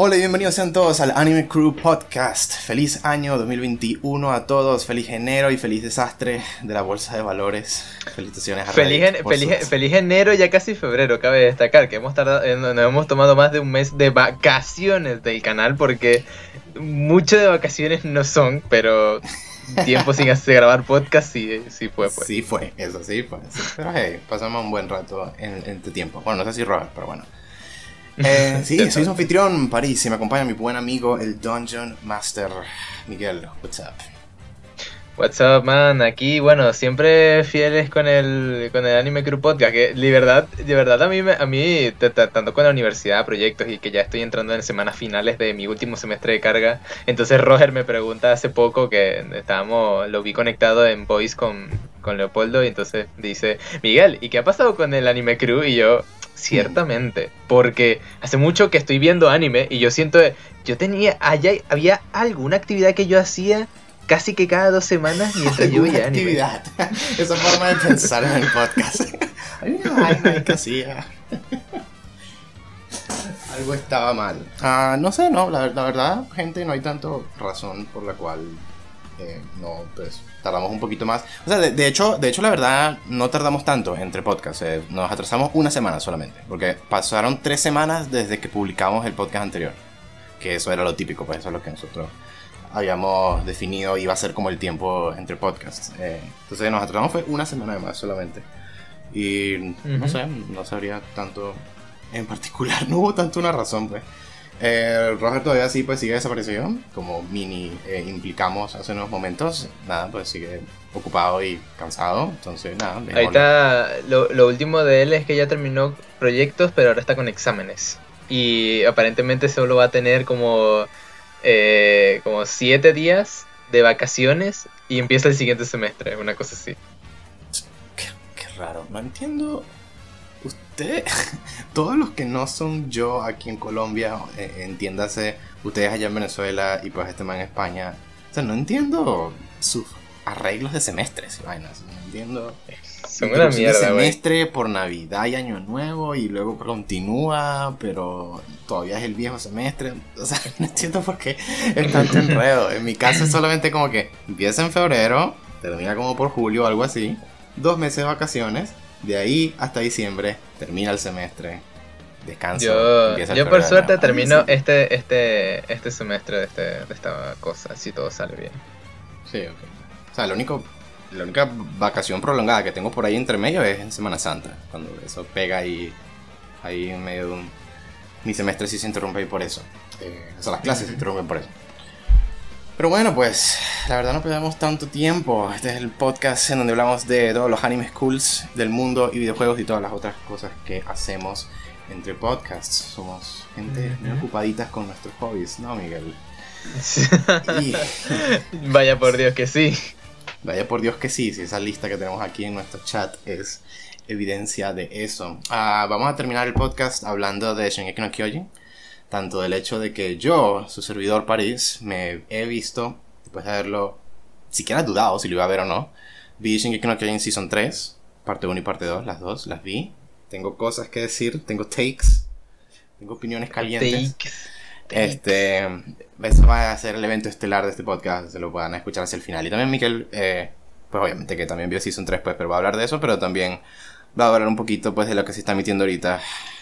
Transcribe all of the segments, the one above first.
Hola y bienvenidos sean todos al Anime Crew Podcast. Feliz año 2021 a todos, feliz enero y feliz desastre de la bolsa de valores. Felicitaciones a Feliz, Reddit en- feliz, feliz enero, ya casi febrero, cabe destacar que hemos tardado, eh, nos hemos tomado más de un mes de vacaciones del canal porque mucho de vacaciones no son, pero tiempo sin hacer grabar podcast sí, sí fue pues. Sí fue, eso sí fue. sí. Pero hey, pasamos un buen rato en, en este tiempo. Bueno, no sé si Robert, pero bueno. Eh, sí, soy su anfitrión, París, y me acompaña mi buen amigo, el Dungeon Master, Miguel. What's up? What's up, man? Aquí, bueno, siempre fieles con el, con el Anime Crew Podcast, que de verdad, de verdad a mí, me- a mí t- t- tanto con la universidad, proyectos y que ya estoy entrando en semanas finales de mi último semestre de carga, entonces Roger me pregunta hace poco que estábamos, lo vi conectado en Voice con, con Leopoldo y entonces dice, Miguel, ¿y qué ha pasado con el Anime Crew? Y yo, ciertamente, porque hace mucho que estoy viendo anime y yo siento, yo tenía, allá había alguna actividad que yo hacía casi que cada dos semanas mientras yo veía anime. actividad. Esa forma de pensar en el podcast. Hay una vaina ahí que hacía. Algo estaba mal. Ah, no sé, no, la, la verdad, gente, no hay tanto razón por la cual eh, no, pues, tardamos un poquito más. O sea, de, de hecho, de hecho, la verdad, no tardamos tanto entre podcasts. eh, nos atrasamos una semana solamente. Porque pasaron tres semanas desde que publicamos el podcast anterior. Que eso era lo típico, pues eso es lo que nosotros habíamos definido iba a ser como el tiempo entre podcasts. Eh, entonces nos atrasamos fue una semana de más solamente. Y no sé, no sabría tanto en particular, no hubo tanto una razón pues. Eh, Roger todavía sí pues sigue desaparecido, como mini eh, implicamos hace unos momentos, nada pues sigue ocupado y cansado, entonces nada. Ahorita lo, lo último de él es que ya terminó proyectos, pero ahora está con exámenes. Y aparentemente solo va a tener como, eh, como siete días de vacaciones y empieza el siguiente semestre, una cosa así. Qué, qué raro, no entiendo. Usted, todos los que no son yo aquí en Colombia, eh, entiéndase, ustedes allá en Venezuela y pues este man en España, o sea, no entiendo sus arreglos de semestres y vainas, no entiendo. Son una de mierda, semestre por Navidad y Año Nuevo y luego continúa, pero todavía es el viejo semestre. O sea, no entiendo por qué es tanto enredo. En mi caso es solamente como que empieza en febrero, termina como por julio o algo así, dos meses de vacaciones, de ahí hasta diciembre termina el semestre, descanso. Yo, empieza el yo por suerte termino Ah, sí. este, este, este semestre de, este, de esta cosa, si todo sale bien. Sí, ok. O sea, lo único, la única vacación prolongada que tengo por ahí entre medio es en Semana Santa. Cuando eso pega ahí, ahí en medio de un... Mi semestre sí se interrumpe ahí por eso. Eh, o sea, las clases se interrumpen por eso. Pero bueno, pues la verdad no perdemos tanto tiempo. Este es el podcast en donde hablamos de todos los anime schools del mundo y videojuegos y todas las otras cosas que hacemos entre podcasts. Somos gente muy ocupaditas con nuestros hobbies, ¿no, Miguel? Y... Vaya por Dios que sí. Vaya por Dios que sí, si esa lista que tenemos aquí en nuestro chat es evidencia de eso. Ah, vamos a terminar el podcast hablando de Shingeki no Kyojin. Tanto del hecho de que yo, su servidor París, me he visto, después de haberlo siquiera dudado si lo iba a ver o no, vi Shingeki no Kyojin Season 3, parte 1 y parte 2, las dos, las vi. Tengo cosas que decir, tengo takes, tengo opiniones calientes. Takes. Este, eso va a ser el evento estelar de este podcast, se lo puedan escuchar hacia el final. Y también Miquel, eh, pues obviamente que también vio Season 3, pues, pero va a hablar de eso, pero también va a hablar un poquito, pues, de lo que se está emitiendo ahorita,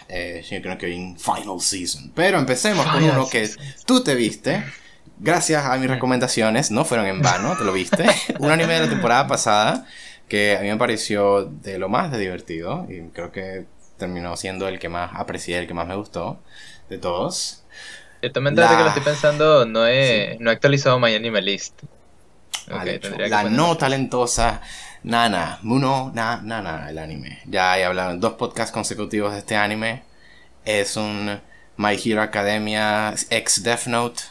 eh, Shingeki no Kyojin Final Season. Pero empecemos con uno que tú te viste, gracias a mis recomendaciones, no fueron en vano, te lo viste, un anime de la temporada pasada que a mí me pareció de lo más de divertido y creo que terminó siendo el que más aprecié, el que más me gustó de todos. Ciertamente ahora que lo La- estoy pensando, no he, Sí. no he actualizado My Anime List. Que la no talentosa Nana, Muno Na Nana, el anime. Ya he hablado en dos podcasts consecutivos de este anime. Es un My Hero Academia ex Death Note.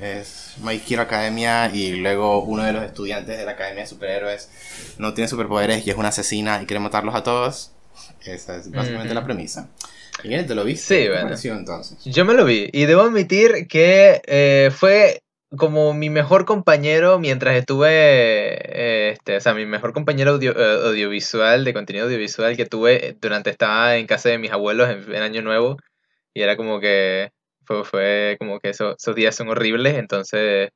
Es My Hero Academia y luego uno de los estudiantes de la Academia de Superhéroes no tiene superpoderes y es una asesina y quiere matarlos a todos. Esa es básicamente la premisa. Miguel, ¿te lo viste? Sí, ¿Qué te bueno. pareció entonces? Yo me lo vi y debo admitir que eh, fue como mi mejor compañero mientras estuve, eh, este, o sea, mi mejor compañero audio- eh, audiovisual, de contenido audiovisual que tuve durante estaba en casa de mis abuelos en, en Año Nuevo y era como que Fue, fue como que eso, esos días son horribles, entonces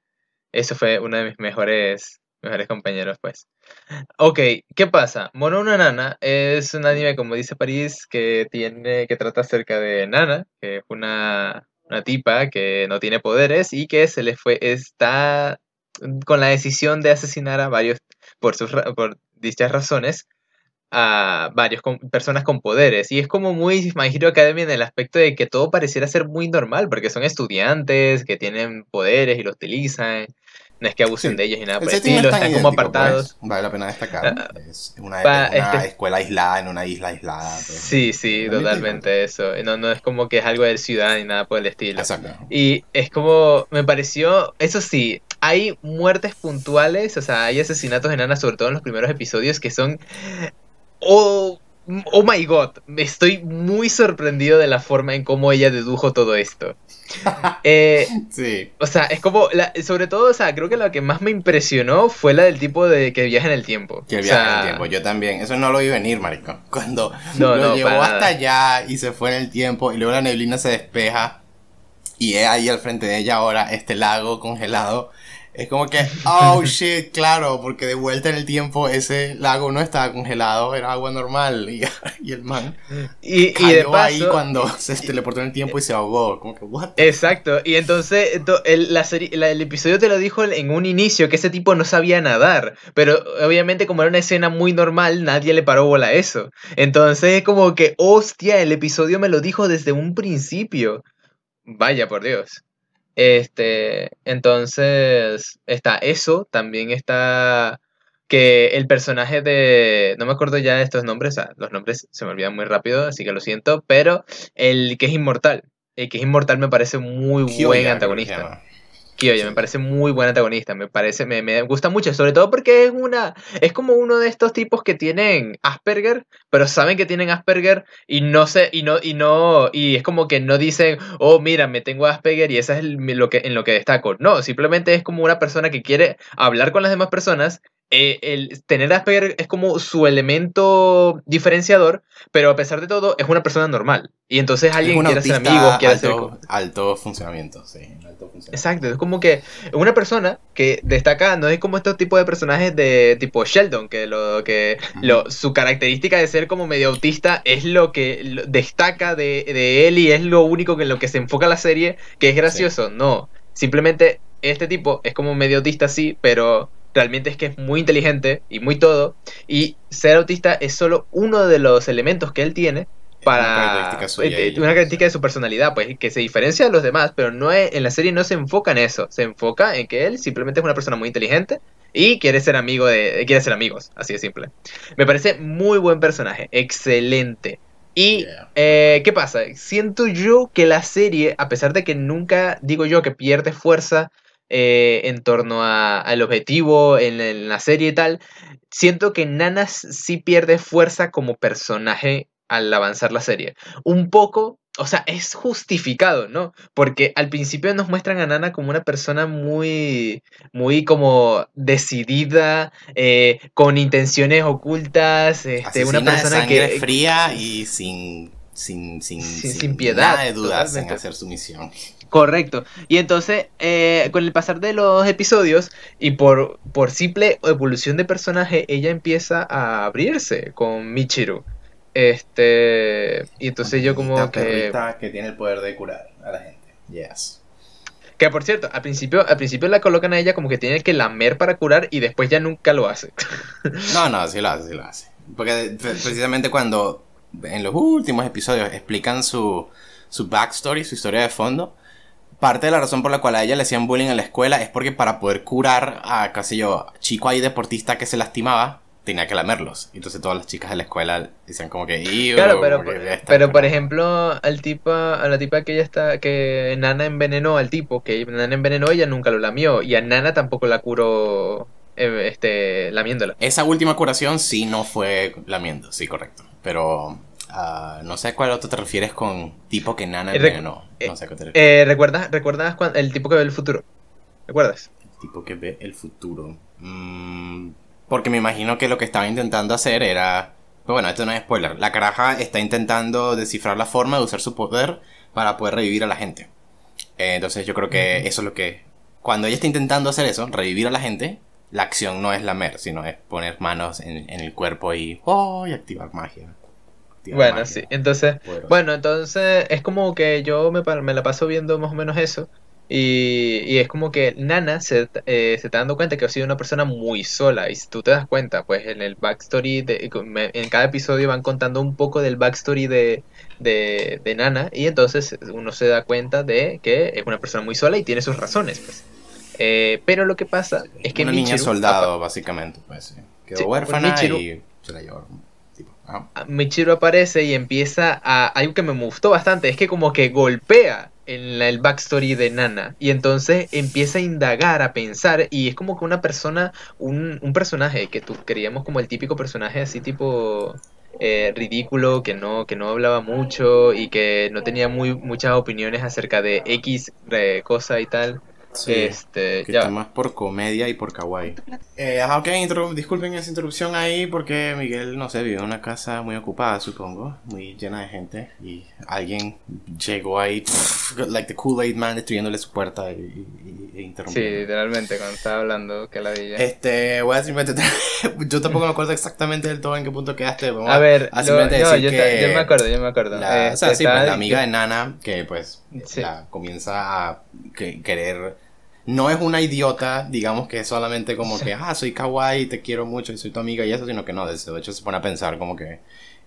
eso fue uno de mis mejores, mejores compañeros, pues. Ok, ¿qué pasa? Mono una Nana es un anime, como dice París, que tiene, que trata acerca de Nana, que es una, una tipa que no tiene poderes y que se le fue, está con la decisión de asesinar a varios, por, sus, por dichas razones, a varias personas con poderes. Y es como muy My Hero en el aspecto de que todo pareciera ser muy normal, porque son estudiantes que tienen poderes y los utilizan. No es que abusen de ellos y nada por el estilo, están como apartados. Pues, vale la pena destacar. Ah, es una, una este escuela aislada en una isla aislada. Pues. Sí, sí, totalmente eso. No, no es como que es algo de ciudad ni nada por el estilo. Exacto. Y es como, me pareció, eso sí, hay muertes puntuales, o sea, hay asesinatos en Ana, sobre todo en los primeros episodios, que son oh, oh my god, estoy muy sorprendido de la forma en cómo ella dedujo todo esto. Eh, sí. O sea, es como, sobre todo, o sea, creo que lo que más me impresionó fue la del tipo de que viaja en el tiempo. Que viaja en el tiempo, yo también. Eso no lo vi venir, marico. Cuando lo llevó hasta allá y se fue en el tiempo y luego la neblina se despeja y es ahí al frente de ella ahora este lago congelado es como que, oh shit, claro, porque de vuelta en el tiempo ese lago no estaba congelado, era agua normal. Y, y el man y, cayó ahí cuando se teleportó en el tiempo y se ahogó. Como que, what Exacto, y entonces el, la serie, el episodio te lo dijo en un inicio que ese tipo no sabía nadar, pero obviamente como era una escena muy normal, nadie le paró bola a eso. Entonces es como que, hostia, el episodio me lo dijo desde un principio. Vaya por Dios. Este, entonces está eso, también está que el personaje de, no me acuerdo ya de estos nombres, los nombres se me olvidan muy rápido, así que lo siento, pero el que es inmortal, el que es inmortal me parece muy buen antagonista. Kiyoya, me parece muy buen antagonista, me parece, me, me, gusta mucho, sobre todo porque es una, es como uno de estos tipos que tienen Asperger, pero saben que tienen Asperger y no sé, y no, y no, y es como que no dicen, oh, mira, me tengo Asperger y eso es lo que, en lo que destaco. No, simplemente es como una persona que quiere hablar con las demás personas eh, el tener Asperger es como su elemento diferenciador, pero a pesar de todo es una persona normal. Y entonces alguien quiere ser amigo, quiere alto, Alto funcionamiento, sí. Exacto, es como que una persona que destaca, no es como estos tipos de personajes de tipo Sheldon, que lo que lo, su característica de ser como medio autista es lo que destaca de, él y es lo único que en lo que se enfoca la serie, que es gracioso. No, simplemente este tipo es como medio autista, sí, pero realmente es que es muy inteligente y muy todo. Y ser autista es solo uno de los elementos que él tiene para una característica, de su personalidad, pues que se diferencia de los demás, pero no en la serie no se enfoca en eso, se enfoca en que él simplemente es una persona muy inteligente y quiere ser amigo de quiere ser amigos, así de simple. Me parece muy buen personaje, excelente. Y eh, ¿qué pasa? Siento yo que la serie, a pesar de que nunca digo yo que pierde fuerza eh, en torno al objetivo en, la serie y tal, siento que Nana sí pierde fuerza como personaje al avanzar la serie. Un poco, o sea, es justificado, ¿no? Porque al principio nos muestran a Nana como una persona muy, muy como decidida, eh, con intenciones ocultas, este, una persona que... fría y sin sin, sin, sin, piedad. Nada de dudas en hacer su misión. Correcto. Y entonces, eh, con el pasar de los episodios y por, por simple evolución de personaje, ella empieza a abrirse con Michiru. Este. Y entonces yo como que. que tiene el poder de curar a la gente. Yes. Que por cierto, al principio, al principio la colocan a ella como que tiene que lamer para curar y después ya nunca lo hace. no, no, sí lo hace, sí lo hace. Porque precisamente cuando en los últimos episodios explican su, su backstory, su historia de fondo, parte de la razón por la cual a ella le hacían bullying en la escuela es porque para poder curar a, casi yo, chico ahí deportista que se lastimaba, tenía que lamerlos. Entonces todas las chicas de la escuela decían como que... Claro, pero, pero por ejemplo, al tipo, a la tipa que ella está, que Nana envenenó al tipo, que Nana envenenó, ella nunca lo lamió. Y a Nana tampoco la curó eh, este, lamiéndola. Esa última curación sí no fue lamiendo, sí, correcto. Pero uh, no sé a cuál otro te refieres con tipo que Nana envenenó. No sé a qué te refieres. Eh, ¿Recuerdas, ¿Recuerdas el tipo que ve el futuro? ¿Recuerdas? El tipo que ve el futuro. Mm, porque me imagino que lo que estaba intentando hacer era... Pero bueno, esto no es spoiler. La caraja está intentando descifrar la forma de usar su poder para poder revivir a la gente. Eh, entonces yo creo que eso es lo que... Cuando ella está intentando hacer eso, revivir a la gente, la acción no es lamer, sino es poner manos en, el cuerpo y... ¡Oh! y activar magia. Bueno, sí. Entonces, bueno, entonces es como que yo me, me la paso viendo más o menos eso. Y, es como que Nana se, eh, se está dando cuenta que ha sido una persona muy sola. Y si tú te das cuenta, pues en el backstory, de, en cada episodio van contando un poco del backstory de, de, Nana. Y entonces uno se da cuenta de que es una persona muy sola y tiene sus razones. Pues. Eh, pero lo que pasa es que una niña soldado, básicamente. Pues, Quedó huérfana y se la llevó. Michiru aparece y empieza a... Algo que me gustó bastante, es que como que golpea en el backstory de Nana. Y entonces empieza a indagar, a pensar, y es como que una persona, un, un personaje que tú queríamos como el típico personaje así tipo eh, ridículo, que no, que no hablaba mucho y que no tenía muy, muchas opiniones acerca de X eh, cosa y tal. Sí, este, que ya. está más por comedia y por kawaii. Eh, ok, disculpen esa interrupción ahí porque Miguel, no sé, vive en una casa muy ocupada, supongo, muy llena de gente y alguien llegó ahí, like the Kool-Aid Man, destruyéndole su puerta y, y, Sí, literalmente, cuando estaba hablando, que la dije. Este, voy a simplemente, yo tampoco me acuerdo exactamente del todo en qué punto quedaste. Vamos a ver, a yo, yo, me acuerdo, yo me acuerdo. La, o sea, este, sí, pues, la amiga de Nana que pues la comienza a querer no es una idiota, digamos que es solamente como que, ah, soy kawaii, te quiero mucho y soy tu amiga y eso, sino que no, de hecho se pone a pensar como que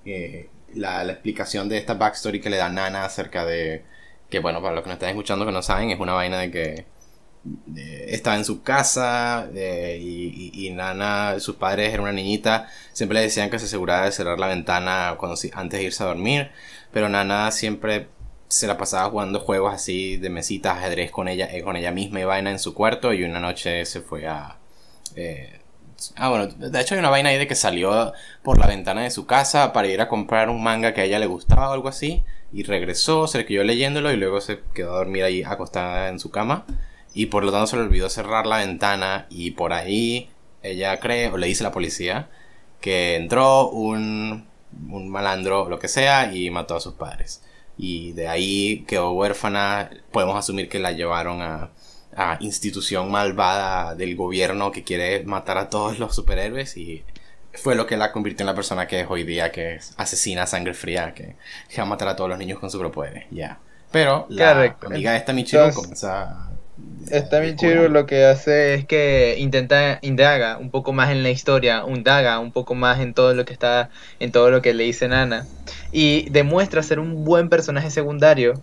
eh, la, explicación de esta backstory que le da Nana acerca de, que bueno, para los que no están escuchando que no saben, es una vaina de que estaba en su casa eh, y, Nana, sus padres eran una niñita, siempre le decían que se asegurara de cerrar la ventana cuando, antes de irse a dormir, pero Nana siempre se la pasaba jugando juegos así de mesitas, ajedrez con ella, eh, con ella misma y vaina en su cuarto y una noche se fue a... Eh, ah, bueno, de hecho hay una vaina ahí de que salió por la ventana de su casa para ir a comprar un manga que a ella le gustaba o algo así y regresó, se le quedó leyéndolo y luego se quedó a dormir ahí acostada en su cama y por lo tanto se le olvidó cerrar la ventana y por ahí ella cree o le dice a la policía que entró un, un malandro, lo que sea, y mató a sus padres y de ahí quedó huérfana. Podemos asumir que la llevaron a, a institución malvada del gobierno que quiere matar a todos los superhéroes y fue lo que la convirtió en la persona que es hoy día, que es asesina sangre fría, que, va a matar a todos los niños con superpoderes, ya. Pero la amiga de esta Michiru comienza esta Michiru lo que hace es que intenta indaga un poco más en la historia, indaga un poco más en todo lo que está en todo lo que le dice Nana. Y demuestra ser un buen personaje secundario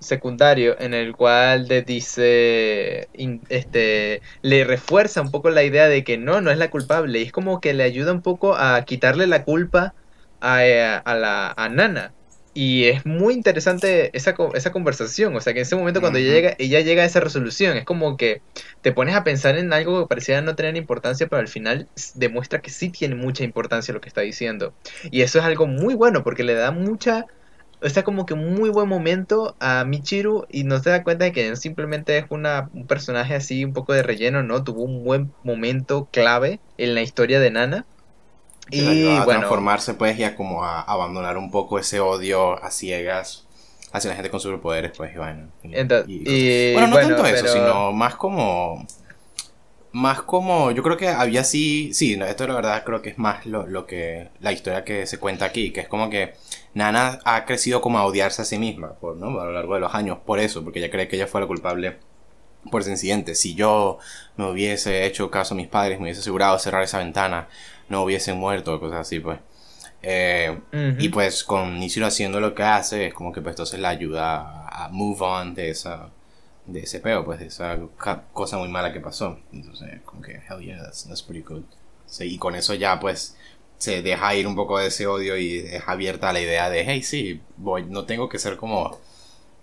secundario en el cual le dice este le refuerza un poco la idea de que no no es la culpable. Y es como que le ayuda un poco a quitarle la culpa a, a la a Nana y es muy interesante esa, esa conversación. O sea, que en ese momento cuando ella, llega, ella llega a esa resolución, es como que te pones a pensar en algo que parecía no tener importancia, pero al final demuestra que sí tiene mucha importancia lo que está diciendo. Y eso es algo muy bueno porque le da mucha... Está como que un muy buen momento a Michiru y no se da cuenta de que simplemente es una, un personaje así un poco de relleno, ¿no? Tuvo un buen momento clave en la historia de Nana y a transformarse pues y a como a abandonar un poco ese odio a ciegas hacia la gente con superpoderes pues y bueno. bueno, no tanto eso, sino más como más como yo creo que había sí sí esto la verdad creo que es más lo, lo, que la historia que se cuenta aquí que es como que Nana ha crecido como a odiarse a sí misma por, ¿no? a lo largo de los años por eso porque ella cree que ella fue la culpable por ese incidente si yo me hubiese hecho caso a mis padres me hubiese asegurado cerrar esa ventana no hubiesen muerto, cosas así, pues. Eh, y pues con Nishiro haciendo lo que hace, es como que pues entonces la ayuda a move on de esa de ese peo, pues de esa cosa muy mala que pasó. Entonces, como que hell yeah, that's, pretty good. y con eso ya pues se deja ir un poco de ese odio y es abierta a la idea de, hey, sí, voy, no tengo que ser como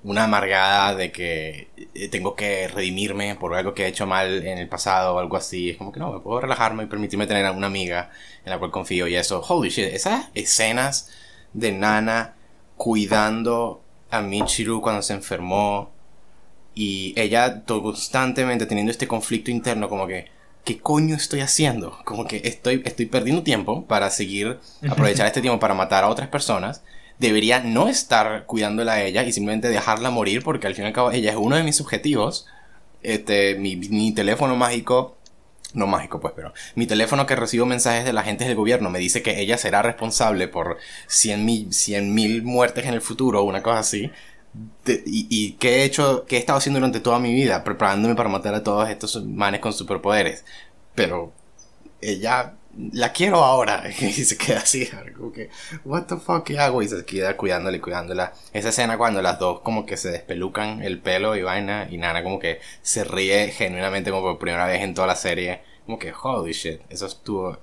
una amargada de que eh, tengo que redimirme por algo que he hecho mal en el pasado o algo así. Es como que no, me puedo relajarme y permitirme tener a una amiga en la cual confío y eso. Holy shit, esas escenas de Nana cuidando a Michiru cuando se enfermó y ella constantemente teniendo este conflicto interno como que ¿qué coño estoy haciendo? Como que estoy, estoy perdiendo tiempo para seguir aprovechar este tiempo para matar a otras personas debería no estar cuidándola a ella y simplemente dejarla morir porque al fin y al cabo ella es uno de mis objetivos. Este, mi, mi teléfono mágico no mágico pues, pero mi teléfono que recibo mensajes de la gente del gobierno me dice que ella será responsable por 100 mil, muertes en el futuro, una cosa así. y, y he hecho, qué he estado haciendo durante toda mi vida, preparándome para matar a todos estos manes con superpoderes. Pero ella la quiero ahora. Y se queda así, como que, what the fuck, ¿qué hago? Y se queda cuidándola y cuidándola. Esa escena cuando las dos como que se despelucan el pelo y vaina, y Nana como que se ríe genuinamente como por primera vez en toda la serie. Como que, holy shit, eso estuvo,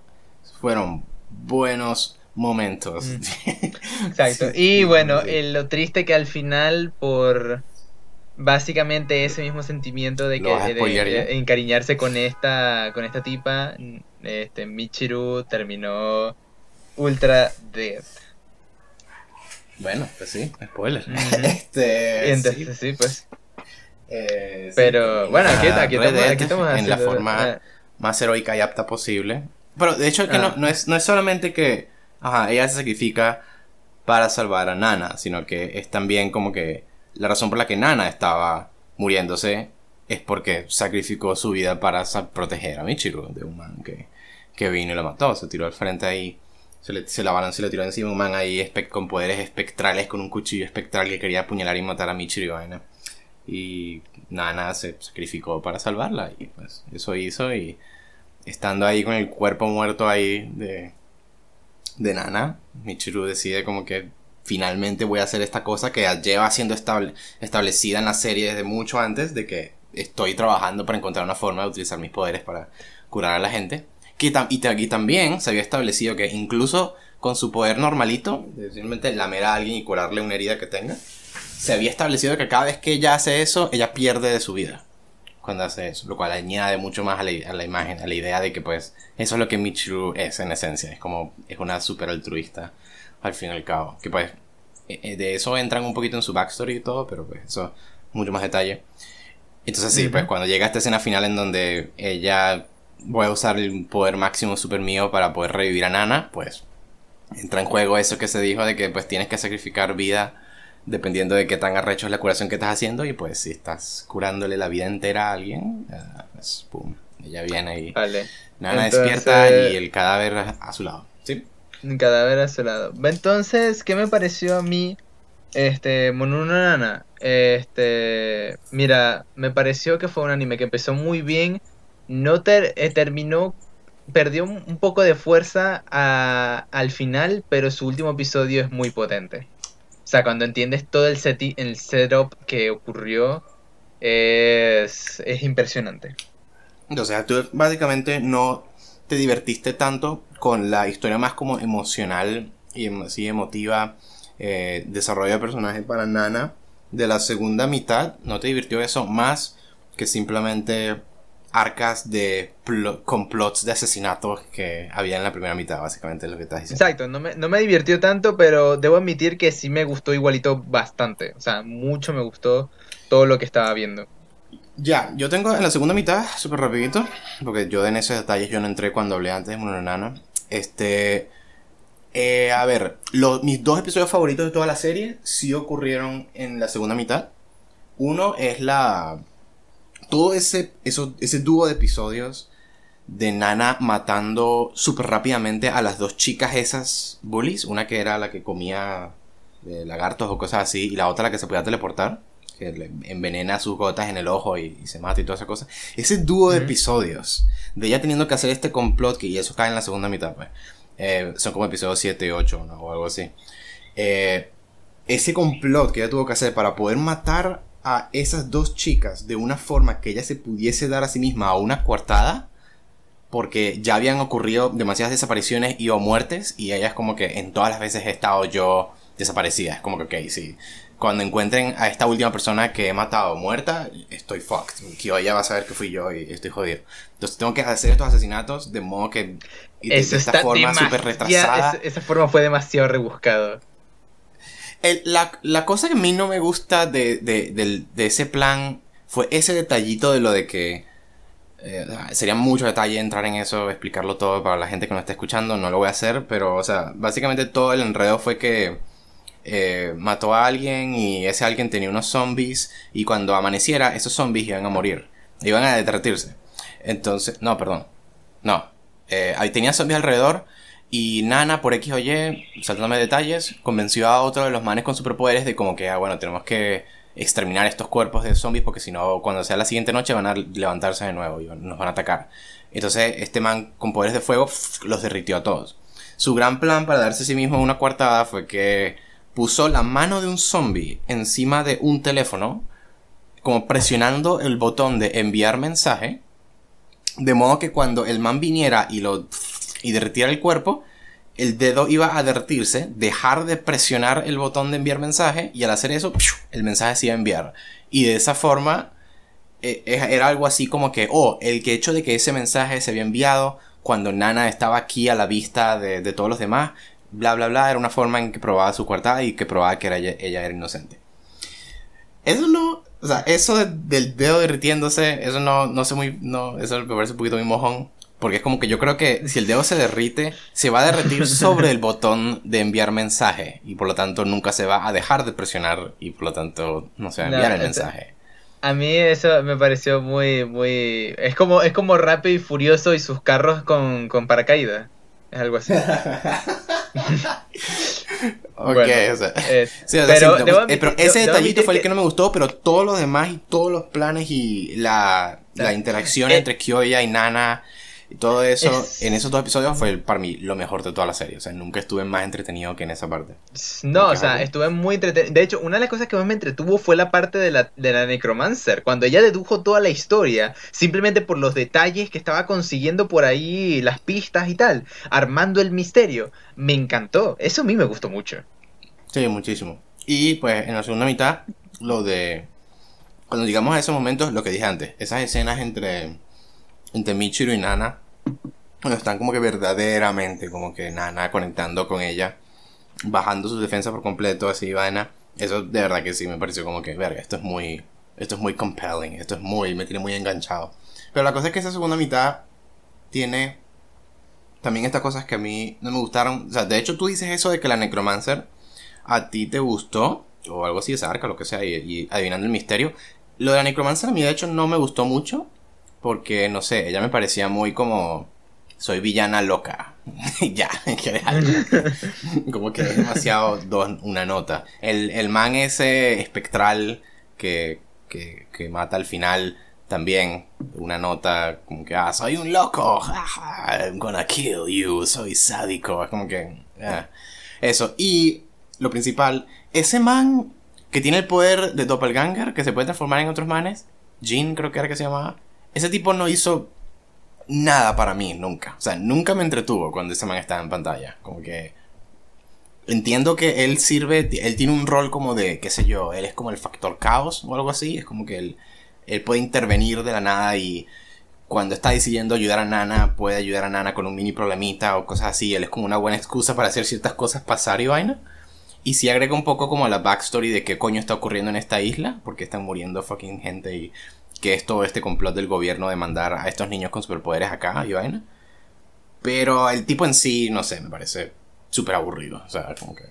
fueron buenos momentos. Mm. Exacto. y bueno, lo triste que al final por básicamente ese mismo sentimiento de que de, encariñarse con esta con esta tipa este Michiru terminó ultra dead. Bueno pues sí spoiler. Este entonces sí, pues. Eh, pero bueno aquí, aquí, estamos, en la forma ah. más heroica y apta posible. Pero de hecho que no, ah. no, es, no es solamente que ajá, ella se sacrifica para salvar a Nana sino que es también como que la razón por la que Nana estaba muriéndose es porque sacrificó su vida para proteger a Michiru de un man que, que vino y lo mató. Se tiró al frente ahí, se, le, se la y lo tiró encima un man ahí con poderes espectrales, con un cuchillo espectral que quería apuñalar y matar a Michiru y Y Nana se sacrificó para salvarla y pues eso hizo y estando ahí con el cuerpo muerto ahí de, de Nana, Michiru decide como que finalmente voy a hacer esta cosa que lleva siendo establecida en la serie desde mucho antes de que estoy trabajando para encontrar una forma de utilizar mis poderes para curar a la gente. Que y, también se había establecido que incluso con su poder normalito, simplemente lamer a alguien y curarle una herida que tenga, se había establecido que cada vez que ella hace eso, ella pierde de su vida cuando hace eso, lo cual añade mucho más a la, a la, imagen, a la idea de que pues eso es lo que Michiru es en esencia, es como es una super altruista al fin y al cabo. Que pues, eh, eh, de eso entran un poquito en su backstory y todo, pero pues eso, mucho más detalle. Entonces sí, pues cuando llega esta escena final en donde ella voy a usar el poder máximo super mío para poder revivir a Nana, pues entra en juego eso que se dijo de que pues tienes que sacrificar vida dependiendo de qué tan arrecho es la curación que estás haciendo y pues si estás curándole la vida entera a alguien, eh, pues pum, ella viene y Nana despierta y el cadáver a su lado. Cadáver a su lado. Entonces, ¿qué me pareció a mí? Este, Monunana. Este, mira, me pareció que fue un anime que empezó muy bien. No eh, terminó, perdió un, poco de fuerza al final, pero su último episodio es muy potente. O sea, cuando entiendes todo el, set el setup que ocurrió, es, es impresionante. O sea, tú básicamente no te divertiste tanto con la historia más como emocional y así emotiva, eh, desarrollo de personaje para Nana de la segunda mitad, ¿no te divirtió eso más que simplemente arcas de complots de asesinatos que había en la primera mitad, básicamente lo que estás diciendo. Exacto, no me, no me divirtió tanto, pero debo admitir que sí me gustó igualito bastante. O sea, mucho me gustó todo lo que estaba viendo. Ya, yo tengo en la segunda mitad, súper rapidito, porque yo en esos detalles yo no entré cuando hablé antes de Nana. Este, eh, a ver, mis dos episodios favoritos de toda la serie sí ocurrieron en la segunda mitad. Uno es la... Todo ese, eso, ese dúo de episodios de Nana matando súper rápidamente a las dos chicas esas bullies. Una que era la que comía eh, lagartos o cosas así y la otra la que se podía teleportar que le envenena sus gotas en el ojo y, se mata y toda esa cosa. Ese dúo de episodios de ella teniendo que hacer este complot, que y eso cae en la segunda mitad, pues. Eh, son como episodios 7 y 8 o algo así. Eh, ese complot que ella tuvo que hacer para poder matar a esas dos chicas de una forma que ella se pudiese dar a sí misma a una coartada, porque ya habían ocurrido demasiadas desapariciones y o muertes, y ella es como que en todas las veces he estado yo desaparecida. Es como que, ok, sí, cuando encuentren a esta última persona que he matado muerta, estoy fucked. Que ella va a saber que fui yo y estoy jodido. Entonces tengo que hacer estos asesinatos de modo que. De, esta forma súper retrasada. Esa, forma fue demasiado rebuscado. la, cosa que a mí no me gusta de, de, ese plan fue ese detallito de lo de que. Eh, sería mucho detalle entrar en eso, explicarlo todo para la gente que no está escuchando. No lo voy a hacer, pero, o sea, básicamente todo el enredo fue que eh, mató a alguien y ese alguien tenía unos zombies y cuando amaneciera esos zombies iban a morir, iban a derretirse. Entonces, no, perdón, no, eh, tenía zombies alrededor y Nana, por X o Y, saltándome detalles, convenció a otro de los manes con superpoderes de como que, ah, bueno, tenemos que exterminar estos cuerpos de zombies porque si no, cuando sea la siguiente noche van a levantarse de nuevo y nos van a atacar. Entonces, este man con poderes de fuego los derritió a todos. Su gran plan para darse a sí mismo una coartada fue que puso la mano de un zombie encima de un teléfono, como presionando el botón de enviar mensaje, de modo que cuando el man viniera y lo y derritiera el cuerpo, el dedo iba a derretirse, dejar de presionar el botón de enviar mensaje y al hacer eso, el mensaje se iba a enviar. Y de esa forma e, era algo así como que, oh, el hecho de que ese mensaje se había enviado cuando Nana estaba aquí a la vista de todos los demás, bla, bla, bla, era una forma en que probaba su coartada y que probaba que era ella, era inocente. Eso no, o sea, eso del dedo derritiéndose, eso no, no sé muy, no, eso me parece un poquito muy mojón. Porque es como que yo creo que si el dedo se derrite, se va a derretir sobre el botón de enviar mensaje. Y por lo tanto nunca se va a dejar de presionar y por lo tanto no se va a enviar el mensaje. A mí eso me pareció muy, muy... Es como, es como Rápido y Furioso y sus carros con, con paracaídas. Es algo así. ok, o sea, pero, ese detallito fue el que no me gustó, pero todo lo demás y todos los planes y la, la interacción eh, entre Kyoya y Nana y todo eso, en esos dos episodios fue para mí lo mejor de toda la serie. O sea, nunca estuve más entretenido que en esa parte. No, o sea, estuve muy entretenido. De hecho, una de las cosas que más me entretuvo fue la parte de la, de la Necromancer. Cuando ella dedujo toda la historia, simplemente por los detalles que estaba consiguiendo por ahí, las pistas y tal, armando el misterio. Me encantó. Eso a mí me gustó mucho. Sí, muchísimo. Y pues en la segunda mitad, lo de. Cuando llegamos a esos momentos, lo que dije antes, esas escenas entre entre Michiru y Nana, están como que verdaderamente, como que Nana conectando con ella, bajando su defensa por completo, así, vaina. Eso de verdad que sí me pareció como que, verga, esto es muy, esto es muy compelling, esto es muy, me tiene muy enganchado. Pero la cosa es que esa segunda mitad tiene también estas cosas que a mí no me gustaron. O sea, de hecho tú dices eso de que la Necromancer a ti te gustó, o algo así, esa arca, lo que sea, y adivinando el misterio. Lo de la Necromancer a mí de hecho no me gustó mucho, porque, no sé, ella me parecía muy como... Soy villana loca. ya, en general. como que es demasiado dos, una nota. El, el man ese espectral que, que, que mata al final también una nota como que, ah, soy un loco, I'm gonna kill you, soy sádico, es como que, ah, eso. Y lo principal, ese man que tiene el poder de Doppelganger, que se puede transformar en otros manes, Jean creo que era que se llamaba, ese tipo no hizo nada para mí, nunca. O sea, nunca me entretuvo cuando ese man estaba en pantalla. Como que... Entiendo que él sirve, él tiene un rol como de, qué sé yo, él es como el factor caos o algo así. Es como que él, él puede intervenir de la nada y cuando está decidiendo ayudar a Nana, puede ayudar a Nana con un mini problemita o cosas así. Él es como una buena excusa para hacer ciertas cosas pasar y vaina. Y si agrega un poco como la backstory de qué coño está ocurriendo en esta isla, porque están muriendo fucking gente y que es todo este complot del gobierno de mandar a estos niños con superpoderes acá y vaina. Pero el tipo en sí, no sé, me parece súper aburrido. O sea, como que.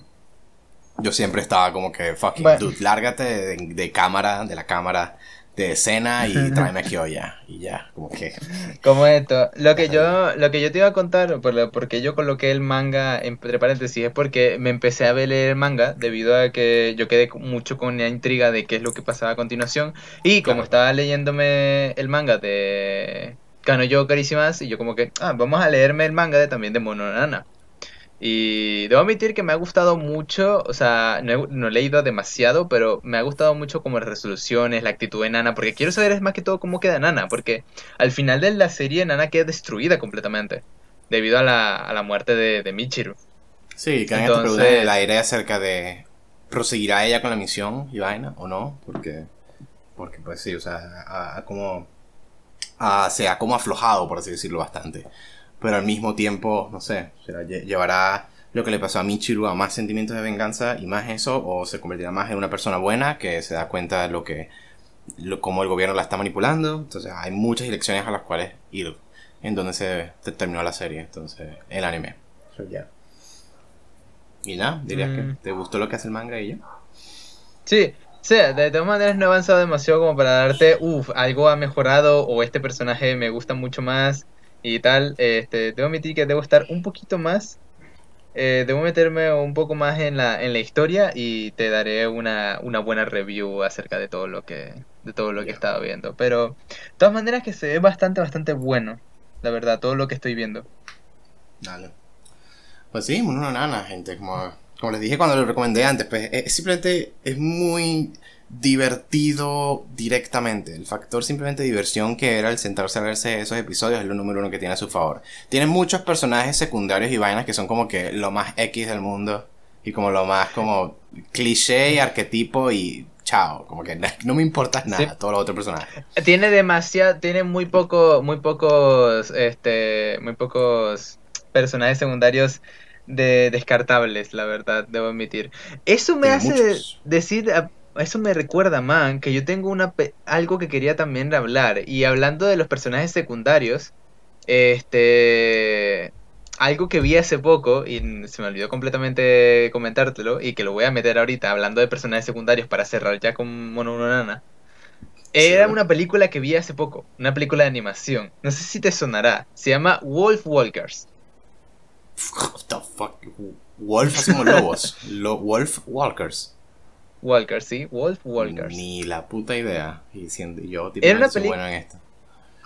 Yo siempre estaba como que, fucking dude, lárgate de, cámara, de la cámara de escena y tráeme aquí ya. Y ya, como que. Como esto. Lo que yo, lo que yo te iba a contar, por porque yo coloqué el manga entre paréntesis, es porque me empecé a leer el manga debido a que yo quedé mucho con la intriga de qué es lo que pasaba a continuación. Y como estaba leyéndome el manga de Kano Yo Carísimas, y yo como que, ah, vamos a leerme el manga de también de Mononana. Y debo admitir que me ha gustado mucho, o sea, no he, leído demasiado, pero me ha gustado mucho como las resoluciones, la actitud de Nana, porque quiero saber es más que todo cómo queda Nana, porque al final de la serie Nana queda destruida completamente, debido a la, a la muerte de, de Michiru. Sí, que Entonces, la idea acerca de proseguirá ella con la misión y vaina, o no, porque, porque pues sí, o sea, como, se ha como aflojado, por así decirlo, bastante pero al mismo tiempo, no sé, llevará lo que le pasó a Michiru a más sentimientos de venganza y más eso, o se convertirá más en una persona buena que se da cuenta de lo que, lo, cómo el gobierno la está manipulando. Entonces hay muchas direcciones a las cuales ir en donde se terminó la serie, entonces el anime. Y nada, dirías que mm. te gustó lo que hace el manga y yo. Sí, sí, de todas maneras no he avanzado demasiado como para darte, uff, algo ha mejorado o este personaje me gusta mucho más y tal. Este, debo admitir que debo estar un poquito más eh, debo meterme un poco más en la, en la historia y te daré una, una buena review acerca de todo lo que, de todo lo que he estado viendo. Pero, de todas maneras que se ve bastante, bastante bueno, la verdad, todo lo que estoy viendo. Dale. Pues sí, una nana, gente, como, como les dije cuando lo recomendé antes, pues es, simplemente es muy divertido directamente. El factor simplemente diversión que era el sentarse a verse esos episodios es lo número uno que tiene a su favor. Tiene muchos personajes secundarios y vainas que son como que lo más X del mundo y como lo más como cliché y arquetipo y chao, como que no me importa nada todos los otros personajes. Tiene demasiado, tiene muy poco, muy pocos, este, muy pocos personajes secundarios de descartables, la verdad, debo admitir. Eso me hace decir, eso me recuerda, man, que yo tengo una algo que quería también hablar. Y hablando de los personajes secundarios, este. Algo que vi hace poco, y se me olvidó completamente comentártelo, y que lo voy a meter ahorita, hablando de personajes secundarios para cerrar ya con Mono Nana. Era una película que vi hace poco, una película de animación. No sé si te sonará. Se llama Wolf Walkers. What the fuck? Wolf como lobos. Wolf Walkers. Walkers, ¿sí? Wolf Walkers. Ni la puta idea. Y siendo yo, tipo, Era una bueno en esto.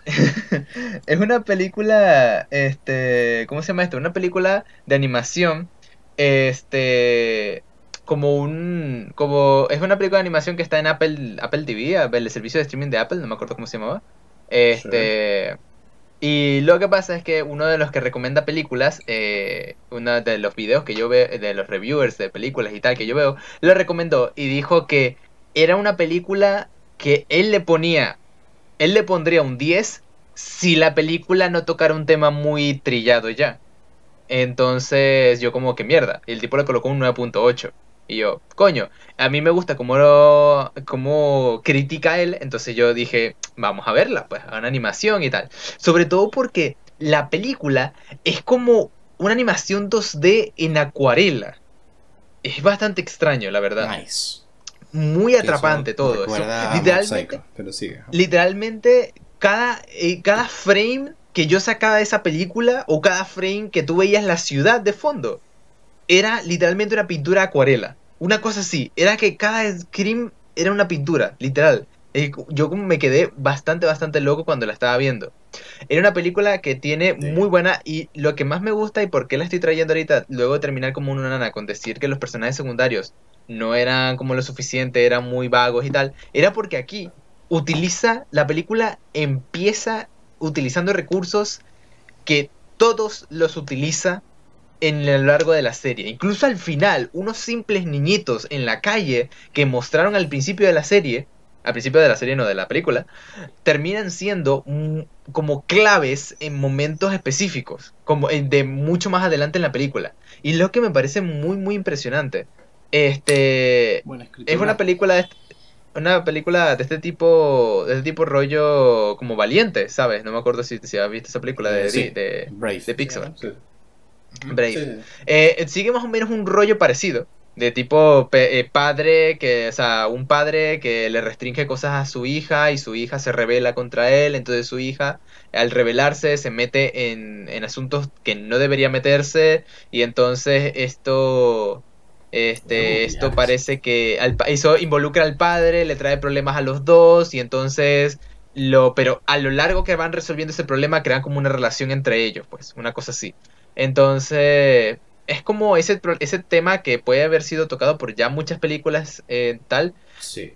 es una película, este, ¿cómo se llama esto? Una película de animación, este, como un, como, es una película de animación que está en Apple, Apple TV, el servicio de streaming de Apple, no me acuerdo cómo se llamaba. Este, y lo que pasa es que uno de los que recomienda películas, eh, uno de los videos que yo veo, de los reviewers de películas y tal que yo veo, lo recomendó y dijo que era una película que él le ponía, él le pondría un 10 si la película no tocara un tema muy trillado ya. Entonces yo como que mierda, el tipo le colocó un 9.8. Y yo, coño, a mí me gusta cómo, lo, cómo critica él, entonces yo dije, vamos a verla, pues, a una animación y tal. Sobre todo porque la película es como una animación 2D en acuarela. Es bastante extraño, la verdad. Nice. Muy atrapante todo. Eso. Literalmente, pero sigue. literalmente cada, eh, cada frame que yo sacaba de esa película o cada frame que tú veías la ciudad de fondo era literalmente una pintura acuarela. Una cosa así, era que cada scream era una pintura, literal. Yo como me quedé bastante, bastante loco cuando la estaba viendo. Era una película que tiene muy buena y lo que más me gusta y por qué la estoy trayendo ahorita, luego de terminar como una nana con decir que los personajes secundarios no eran como lo suficiente, eran muy vagos y tal, era porque aquí utiliza, la película empieza utilizando recursos que todos los utiliza en lo largo de la serie. Incluso al final, unos simples niñitos en la calle que mostraron al principio de la serie, al principio de la serie no de la película, terminan siendo como claves en momentos específicos, como de mucho más adelante en la película. Y lo que me parece muy muy impresionante. Este es una película de una película de este tipo de este tipo rollo como valiente, ¿sabes? No me acuerdo si, si has visto esa película de, de, de, Pixar. Brave. Eh, sigue más o menos un rollo parecido. De tipo eh, padre, que, o sea, un padre que le restringe cosas a su hija y su hija se revela contra él. Entonces su hija, al rebelarse, se mete en, en asuntos que no debería meterse. Y entonces esto este, esto parece que eso involucra al padre, le trae problemas a los dos y entonces lo, pero a lo largo que van resolviendo ese problema crean como una relación entre ellos, pues, una cosa así. Entonces, es como ese, ese tema que puede haber sido tocado por ya muchas películas eh, tal. Sí.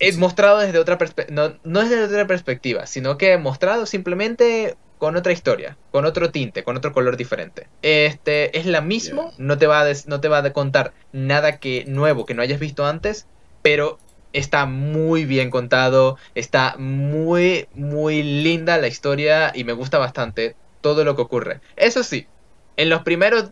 Es mostrado desde otra perspectiva, no, no desde otra perspectiva, sino que mostrado simplemente con otra historia, con otro tinte, con otro color diferente. Este es la mismo, no te va a no te va a contar nada que nuevo que no hayas visto antes, pero está muy bien contado, está muy muy linda la historia y me gusta bastante todo lo que ocurre. Eso sí, en los primeros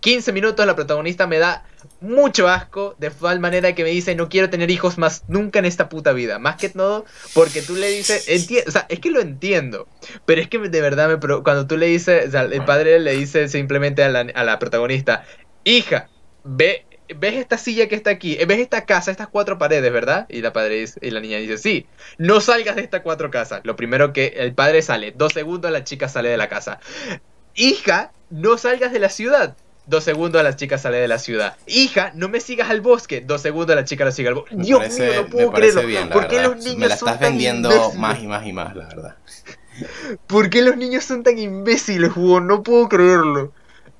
15 minutos la protagonista me da mucho asco, de tal manera que me dice no quiero tener hijos más nunca en esta puta vida. Más que todo porque tú le dices, o sea, es que lo entiendo, pero es que de verdad me cuando tú le dices, el padre le dice simplemente a la, a la protagonista, hija, ve, ves esta silla que está aquí, ves esta casa, estas cuatro paredes, ¿verdad? Y la padre dice, y la niña dice, sí, no salgas de estas cuatro casas. Lo primero que el padre sale, dos segundos la chica sale de la casa. Hija, no salgas de la ciudad. Dos segundos la chica sale de la ciudad. Hija, no me sigas al bosque. Dos segundos la chica la sigue al bosque. Dios mío, no puedo creerlo. ¿Por qué los niños me la estás vendiendo más y más y más, la verdad. ¿Por qué los niños son tan imbéciles, Hugo? No puedo creerlo.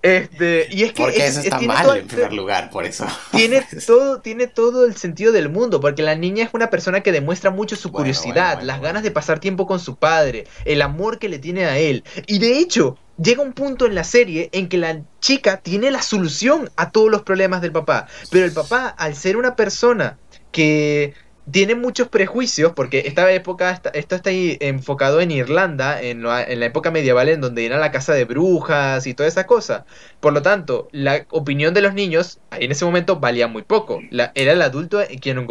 Este, y es que porque eso está mal en primer lugar, por eso. Tiene todo, tiene todo el sentido del mundo, porque la niña es una persona que demuestra mucho su curiosidad, las ganas de pasar tiempo con su padre, el amor que le tiene a él. Y de hecho, llega un punto en la serie en que la chica tiene la solución a todos los problemas del papá. Pero el papá, al ser una persona que tiene muchos prejuicios, porque esta época, esto está ahí enfocado en Irlanda, en la, época medieval, en donde era la casa de brujas y toda esa cosa. Por lo tanto, la opinión de los niños en ese momento valía muy poco. era el adulto quien,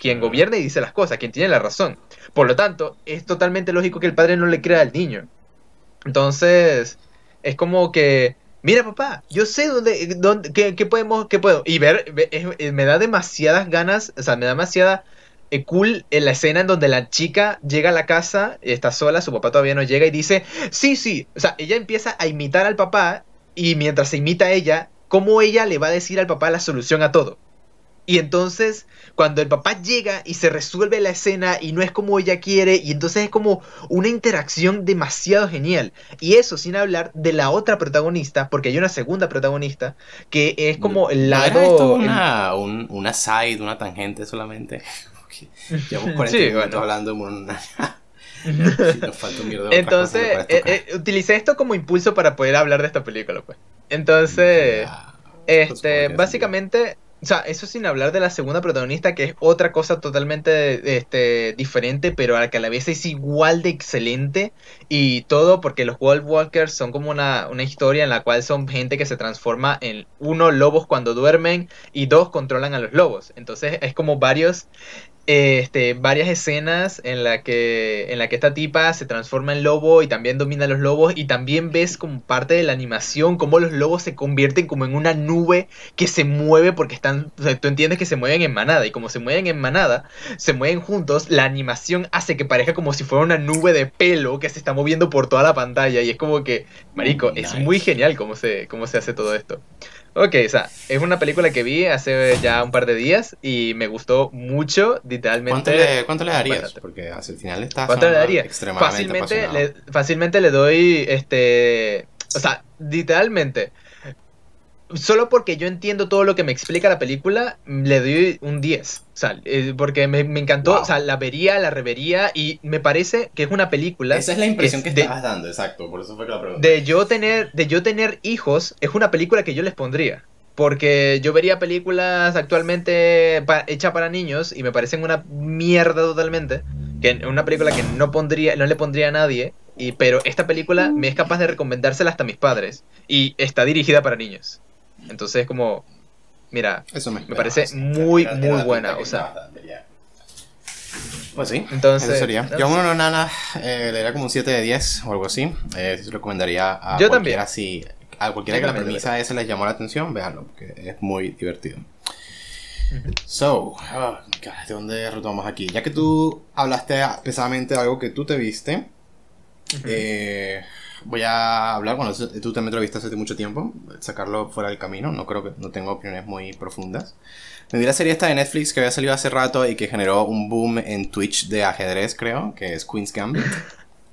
quien gobierna y dice las cosas, quien tiene la razón. Por lo tanto, es totalmente lógico que el padre no le crea al niño. Entonces, es como que mira papá, yo sé dónde, dónde qué, podemos, qué puedo. Y ver, me da demasiadas ganas, o sea, me da demasiada eh, cool en la escena en donde la chica llega a la casa, está sola, su papá todavía no llega y dice, sí, sí, o sea, ella empieza a imitar al papá y mientras se imita a ella, cómo ella le va a decir al papá la solución a todo. Y entonces, cuando el papá llega y se resuelve la escena y no es como ella quiere, y entonces es como una interacción demasiado genial. Y eso sin hablar de la otra protagonista, porque hay una segunda protagonista, que es como el lado... esto una, una side, una tangente solamente? Llevamos 40 minutos hablando de una... Entonces, eh, eh, utilicé esto como impulso para poder hablar de esta película, pues. Entonces, este, básicamente o sea, eso sin hablar de la segunda protagonista, que es otra cosa totalmente este, diferente, pero a que a la vez es igual de excelente. Y todo porque los Wolf Walkers son como una, una historia en la cual son gente que se transforma en, uno, lobos cuando duermen, y dos, controlan a los lobos. Entonces es como varios este, varias escenas en la que en la que esta tipa se transforma en lobo y también domina a los lobos y también ves como parte de la animación cómo los lobos se convierten como en una nube que se mueve porque están tú entiendes que se mueven en manada y como se mueven en manada se mueven juntos la animación hace que parezca como si fuera una nube de pelo que se está moviendo por toda la pantalla y es como que marico es muy genial cómo se cómo se hace todo esto Ok, o sea, es una película que vi hace ya un par de días y me gustó mucho, literalmente. ¿Cuánto le, darías? Porque hacia el final está ¿Cuánto le daría? fácilmente le, fácilmente le doy, este, o sea, literalmente, solo porque yo entiendo todo lo que me explica la película, le doy un 10. O sea, eh, porque me, encantó, o sea, la vería, la revería y me parece que es una película. Esa es la impresión que, estabas dando, exacto, por eso fue que la pregunta. De yo tener, de yo tener hijos, es una película que yo les pondría. Porque yo vería películas actualmente hechas para niños y me parecen una mierda totalmente. Que una película que no pondría, no le pondría a nadie. Y, pero esta película me es capaz de recomendársela hasta a mis padres. Y está dirigida para niños. Entonces, como, mira, me, parece muy, muy buena. O sea, pues sí, entonces eso sería. Yo a uno no nada eh, le daría como un 7 de 10 o algo así. Eh, se recomendaría a yo cualquiera también. a cualquiera que la premisa esa les llamó la atención, véanlo, porque es muy divertido. So, oh, ¿de dónde retomamos aquí? Ya que tú hablaste pesadamente de algo que tú te viste, eh, voy a hablar, bueno, tú también lo viste hace mucho tiempo, sacarlo fuera del camino, no creo que no tengo opiniones muy profundas. Me vi la serie esta de Netflix que había salido hace rato y que generó un boom en Twitch de ajedrez, creo, que es Queen's Gambit.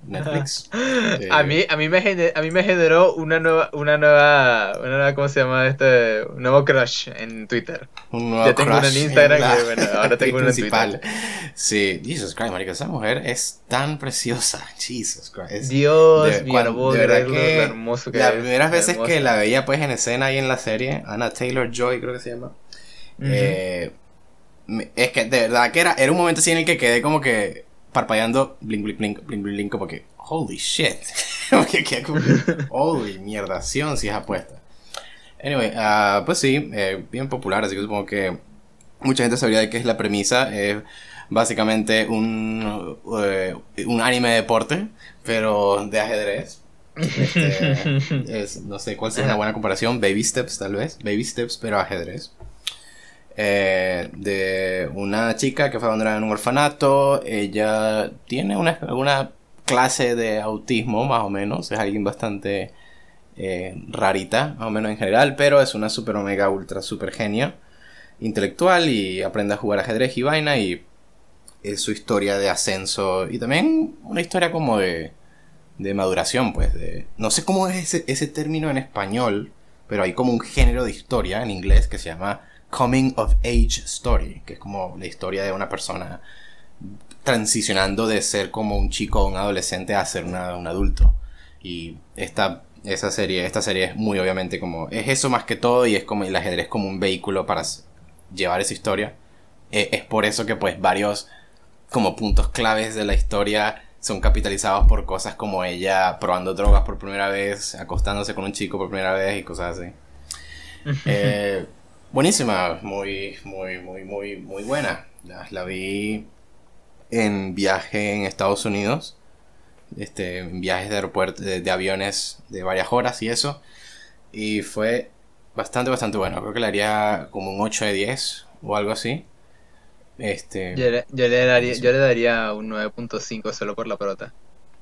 Netflix. a, mí, a, mí me generó, a mí me generó una nueva, una nueva, una nueva, ¿cómo se llama? Este, un nuevo crush en Twitter. Un nuevo ya tengo una en Instagram bueno, ahora tengo una en Twitter. Sí, Jesus Christ, marica, esa mujer es tan preciosa. Jesus Christ. Dios de verdad que hermoso que Las primeras veces que la veía pues en escena ahí en la serie, Anna Taylor Joy creo que se llama. eh, es que de verdad que era, era un momento así en el que quedé como que parpadeando, blink, blink, blink, blink, blink, como que, holy shit. holy mierdación si es apuesta. Anyway, uh, pues sí, eh, bien popular, así que supongo que mucha gente sabría de qué es la premisa. Es básicamente un, uh, un anime de deporte, pero de ajedrez. Este, no sé cuál sería una buena comparación. Baby Steps, tal vez. Baby Steps, pero ajedrez. Eh, de una chica que fue abandonada en un orfanato. Ella tiene una, una clase de autismo, más o menos. Es alguien bastante eh, rarita, más o menos en general, pero es una super omega ultra super genio intelectual y aprende a jugar ajedrez y vaina y es su historia de ascenso y también una historia como de, de maduración, pues, de... No sé cómo es ese, ese término en español, pero hay como un género de historia en inglés que se llama Coming of Age Story, que es como la historia de una persona transicionando de ser como un chico o un adolescente a ser un adulto. Y esta, esa serie, esta serie es muy obviamente como, es eso más que todo y es como el ajedrez como un vehículo para llevar esa historia. E, es por eso que pues varios como puntos claves de la historia son capitalizados por cosas como ella probando drogas por primera vez, acostándose con un chico por primera vez y cosas así. Eh, buenísima, muy, muy, muy, muy, muy buena. La, vi en viaje en Estados Unidos, este, en viajes de aeropuerto, de, aviones de varias horas y eso. Y fue bastante, bastante bueno. Creo que le haría como un 8 de 10 o algo así. Este, yo, le, yo, le daría, yo le daría un 9.5 solo por la prota.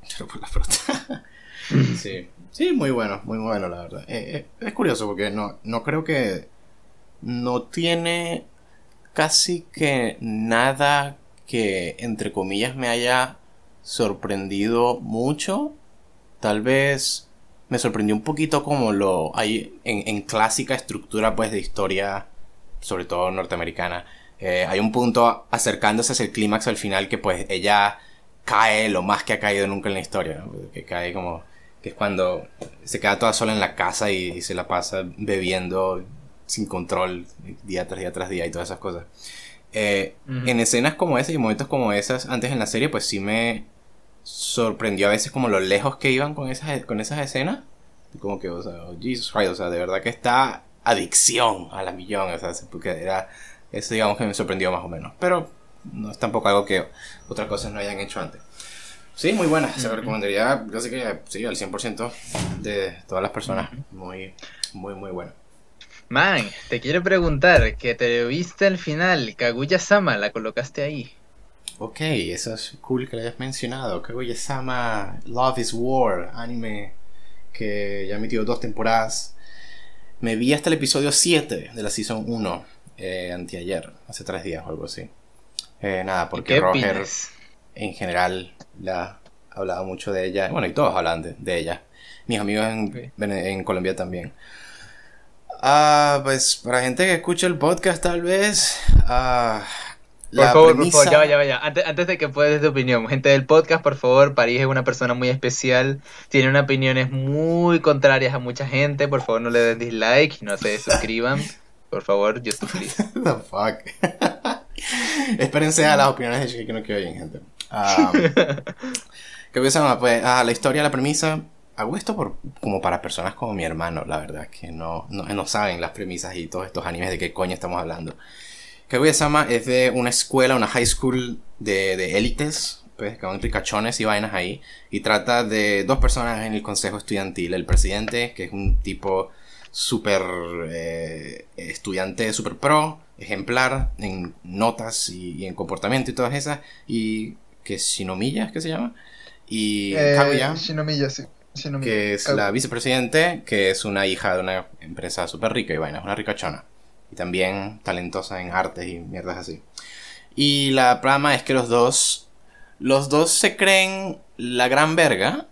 Solo por la prota. sí. sí, muy bueno, muy bueno la verdad. Eh, eh, es curioso porque no, no creo que no tiene casi que nada que, entre comillas, me haya sorprendido mucho. Tal vez me sorprendió un poquito como lo hay en, clásica estructura pues de historia, sobre todo norteamericana. Eh, hay un punto acercándose hacia el clímax al final que pues ella cae lo más que ha caído nunca en la historia, que cae como que es cuando se queda toda sola en la casa y se la pasa bebiendo sin control día tras día tras día y todas esas cosas. Eh, en escenas como esas y momentos como esas, antes en la serie, pues sí me sorprendió a veces como lo lejos que iban con esas, con esas escenas. Como que, o sea, oh, Jesus Christ, o sea, de verdad que está adicción a la millón, o sea, porque era, eso digamos que me sorprendió más o menos. Pero no es tampoco algo que otras cosas no hayan hecho antes. Sí, muy buena, se lo recomendaría casi que sí, al 100% de todas las personas. Muy, muy, muy buena. Man, te quiero preguntar, que te viste al final, Kaguya-sama, la colocaste ahí. Ok, eso es cool que lo hayas mencionado. Kaguya-sama, Love is War, anime que ya emitió dos temporadas. Me vi hasta el episodio 7 de la Season 1, eh, anteayer, hace tres días o algo así. Eh, nada, porque Roger en general la ha hablado mucho de ella. Bueno, y todos hablan de, ella. Mis amigos en, en Colombia también. Ah, pues para gente que escucha el podcast tal vez... Ah, por favor, por favor, ya ya Antes, antes de que puedas de opinión, gente del podcast, por favor, París es una persona muy especial, tiene unas opiniones muy contrarias a mucha gente, por favor no le den dislike, no se suscriban, por favor, yo estoy The fuck. Espérense a las opiniones de que no quiero gente. Um, ¿Qué pasa? Pues, ah, la historia, la premisa, hago esto por, como para personas como mi hermano, la verdad, que no, no, saben las premisas y todos estos animes de qué coño estamos hablando. Kaguya-sama es de una escuela, una high school de, de élites, pues, con ricachones y vainas ahí, y trata de dos personas en el consejo estudiantil. El presidente, que es un tipo súper eh, estudiante, súper pro, ejemplar en notas y, en comportamiento y todas esas, y que es Shinomiya, ¿qué se llama? Y eh, Kaguya. Shinomiya, sí que es la vicepresidente, que es una hija de una empresa súper rica y vaina, es una ricachona. Y también talentosa en artes y mierdas así. Y la trama es que los dos, los dos se creen la gran verga,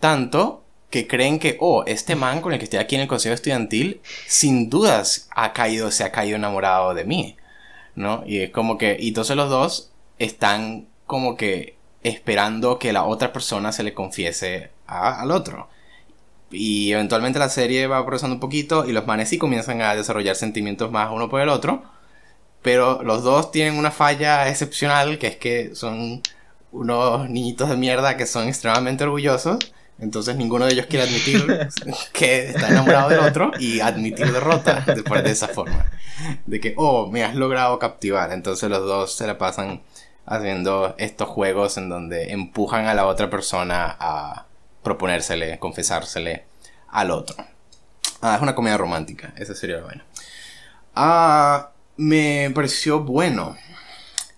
tanto que creen que, oh, este man con el que estoy aquí en el consejo estudiantil, sin dudas ha caído, se ha caído enamorado de mí, ¿no? Y es como que, y entonces los dos están como que esperando que la otra persona se le confiese al otro. Y eventualmente la serie va progresando un poquito y los manes sí comienzan a desarrollar sentimientos más uno por el otro. Pero los dos tienen una falla excepcional que es que son unos niñitos de mierda que son extremadamente orgullosos. Entonces ninguno de ellos quiere admitir que está enamorado del otro y admitir derrota después de esa forma. De que, oh, me has logrado captivar. Entonces los dos se la pasan haciendo estos juegos en donde empujan a la otra persona a proponérsele, confesársele al otro. Ah, es una comedia romántica, esa sería la buena. Ah, me pareció bueno,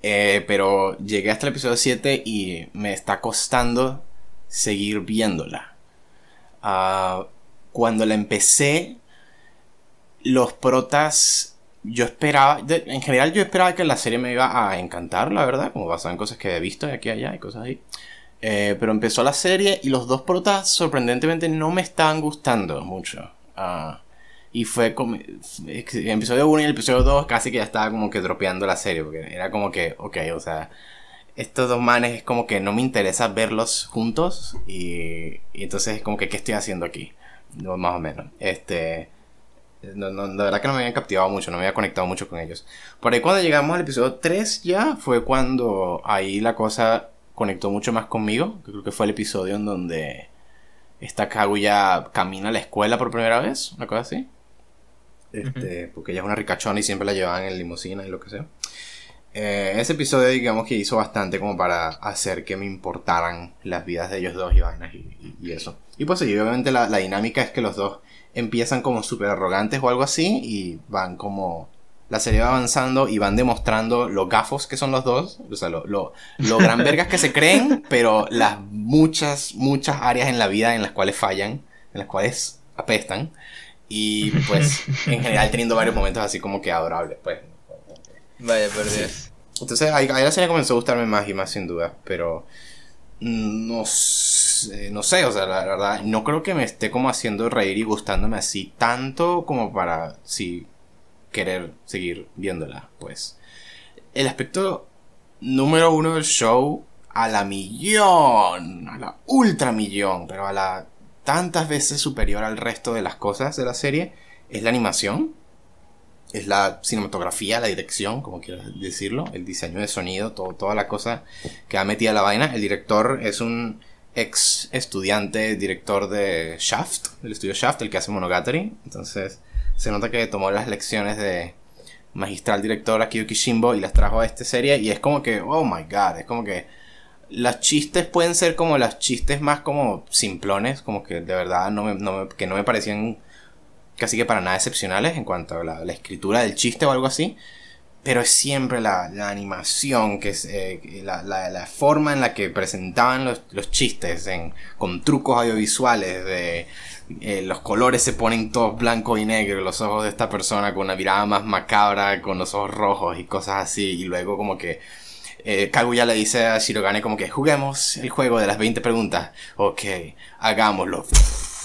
eh, pero llegué hasta el episodio 7 y me está costando seguir viéndola. Ah, cuando la empecé, los protas, yo esperaba, en general yo esperaba que la serie me iba a encantar, la verdad, como basado en cosas que he visto de aquí a allá y cosas así. Eh, pero empezó la serie y los dos protas sorprendentemente no me estaban gustando mucho. Uh, y fue como. El episodio 1 y el episodio 2 casi que ya estaba como que dropeando la serie. Porque era como que, ok, o sea. Estos dos manes es como que no me interesa verlos juntos. Y, y entonces es como que, ¿qué estoy haciendo aquí? más o menos. Este. No, no, la verdad que no me habían captivado mucho, no me había conectado mucho con ellos. Por ahí cuando llegamos al episodio 3 ya fue cuando ahí la cosa conectó mucho más conmigo. Creo que fue el episodio en donde esta Kaguya camina a la escuela por primera vez, una cosa así. Este, Porque ella es una ricachona y siempre la llevaban en limusina y lo que sea. Eh, ese episodio, digamos que hizo bastante como para hacer que me importaran las vidas de ellos dos y vainas y, eso. Y pues sí, obviamente la, la, dinámica es que los dos empiezan como súper arrogantes o algo así y van como la serie va avanzando y van demostrando los gafos que son los dos, o sea, lo, lo, gran vergas que se creen, pero las muchas, muchas áreas en la vida en las cuales fallan, en las cuales apestan, y pues en general teniendo varios momentos así como que adorables, pues. Vaya, por Dios. Entonces ahí, la serie comenzó a gustarme más y más sin duda, pero no sé, no sé, o sea, la verdad, no creo que me esté como haciendo reír y gustándome así tanto como para, sí, querer seguir viéndola, pues. El aspecto número uno del show a la millón, a la ultra millón, pero a la tantas veces superior al resto de las cosas de la serie, es la animación, es la cinematografía, la dirección, como quieras decirlo, el diseño de sonido, todo, toda la cosa que ha metido la vaina. El director es un ex estudiante, director de Shaft, del estudio Shaft, el que hace Monogatari. Entonces, se nota que tomó las lecciones de magistral director Akiyuki Shimbo y las trajo a esta serie y es como que, oh my god, es como que las chistes pueden ser como las chistes más como simplones, como que de verdad no me, que no me parecían casi que para nada excepcionales en cuanto a la, escritura del chiste o algo así, pero es siempre la, animación, que es eh, la, forma en la que presentaban los, los chistes con trucos audiovisuales de eh, los colores se ponen todos blanco y negro, los ojos de esta persona con una mirada más macabra, con los ojos rojos y cosas así, y luego como que eh, Kaguya le dice a Shirogane como que juguemos el juego de las 20 preguntas, ok, hagámoslo.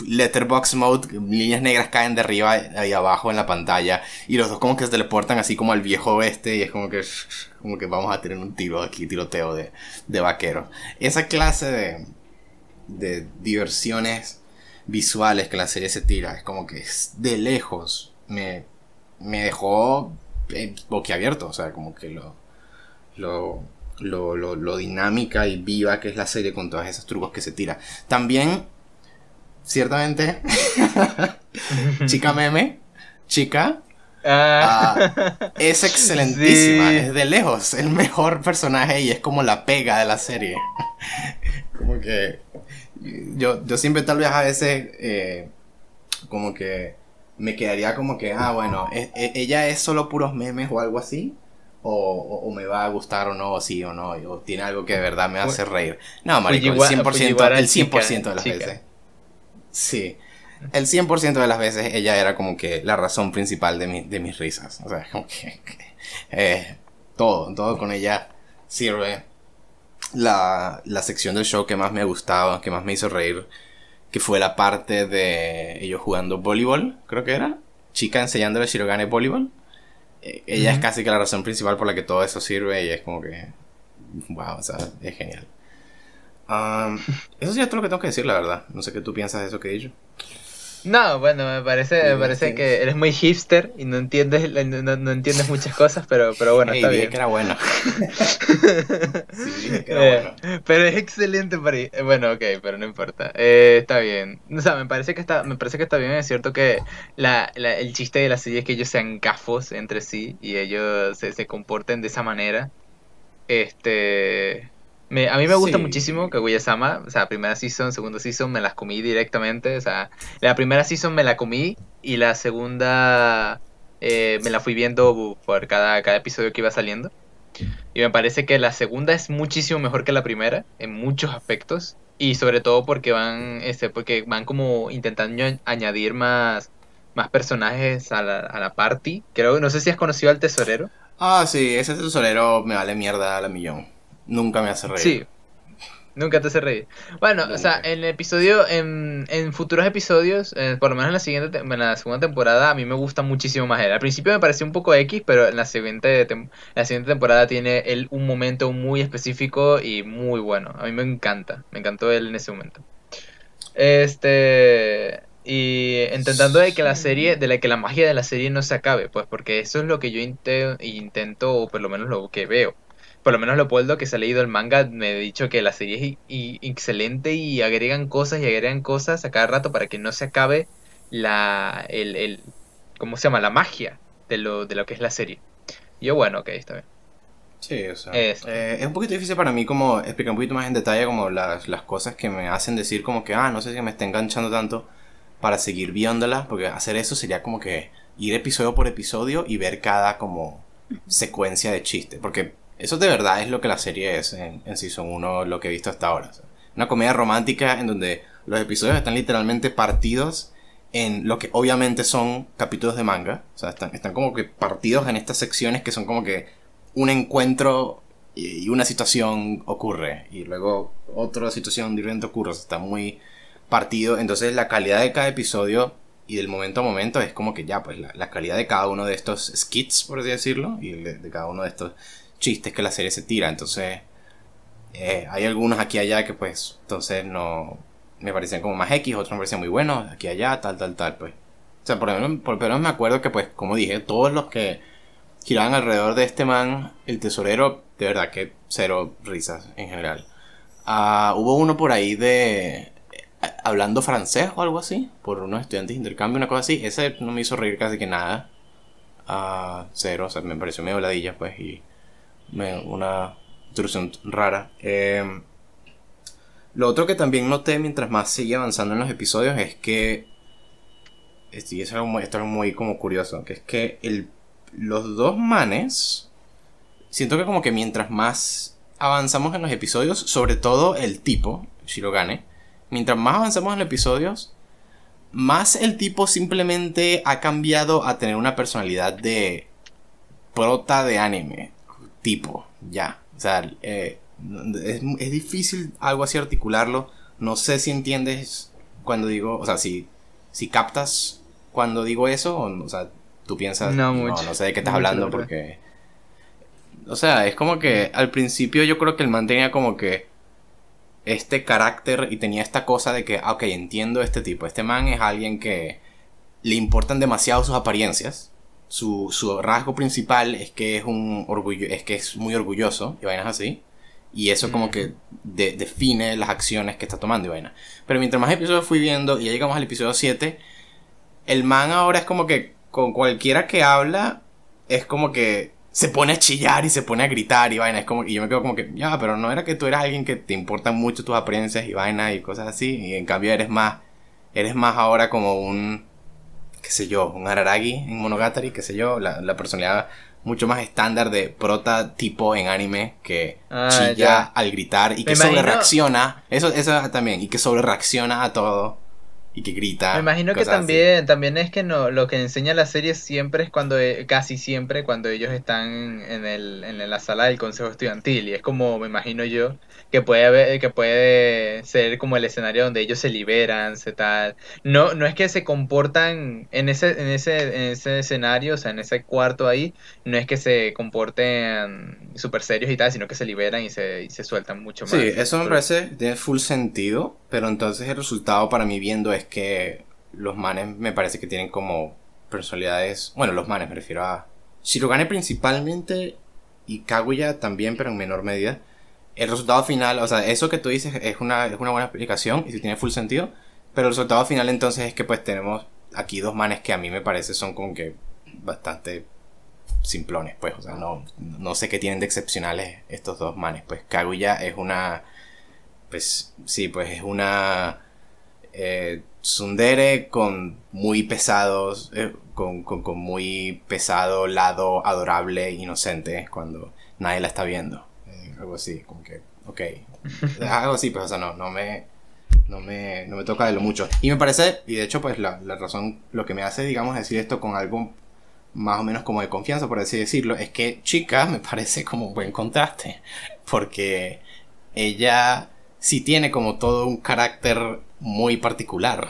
Letterbox mode, líneas negras caen de arriba y abajo en la pantalla y los dos como que se teleportan así como al viejo oeste y es como que como que vamos a tener un tiro aquí, tiroteo de, de vaquero. Esa clase de, de diversiones visuales que la serie se tira. Es como que de lejos me, me dejó eh, boquiabierto. O sea, como que lo, lo, lo, lo, dinámica y viva que es la serie con todos esos trucos que se tira. También, ciertamente, chica meme, chica, ah. Ah, es excelentísima, es de lejos el mejor personaje y es como la pega de la serie. como que yo, yo siempre tal vez a veces eh, como que me quedaría como que, ah, bueno, e, e, ella es solo puros memes o algo así. O, o, me va a gustar o no, o sí o no, o tiene algo que de verdad me hace reír. No, marico, el 100%, el 100% de las veces. Sí. El 100% de las veces ella era como que la razón principal de, mi, de mis risas. O sea, como que... Eh, todo, todo con ella sirve la, la sección del show que más me gustaba, que más me hizo reír, que fue la parte de ellos jugando voleibol, creo que era. Chica enseñándole a Shirogane voleibol. Eh, ella es casi que la razón principal por la que todo eso sirve y es como que... Wow, o sea, es genial. eso sí es todo lo que tengo que decir, la verdad. No sé qué tú piensas de eso que he dicho. No, bueno, me parece, me parece que eres muy hipster y no entiendes, no, entiendes muchas cosas, pero, pero bueno, está bien. que era bueno. sí, que era bueno. Eh, pero es excelente para eh, Bueno, ok, pero no importa. Eh, está bien. O sea, me parece que está, me parece que está bien. Es cierto que la, la, el chiste de la serie es que ellos sean gafos entre sí y ellos se, se comporten de esa manera. Este Me, a mí me gusta muchísimo Kaguya-sama, o sea, primera season, segunda season me las comí directamente, o sea, la primera season me la comí y la segunda eh, me la fui viendo por cada, cada episodio que iba saliendo. Y me parece que la segunda es muchísimo mejor que la primera en muchos aspectos y sobre todo porque van este porque van como intentando añadir más más personajes a la, a la party. Creo, no sé si has conocido al tesorero. Ah, sí, ese tesorero me vale mierda a la millón. Nunca me hace reír. Sí. Nunca te hace reír. Bueno, o sea, en el episodio, en, en futuros episodios, eh, por lo menos en la siguiente en la segunda temporada, a mí me gusta muchísimo más él. Al principio me pareció un poco X, pero en la siguiente, la siguiente temporada tiene él un momento muy específico y muy bueno. A mí me encanta. Me encantó él en ese momento. Este y intentando de que la serie, de la que la magia de la serie no se acabe, pues porque eso es lo que yo intento, o por lo menos lo que veo. Por lo menos Leopoldo, que se ha leído el manga, me ha dicho que la serie es excelente y agregan cosas y agregan cosas a cada rato para que no se acabe la, el, el ¿cómo se llama? La magia de lo, de lo que es la serie. Y yo, bueno, ok, está bien. Sí, o sea, eh, es un poquito difícil para mí como explicar un poquito más en detalle como las, las cosas que me hacen decir como que, ah, no sé si me está enganchando tanto para seguir viéndola, porque hacer eso sería como que ir episodio por episodio y ver cada como secuencia de chistes, porque eso de verdad es lo que la serie es en, en Season 1, lo que he visto hasta ahora. una comedia romántica en donde los episodios están literalmente partidos en lo que obviamente son capítulos de manga, o sea, están, están como que partidos en estas secciones que son como que un encuentro y una situación ocurre y luego otra situación diferente ocurre, está muy partido. Entonces la calidad de cada episodio y del momento a momento es como que ya, pues la, calidad de cada uno de estos skits, por así decirlo, y de, cada uno de estos chistes que la serie se tira. Entonces eh, hay algunos aquí y allá que pues entonces no me parecían como más X, otros me parecían muy buenos, aquí y allá, tal, tal, tal, pues. O sea, por lo menos, por, me acuerdo que pues, como dije, todos los que giraban alrededor de este man, el tesorero, de verdad que cero risas en general. Ah, hubo uno por ahí de hablando francés o algo así, por unos estudiantes de intercambio, una cosa así. Ese no me hizo reír casi que nada. a cero, o sea, me pareció medio ladilla, pues, y una introducción rara. Em, lo otro que también noté mientras más sigue avanzando en los episodios es que. Esto es muy, esto es muy como curioso, que es que el, los dos manes. Siento que como que mientras más avanzamos en los episodios, sobre todo el tipo, Shirogane, mientras más avanzamos en los episodios, más el tipo simplemente ha cambiado a tener una personalidad de prota de anime. Tipo, ya. O sea, eh, es, difícil algo así articularlo. No sé si entiendes cuando digo, o sea, si, si captas cuando digo eso, o, o sea, tú piensas, no, no, no, sé de qué estás hablando porque... O sea, es como que al principio yo creo que el man tenía como que este carácter y tenía esta cosa de que, ah, ok, entiendo este tipo. Este man es alguien que le importan demasiado sus apariencias. Su, su rasgo principal es que es un orgullo, es que es muy orgulloso y vainas así. Y eso como que define las acciones que está tomando y vaina. Pero mientras más episodios fui viendo y ya llegamos al episodio 7, el man ahora es como que con cualquiera que habla es como que se pone a chillar y se pone a gritar y vaina. Es como, y yo me quedo como que, ya, pero no era que tú eras alguien que te importan mucho tus apariencias y vaina y cosas así. Y en cambio eres más, eres más ahora como un, qué sé yo, un Araragi en Monogatari, qué sé yo, la, la personalidad mucho más estándar de prota tipo en anime que ah, chilla al gritar y que sobre reacciona. Eso, eso también, y que sobre reacciona a todo y que grita. Me imagino que también, también es que no, lo que enseña la serie siempre es cuando, eh, casi siempre, cuando ellos están en, el, en la sala del consejo estudiantil. Y es como, me imagino yo, que puede haber, que puede ser como el escenario donde ellos se liberan, se tal. No, no es que se comportan en ese, en ese, en ese escenario, o sea, en ese cuarto ahí, no es que se comporten súper serios y tal, sino que se liberan y se, y se sueltan mucho más. Sí, eso me parece, tiene full sentido, pero entonces el resultado para mí viendo es que los manes me parece que tienen como personalidades, bueno, los manes me refiero a Shirogane principalmente y Kaguya también, pero en menor medida el resultado final, o sea, eso que tú dices es una, es una buena explicación y si tiene full sentido, pero el resultado final entonces es que pues tenemos aquí dos manes que a mí me parece son como que bastante simplones, pues, o sea, no, no sé qué tienen de excepcionales estos dos manes, pues Kaguya es una, pues, sí, pues es una eh, tsundere con muy pesados, eh, con, con, muy pesado lado adorable e inocente cuando nadie la está viendo, eh, algo así, como que, ok, algo así, pues, o sea, no, no me... No me, no me toca de lo mucho. Y me parece, y de hecho, pues la, la razón, lo que me hace, digamos, decir esto con algo más o menos como de confianza, por así decirlo, es que Chica me parece como un buen contraste, porque ella sí tiene como todo un carácter muy particular.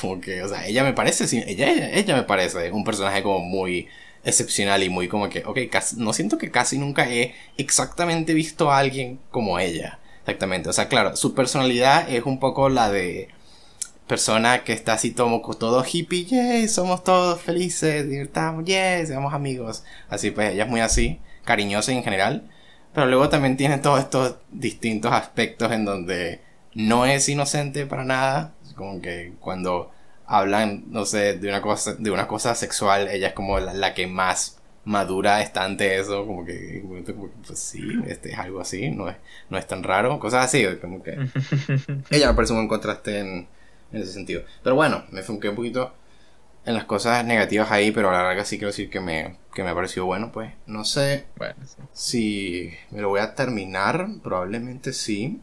Como que, o sea, ella me parece, ella, ella me parece un personaje como muy excepcional y muy como que, ok, no siento que casi nunca he exactamente visto a alguien como ella. Exactamente, o sea, claro, su personalidad es un poco la de persona que está así todo, todo hippie, yay, somos todos felices, estamos, yay, seamos amigos. Así pues, ella es muy así, cariñosa en general. Pero luego también tiene todos estos distintos aspectos en donde no es inocente para nada. Como que cuando hablan, no sé, de una cosa, de una cosa sexual, ella es como la, que más madura está ante eso, como que, pues sí, este es algo así, no es, no es tan raro, cosas así, como que ella me parece un buen contraste en, en ese sentido. Pero bueno, me funqué un poquito en las cosas negativas ahí, pero a la larga sí quiero decir que me, que me ha parecido bueno, pues. No sé bueno, si me lo voy a terminar, probablemente sí.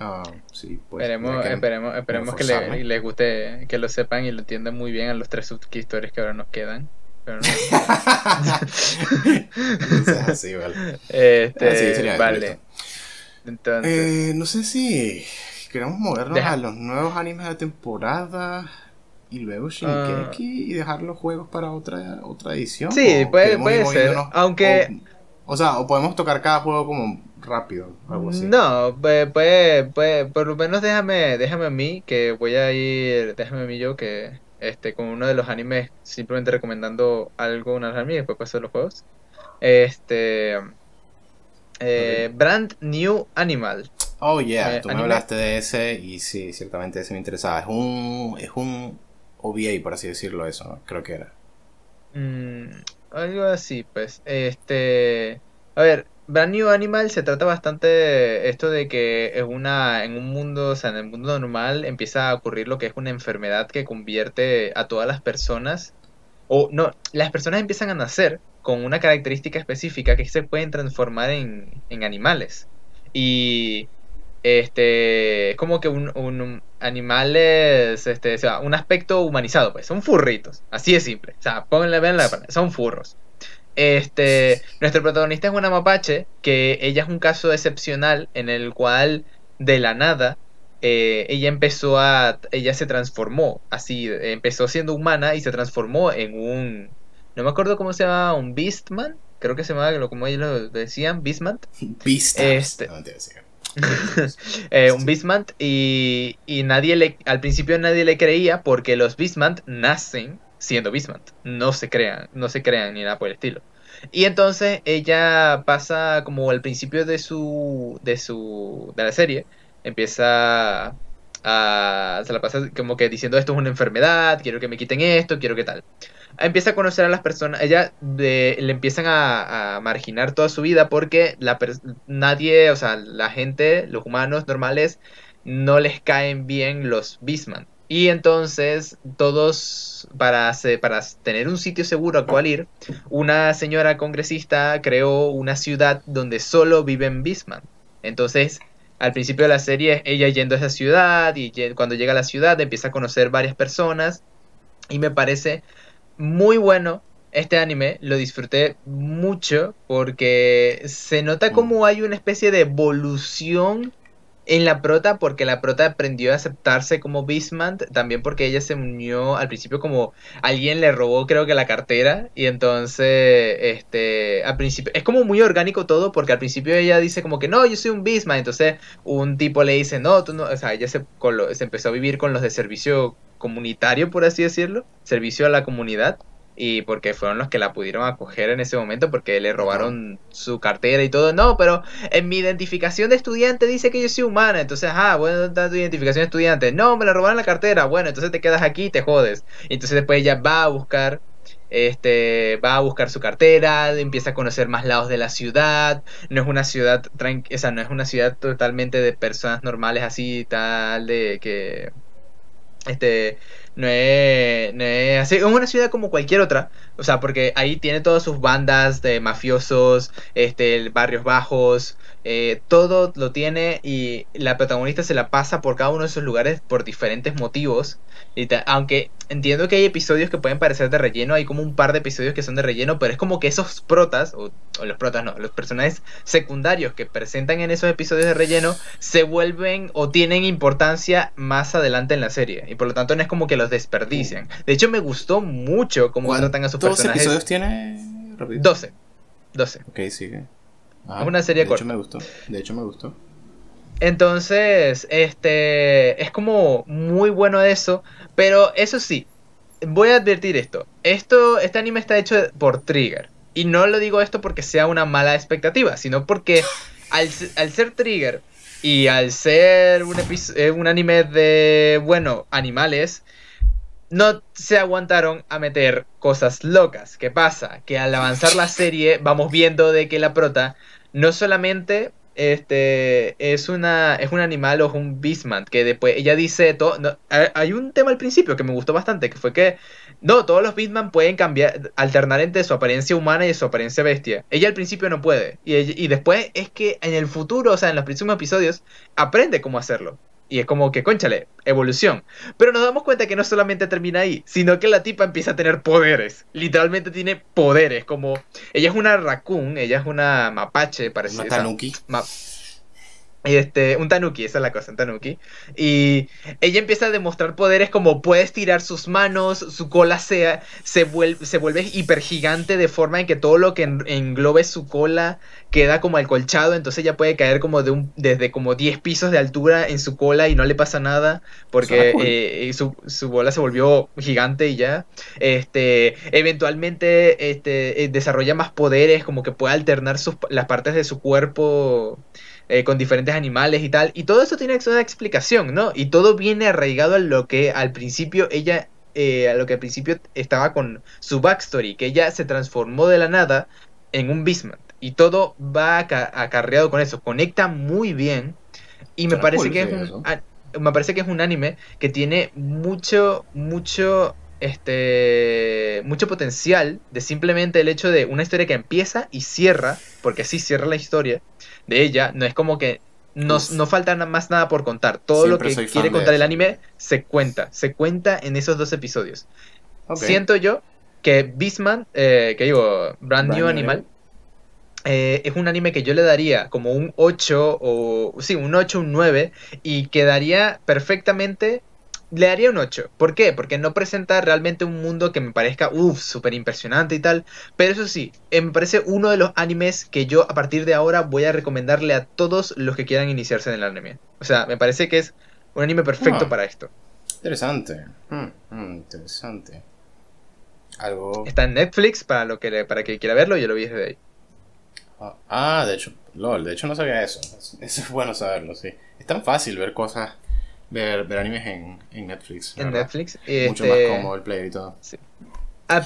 Ah, sí pues, esperemos, esperemos, esperemos que les guste, que lo sepan y lo entiendan muy bien a los tres subscriptores que ahora nos quedan. Pero no. así, vale. Este, ah, vale. Entonces. Eh, no sé si queremos movernos a los nuevos animes de temporada y luego Shinkeki y dejar los juegos para otra otra edición. Sí, puede, puede ser. Aunque. O, sea, o podemos tocar cada juego como rápido, algo así. No, puede, puede, por lo menos déjame, déjame a mí, que voy a ir, déjame a mí yo que este, con uno de los animes, simplemente recomendando algo, una de las y después paso a los juegos. Este. Eh, Brand New Animal. Oh, yeah, eh, tú me hablaste de ese y sí, ciertamente ese me interesaba. Es un, es un OVA, por así decirlo, eso, ¿no? Creo que era. Mm, algo así, pues. Este. A ver, Brand New Animal se trata bastante esto de que en una en un mundo, o sea, en el mundo normal empieza a ocurrir lo que es una enfermedad que convierte a todas las personas o no, las personas empiezan a nacer con una característica específica que se pueden transformar en, en animales. Y este, es como que un, un animales, este, o sea, un aspecto humanizado, pues, son furritos, así de simple, o sea, pónganle, la son furros. Este, nuestro protagonista es una mapache, que ella es un caso excepcional en el cual, de la nada, eh, ella empezó a, ella se transformó, así, empezó siendo humana y se transformó en un, no me acuerdo cómo se llama, un Beastman, creo que se llamaba, como ellos lo decían, Beastman. Beast. Este, eh, un Beastman y, y, nadie le, al principio nadie le creía porque los Beastman nacen siendo Beastman, no se crean, no se crean ni nada por el estilo. Y entonces ella pasa como al principio de su de su de la serie empieza a se la pasa como que diciendo esto es una enfermedad, quiero que me quiten esto, quiero que tal empieza a conocer a las personas, ella le empiezan a, marginar toda su vida porque la nadie, o sea, la gente, los humanos normales, no les caen bien los Beastman. Y entonces todos, para, para tener un sitio seguro al cual ir, una señora congresista creó una ciudad donde solo viven Beastman. Entonces, al principio de la serie, ella yendo a esa ciudad y cuando llega a la ciudad empieza a conocer varias personas y me parece muy bueno este anime, lo disfruté mucho porque se nota como mm. hay una especie de evolución en la prota porque la prota aprendió a aceptarse como Beastman, también porque ella se unió al principio como alguien le robó creo que la cartera y entonces este al principio es como muy orgánico todo porque al principio ella dice como que no, yo soy un Beastman, entonces un tipo le dice, "No, tú no", o sea, ella se, se empezó a vivir con los de servicio comunitario, por así decirlo, servicio a la comunidad, y porque fueron los que la pudieron acoger en ese momento porque le robaron su cartera y todo. No, pero en mi identificación de estudiante dice que yo soy humana, entonces, ah, bueno, ¿dónde tu identificación de estudiante? No, me la robaron la cartera, bueno, entonces te quedas aquí y te jodes. Y entonces después ella va a buscar este, va a buscar su cartera, empieza a conocer más lados de la ciudad, no es una ciudad, o sea, no es una ciudad totalmente de personas normales así, tal, de que, este, no es, no es así, es una ciudad como cualquier otra, o sea, porque ahí tiene todas sus bandas de mafiosos, este, barrios bajos, eh, todo lo tiene y la protagonista se la pasa por cada uno de esos lugares por diferentes motivos. Y aunque entiendo que hay episodios que pueden parecer de relleno, hay como un par de episodios que son de relleno, pero es como que esos protas, o, los protas no, los personajes secundarios que presentan en esos episodios de relleno se vuelven o tienen importancia más adelante en la serie. Y por lo tanto no es como que los desperdician. De hecho me gustó mucho cómo tratan a sus personajes. ¿Cuántos episodios tiene? 12. 12. Ok, sigue. Ah, es una serie de corta. Hecho me gustó. De hecho me gustó. Entonces, este es como muy bueno eso, pero eso sí, voy a advertir esto. Esto este anime está hecho por Trigger y no lo digo esto porque sea una mala expectativa, sino porque al, ser Trigger y al ser un, eh, un anime de, bueno, animales, no se aguantaron a meter cosas locas. ¿Qué pasa? Que al avanzar la serie vamos viendo de que la prota no solamente este es una es un animal o es un beastman que después ella dice todo hay un tema al principio que me gustó bastante que fue que no todos los beastman pueden cambiar alternar entre su apariencia humana y su apariencia bestia. Ella al principio no puede y, y después es que en el futuro o sea en los próximos episodios aprende cómo hacerlo y es como que, conchale, evolución. Pero nos damos cuenta que no solamente termina ahí, sino que la tipa empieza a tener poderes. Literalmente tiene poderes, como... Ella es una raccoon, ella es una mapache, parece. Una tanuki. Este, un tanuki, esa es la cosa, un tanuki. Y ella empieza a demostrar poderes como puedes tirar sus manos, su cola se, se, vuelve, se vuelve hiper gigante de forma en que todo lo que englobe su cola queda como alcolchado, entonces ella puede caer como de un, desde como 10 pisos de altura en su cola y no le pasa nada porque eh, su, su, bola se volvió gigante y ya. Este, eventualmente este, eh, desarrolla más poderes, como que puede alternar sus, las partes de su cuerpo eh, con diferentes animales y tal. Y todo eso tiene una explicación, ¿no? Y todo viene arraigado a lo que al principio ella, eh, a lo que al principio estaba con su backstory, que ella se transformó de la nada en un Bismarck. Y todo va acarreado con eso, conecta muy bien. Y me parece que es un, me parece que es un anime que tiene mucho, mucho este mucho potencial de simplemente el hecho de una historia que empieza y cierra, porque así cierra la historia, de ella, no es como que no, no falta más nada por contar. Todo lo que quiere contar el anime se cuenta, se cuenta en esos dos episodios. Siento yo que Beastman, eh, que digo, Brand, New Animal, eh, es un anime que yo le daría como un 8 o, sí, un 8, un 9 y quedaría perfectamente le daría un 8. ¿Por qué? Porque no presenta realmente un mundo que me parezca, uff, súper impresionante y tal. Pero eso sí, eh, me parece uno de los animes que yo a partir de ahora voy a recomendarle a todos los que quieran iniciarse en el anime. O sea, me parece que es un anime perfecto ah. para esto. Interesante. Hmm, hmm, interesante. Algo... Está en Netflix para, lo que, para que quiera verlo, yo lo vi desde ahí. Ah, ah, de hecho, LOL, de hecho no sabía eso. Eso es bueno saberlo, sí. Es tan fácil ver cosas ver, ver animes en, en Netflix. En Netflix. Mucho más este, como el player y todo. Sí. Ah,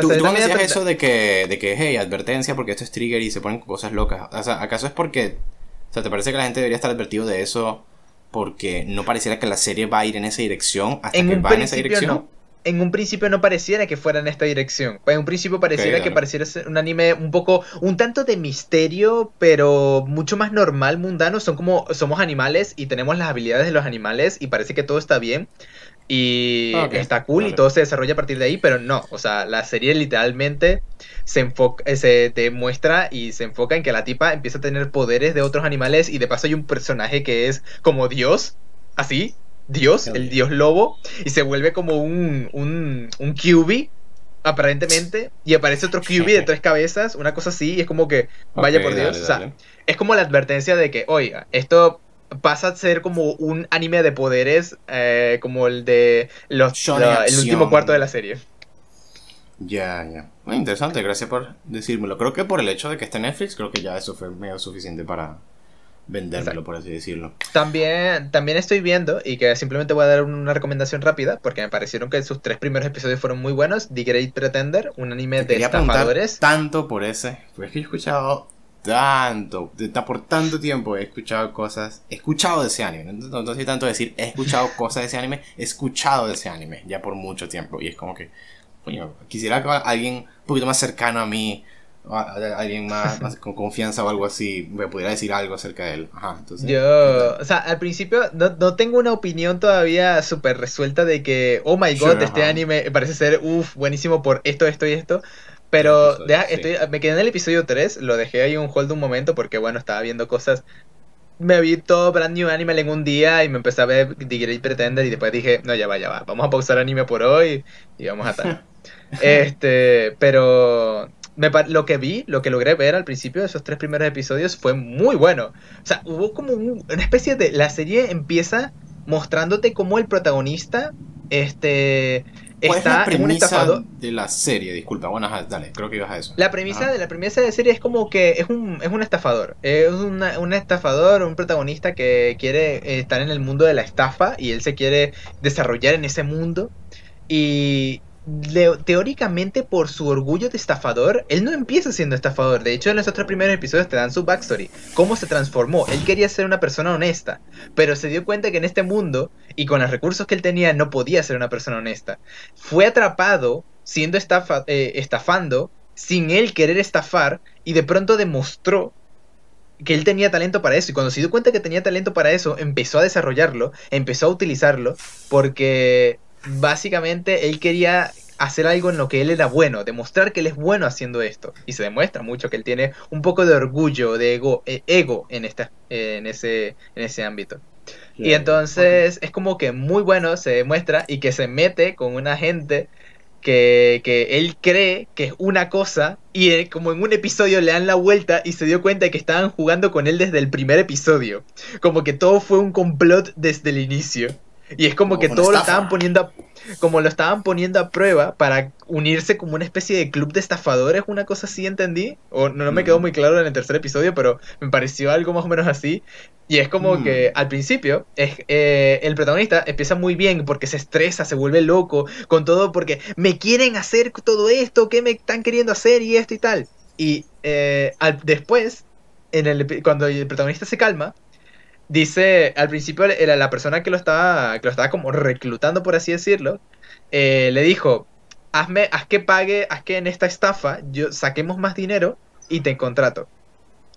tú, tú me decías eso de que, de que, hey, advertencia porque esto es trigger y se ponen cosas locas. O sea, ¿acaso es porque, o sea, te parece que la gente debería estar advertido de eso porque no pareciera que la serie va a ir en esa dirección hasta que va en esa dirección? En un principio no pareciera que fuera en esta dirección. En un principio pareciera que pareciera ser un anime un poco, un tanto de misterio, pero mucho más normal, mundano. Son como, somos animales y tenemos las habilidades de los animales y parece que todo está bien. Y está cool y todo se desarrolla a partir de ahí, pero no, o sea, la serie literalmente se enfoca, eh, se demuestra y se enfoca en que la tipa empieza a tener poderes de otros animales y de paso hay un personaje que es como Dios, así, dios, el dios lobo, y se vuelve como un, un, un QB, aparentemente, y aparece otro QB de tres cabezas, una cosa así, y es como que, vaya por Dios, o sea, es como la advertencia de que, oiga, esto pasa a ser como un anime de poderes, eh, como el de los, el último cuarto de la serie. Ya, ya. Muy interesante, gracias por decírmelo. Creo que por el hecho de que esté Netflix, creo que ya eso fue medio suficiente para, vendérmelo, por así decirlo. También, también estoy viendo, y que simplemente voy a dar una recomendación rápida, porque me parecieron que sus tres primeros episodios fueron muy buenos. The Great Pretender, un anime de estafadores. Tanto por ese, porque es que he escuchado tanto, por tanto tiempo he escuchado cosas, he escuchado de ese anime, no, no, sé tanto decir he escuchado cosas de ese anime, he escuchado de ese anime ya por mucho tiempo y es como que, quisiera que alguien un poquito más cercano a mí, alguien más, con confianza o algo así, me pudiera decir algo acerca de él. Ajá, entonces, Yo, o sea, al principio no, no tengo una opinión todavía súper resuelta de que, oh my god, este anime parece ser, uff, buenísimo por esto, esto y esto. Pero estoy, me quedé en el episodio 3, lo dejé ahí un hold un momento porque, bueno, estaba viendo cosas. Me vi todo Brand New Animal en un día y me empecé a ver The Great Pretender y después dije, no, ya va, ya va, vamos a pausar anime por hoy y vamos a tal. este, pero me, lo que vi, lo que logré ver al principio de esos tres primeros episodios fue muy bueno. O sea, hubo como una especie de... La serie empieza mostrándote como el protagonista, este ¿Cuál es la premisa de la serie? Disculpa, bueno, dale, creo que ibas a eso. La premisa de la premisa de la serie es como que es un, es un estafador. Es un estafador, un protagonista que quiere estar en el mundo de la estafa y él se quiere desarrollar en ese mundo. Y teóricamente por su orgullo de estafador, él no empieza siendo estafador. De hecho, en los otros primeros episodios te dan su backstory. Cómo se transformó. Él quería ser una persona honesta, pero se dio cuenta que en este mundo y con los recursos que él tenía no podía ser una persona honesta. Fue atrapado siendo estafa, eh, estafando sin él querer estafar y de pronto demostró que él tenía talento para eso y cuando se dio cuenta que tenía talento para eso, empezó a desarrollarlo, empezó a utilizarlo porque básicamente él quería hacer algo en lo que él era bueno, demostrar que él es bueno haciendo esto. Y se demuestra mucho que él tiene un poco de orgullo, de ego, eh, ego en, esta, en, ese, en ese ámbito. y entonces es como que muy bueno se demuestra y que se mete con una gente que, que, él cree que es una cosa y eh, como en un episodio le dan la vuelta y se dio cuenta de que estaban jugando con él desde el primer episodio. Como que todo fue un complot desde el inicio. Y es como, que todo lo estaban poniendo a, como lo estaban poniendo a prueba para unirse como una especie de club de estafadores, una cosa así entendí. O no, me quedó mm. muy claro en el tercer episodio, pero me pareció algo más o menos así. Y es como que mm. al principio es, eh, el protagonista empieza muy bien porque se estresa, se vuelve loco con todo porque me quieren hacer todo esto, ¿qué me están queriendo hacer y esto y tal? Y eh, al, después, en el, cuando el protagonista se calma, dice, al principio era la persona que lo estaba, que lo estaba como reclutando, por así decirlo, eh, le dijo, hazme, haz que pague, haz que en esta estafa yo saquemos más dinero y te contrato.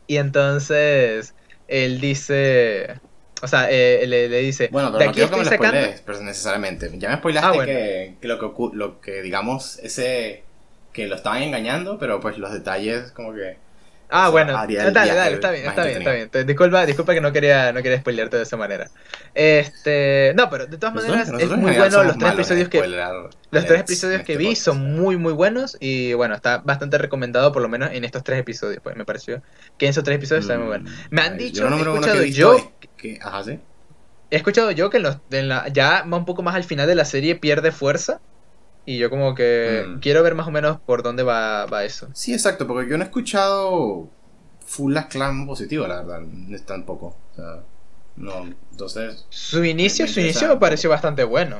Y entonces él dice, o sea, eh, le, dice, bueno, pero de aquí no que me pero necesariamente. Ya me spoilaste ah, que, que, lo que lo que digamos ese que lo estaban engañando, pero pues los detalles como que Ah, bueno. Dale, dale, está bien, está bien, está bien. Disculpa, disculpa que no quería, no quería spoilearte de esa manera. Este, no, pero de todas maneras es muy bueno los tres episodios que los tres episodios que este vi son muy muy buenos y bueno, está bastante recomendado por lo menos en estos tres episodios, pues me pareció que en esos tres episodios está muy bueno. Me han dicho, he escuchado yo que, ajá, ¿sí? He escuchado yo que en los, en la, ya un poco más al final de la serie pierde fuerza y yo como que mm. quiero ver más o menos por dónde va, va, eso. Sí, exacto, porque yo no he escuchado full clan positivo, la verdad, tampoco. O sea, no, entonces... Su inicio, su inicio me pareció bastante bueno.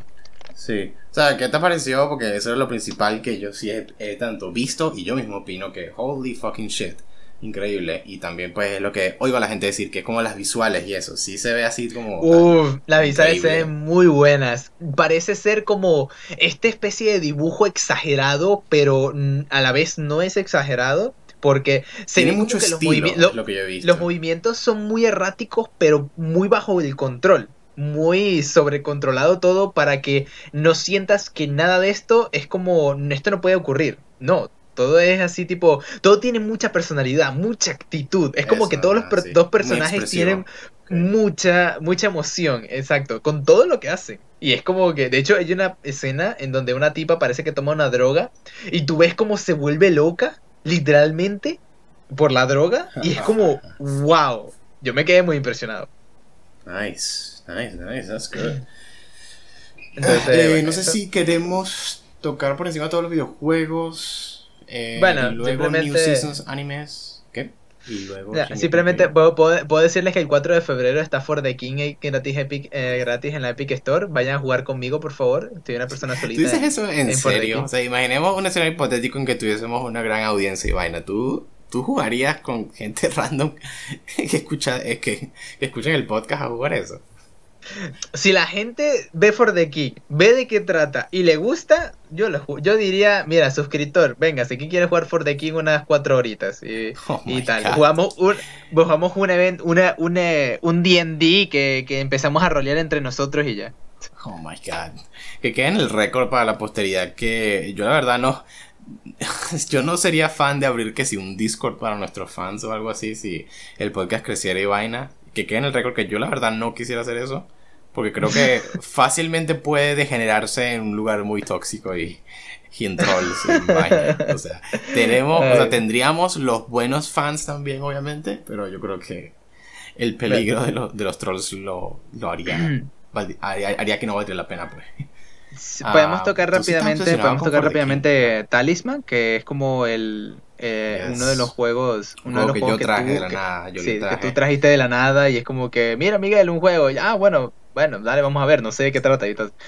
Sí. O sea, ¿qué te pareció? Porque eso es lo principal que yo sí he tanto visto y yo mismo opino que holy fucking shit increíble. Y también, pues, es lo que oigo a la gente decir, que es como las visuales y eso. Sí se ve así como. Uf, las visuales se ven muy buenas. Parece ser como esta especie de dibujo exagerado, pero a la vez no es exagerado. Porque se Tiene mucho que los, lo que yo he visto. los movimientos son muy erráticos, pero muy bajo el control muy sobrecontrolado todo para que no sientas que nada de esto es como esto no puede ocurrir. No, todo es así, tipo, todo tiene mucha personalidad, mucha actitud. Es como que todos los dos personajes tienen mucha, mucha emoción, exacto, con todo lo que hacen. Y es como que, de hecho, hay una escena en donde una tipa parece que toma una droga y tú ves cómo se vuelve loca, literalmente, por la droga. Y es como, wow. Yo me quedé muy impresionado. Nice, nice, nice, that's good. Eh, no sé si queremos tocar por encima todos los videojuegos. Eh, bueno, luego New Seasons animes. ¿Qué? Y luego. simplemente puedo, puedo, decirles que el 4 de febrero está For the King gratis, Epic, eh, gratis en la Epic Store. Vayan a jugar conmigo, por favor. Estoy una persona solita. ¿Tú dices eso en, serio? O sea, imaginemos un escenario hipotético en que tuviésemos una gran audiencia y vaina. ¿Tú, tú jugarías con gente random que escucha, que, que escuchen el podcast a jugar eso? Si la gente ve For the King, ve de qué trata y le gusta, yo lo yo diría, mira, suscriptor, venga, si quiere jugar For the King unas cuatro horitas y, oh tal. Jugamos un, jugamos un evento, una, un D&D que, que empezamos a rolear entre nosotros y ya. Oh my god. Que quede en el récord para la posteridad que yo la verdad no... Yo no sería fan de abrir que si un Discord para nuestros fans o algo así, si el podcast creciera y vaina. Que quede en el récord que yo la verdad no quisiera hacer eso. Porque creo que fácilmente puede degenerarse en un lugar muy tóxico y, y en trolls. O sea, tenemos, o sea, tendríamos los buenos fans también, obviamente, pero yo creo que el peligro de, los, de los trolls lo, lo haría, haría, que no valdría la pena, pues. Podemos ah, tocar rápidamente, podemos tocar rápidamente Talisman, que es como el eh, uno de los juegos, uno de los que juegos yo traje de la nada, yo sí, que tú trajiste de la nada y es como que, mira Miguel, un juego, ah, bueno, bueno, dale, vamos a ver, no sé de qué trata.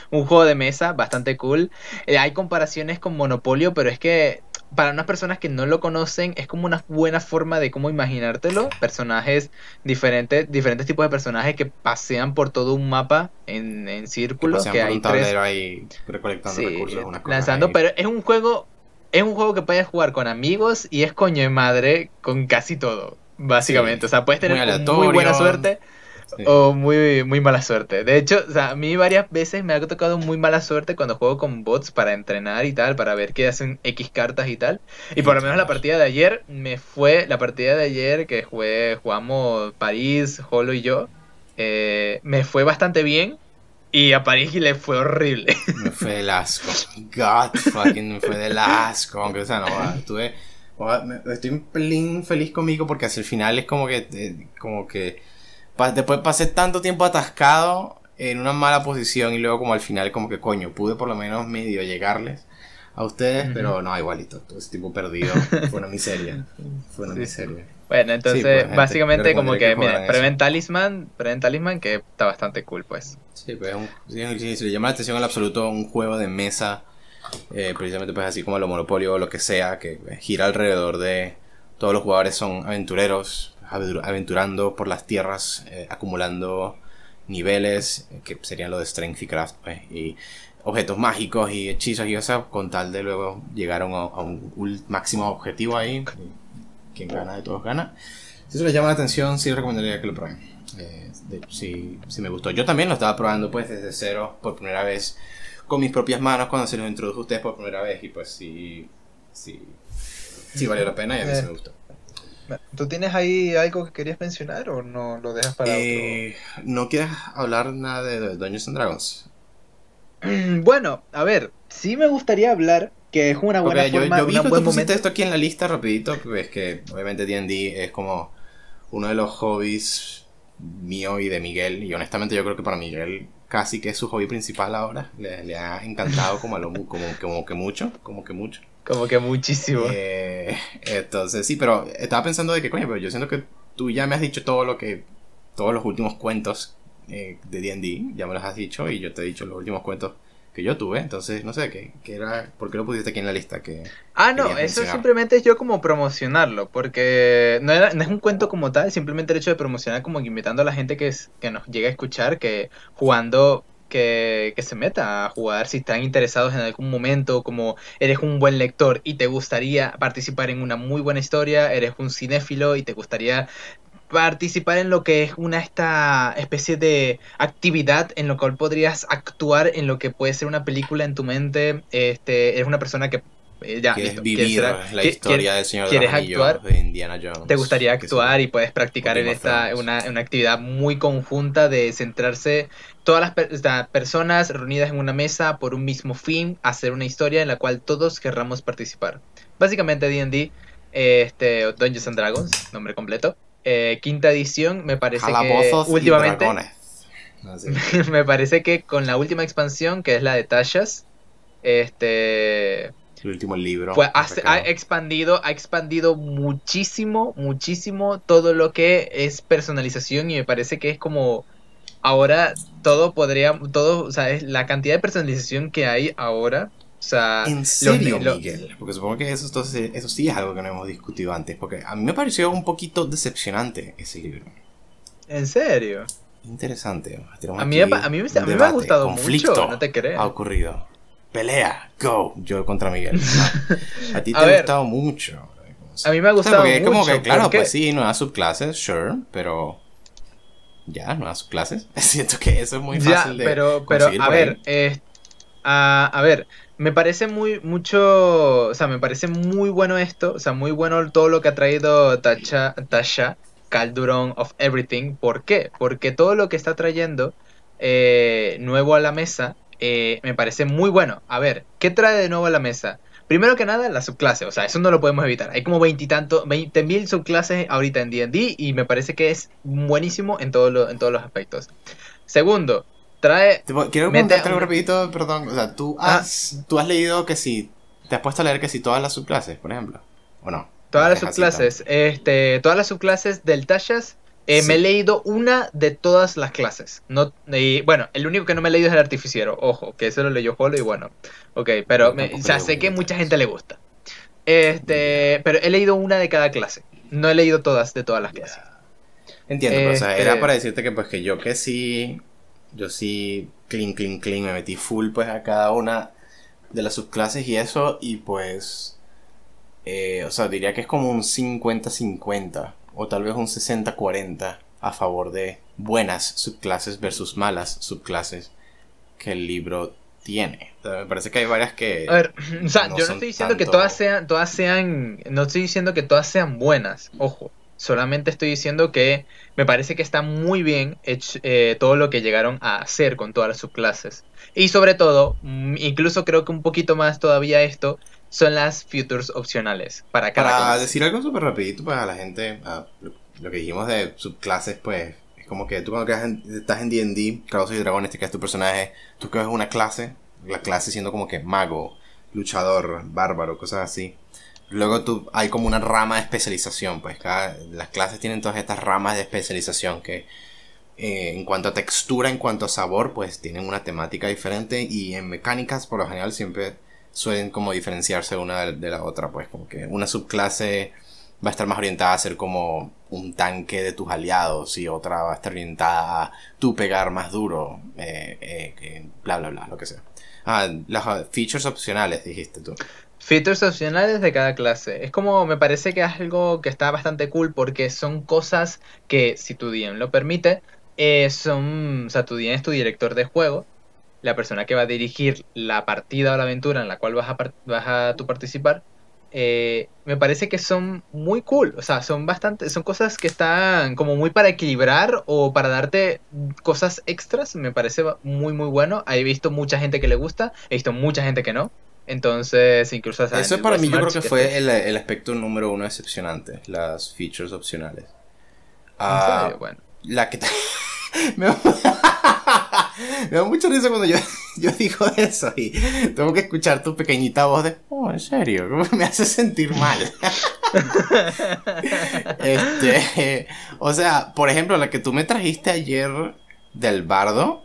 Un juego de mesa bastante cool. Eh, hay comparaciones con Monopolio, pero es que para unas personas que no lo conocen es como una buena forma de cómo imaginártelo. Personajes diferentes, diferentes tipos de personajes que pasean por todo un mapa en, en círculos. Que, hay un tablero ahí recolectando recursos. lanzando, pero es un juego es un juego que puedes jugar con amigos y es coño de madre con casi todo, básicamente. O sea, puedes tener muy buena suerte o muy, muy mala suerte. De hecho, o sea, a mí varias veces me ha tocado muy mala suerte cuando juego con bots para entrenar y tal, para ver qué hacen X cartas y tal. Y por lo menos la partida de ayer me fue, la partida de ayer que jugué, jugamos París, Holo y yo, eh, me fue bastante bien. Y a París le fue horrible. Me fue del asco. God fucking me fue del asco. Aunque, o sea, no, estuve. Estoy un pelín feliz conmigo porque hacia el final es como que. Eh, como que después pasé tanto tiempo atascado en una mala posición y luego como al final como que coño, pude por lo menos medio llegarles a ustedes, pero no, igualito, todo ese tipo perdido fue una miseria, fue una miseria. Bueno, entonces pues, básicamente como que, mira, Prevent Talisman, Prevent Talisman que está bastante cool pues. Sí, pues un, si, le llama la atención al absoluto un juego de mesa, eh, precisamente pues así como lo Monopolio o lo que sea, que gira alrededor de todos los jugadores son aventureros, aventurando por las tierras, eh, acumulando niveles, eh, que serían lo de Strength y Craft, pues, y objetos mágicos y hechizos y eso, con tal de luego llegar a un, máximo objetivo ahí. Quien gana de todos gana. Si eso les llama la atención, sí recomendaría que lo prueben. Eh, sí, me gustó. Yo también lo estaba probando pues desde cero por primera vez con mis propias manos cuando se los introdujo a ustedes por primera vez y pues sí, sí, sí valió la pena y a mí sí me gustó. ¿Tú tienes ahí algo que querías mencionar o no lo dejas para eh, ¿No quieres hablar nada de Dungeons and Dragons? Bueno, a ver, sí me gustaría hablar que es una buena forma, yo, vi que tú pusiste esto aquí en la lista rapidito, pues que obviamente D&D es como uno de los hobbies mío y de Miguel, y honestamente yo creo que para Miguel casi que es su hobby principal ahora, le, ha encantado como, lo, como, como que mucho, como que mucho. Como que muchísimo. Eh, entonces, sí, pero estaba pensando de que, coño, pero yo siento que tú ya me has dicho todo lo que. Todos los últimos cuentos eh, de DD, ya me los has dicho, y yo te he dicho los últimos cuentos que yo tuve. Entonces, no sé, ¿qué, qué era, ¿por qué lo pusiste aquí en la lista? Que ah, no, eso simplemente es yo como promocionarlo, porque no, era, no es un cuento como tal, simplemente el hecho de promocionar como invitando a la gente que, es, que nos llega a escuchar, que jugando que, se meta a jugar si están interesados en algún momento, como eres un buen lector y te gustaría participar en una muy buena historia, eres un cinéfilo y te gustaría participar en lo que es una esta especie de actividad en lo cual podrías actuar en lo que puede ser una película en tu mente, este, eres una persona que eh, ya, vivir la historia del Señor de, actuar, de Indiana Jones. Te gustaría actuar y puedes practicar en esta una, una, actividad muy conjunta de centrarse todas las personas reunidas en una mesa por un mismo fin, hacer una historia en la cual todos querramos participar. Básicamente D&D, este, Dungeons and Dragons, nombre completo. Eh, quinta edición, me parece que últimamente... me parece que con la última expansión, que es la de Tashas, este el último libro. Pues ha, expandido, ha expandido muchísimo, muchísimo todo lo que es personalización y me parece que es como ahora todo podría, todo, o sea, es la cantidad de personalización que hay ahora. O sea, ¿En serio, Miguel? Porque supongo que eso, entonces, eso sí es algo que no hemos discutido antes. Porque a mí me pareció un poquito decepcionante ese libro. ¿En serio? Interesante. A mí, a, mí, a mí me ha gustado conflicto mucho, no te creas. Ha ocurrido. Pelea, go. Yo contra Miguel. a ti te ha gustado mucho. A mí me ha gustado mucho. como que, claro, pues sí, nuevas subclases, sure, pero. Ya, nuevas subclases. Siento que eso es muy fácil ya, pero, pero, a ver, eh, a, ver, me parece muy, mucho. O sea, me parece muy bueno esto. O sea, muy bueno todo lo que ha traído Tasha, Tasha Calduron of Everything. ¿Por qué? Porque todo lo que está trayendo eh, nuevo a la mesa eh, me parece muy bueno. A ver, ¿qué trae de nuevo a la mesa? Primero que nada, la subclase, o sea, eso no lo podemos evitar. Hay como veintitantos, veinte mil subclases ahorita en D&D y me parece que es buenísimo en, en todos los aspectos. Segundo, trae... Quiero preguntarte algo rapidito, perdón, o sea, ¿tú ah. has, tú has leído que si, te has puesto a leer que si todas las subclases, por ejemplo, o no? Todas las subclases, este, todas las subclases del Tashas eh, me he leído una de todas las clases. No, bueno, el único que no me he leído es el artificiero. Ojo, que eso lo leyó Holo y bueno. Ok, pero ya sé que mucha gente le gusta. Este, pero he leído una de cada clase. No he leído todas de todas las clases. Entiendo, o sea, era este para decirte que pues que yo que sí, yo sí, clean, clean, clean, me metí full pues a cada una de las subclases y eso, y pues, eh, o sea, diría que es como un 50-50 o tal vez un 60-40 a favor de buenas subclases versus malas subclases que el libro tiene. me parece que hay varias que... A ver, o sea, yo no estoy diciendo que todas sean, todas sean, no estoy diciendo que todas sean buenas, ojo. Solamente estoy diciendo que me parece que está muy bien hecho, eh, todo lo que llegaron a hacer con todas las subclases. Y sobre todo, mm, incluso creo que un poquito más todavía esto, son las futures opcionales para cada Para decir algo súper rapidito para la gente, lo que dijimos de subclases, pues es como que tú cuando estás en D&D, Carlos y Dragón, este que es tu personaje, tú coges una clase, la clase siendo como que mago, luchador, bárbaro, cosas así. Luego tú, hay como una rama de especialización, pues cada, las clases tienen todas estas ramas de especialización que eh, en cuanto a textura, en cuanto a sabor, pues tienen una temática diferente y en mecánicas por lo general siempre suelen como diferenciarse una de la otra, pues como que una subclase va a estar más orientada a ser como un tanque de tus aliados y otra va a estar orientada a tú pegar más duro, eh, eh, bla bla bla, lo que sea. Ah, las features opcionales dijiste tú. Features opcionales de cada clase. Es como, me parece que es algo que está bastante cool porque son cosas que, si tu DM lo permite, eh, son, o sea, tu DM es tu director de juego la persona que va a dirigir la partida o la aventura en la cual vas a, vas a tu participar, eh, me parece que son muy cool. O sea, son bastante, son cosas que están como muy para equilibrar o para darte cosas extras. Me parece muy, muy bueno. He visto mucha gente que le gusta, he visto mucha gente que no. Entonces, incluso... Eso para mí yo creo que fue el, aspecto número uno decepcionante, las features opcionales. Ah, bueno. La que... me... Da mucha risa cuando yo, yo digo eso y tengo que escuchar tu pequeñita voz de, oh, en serio, me hace sentir mal. este, o sea, por ejemplo, la que tú me trajiste ayer del bardo,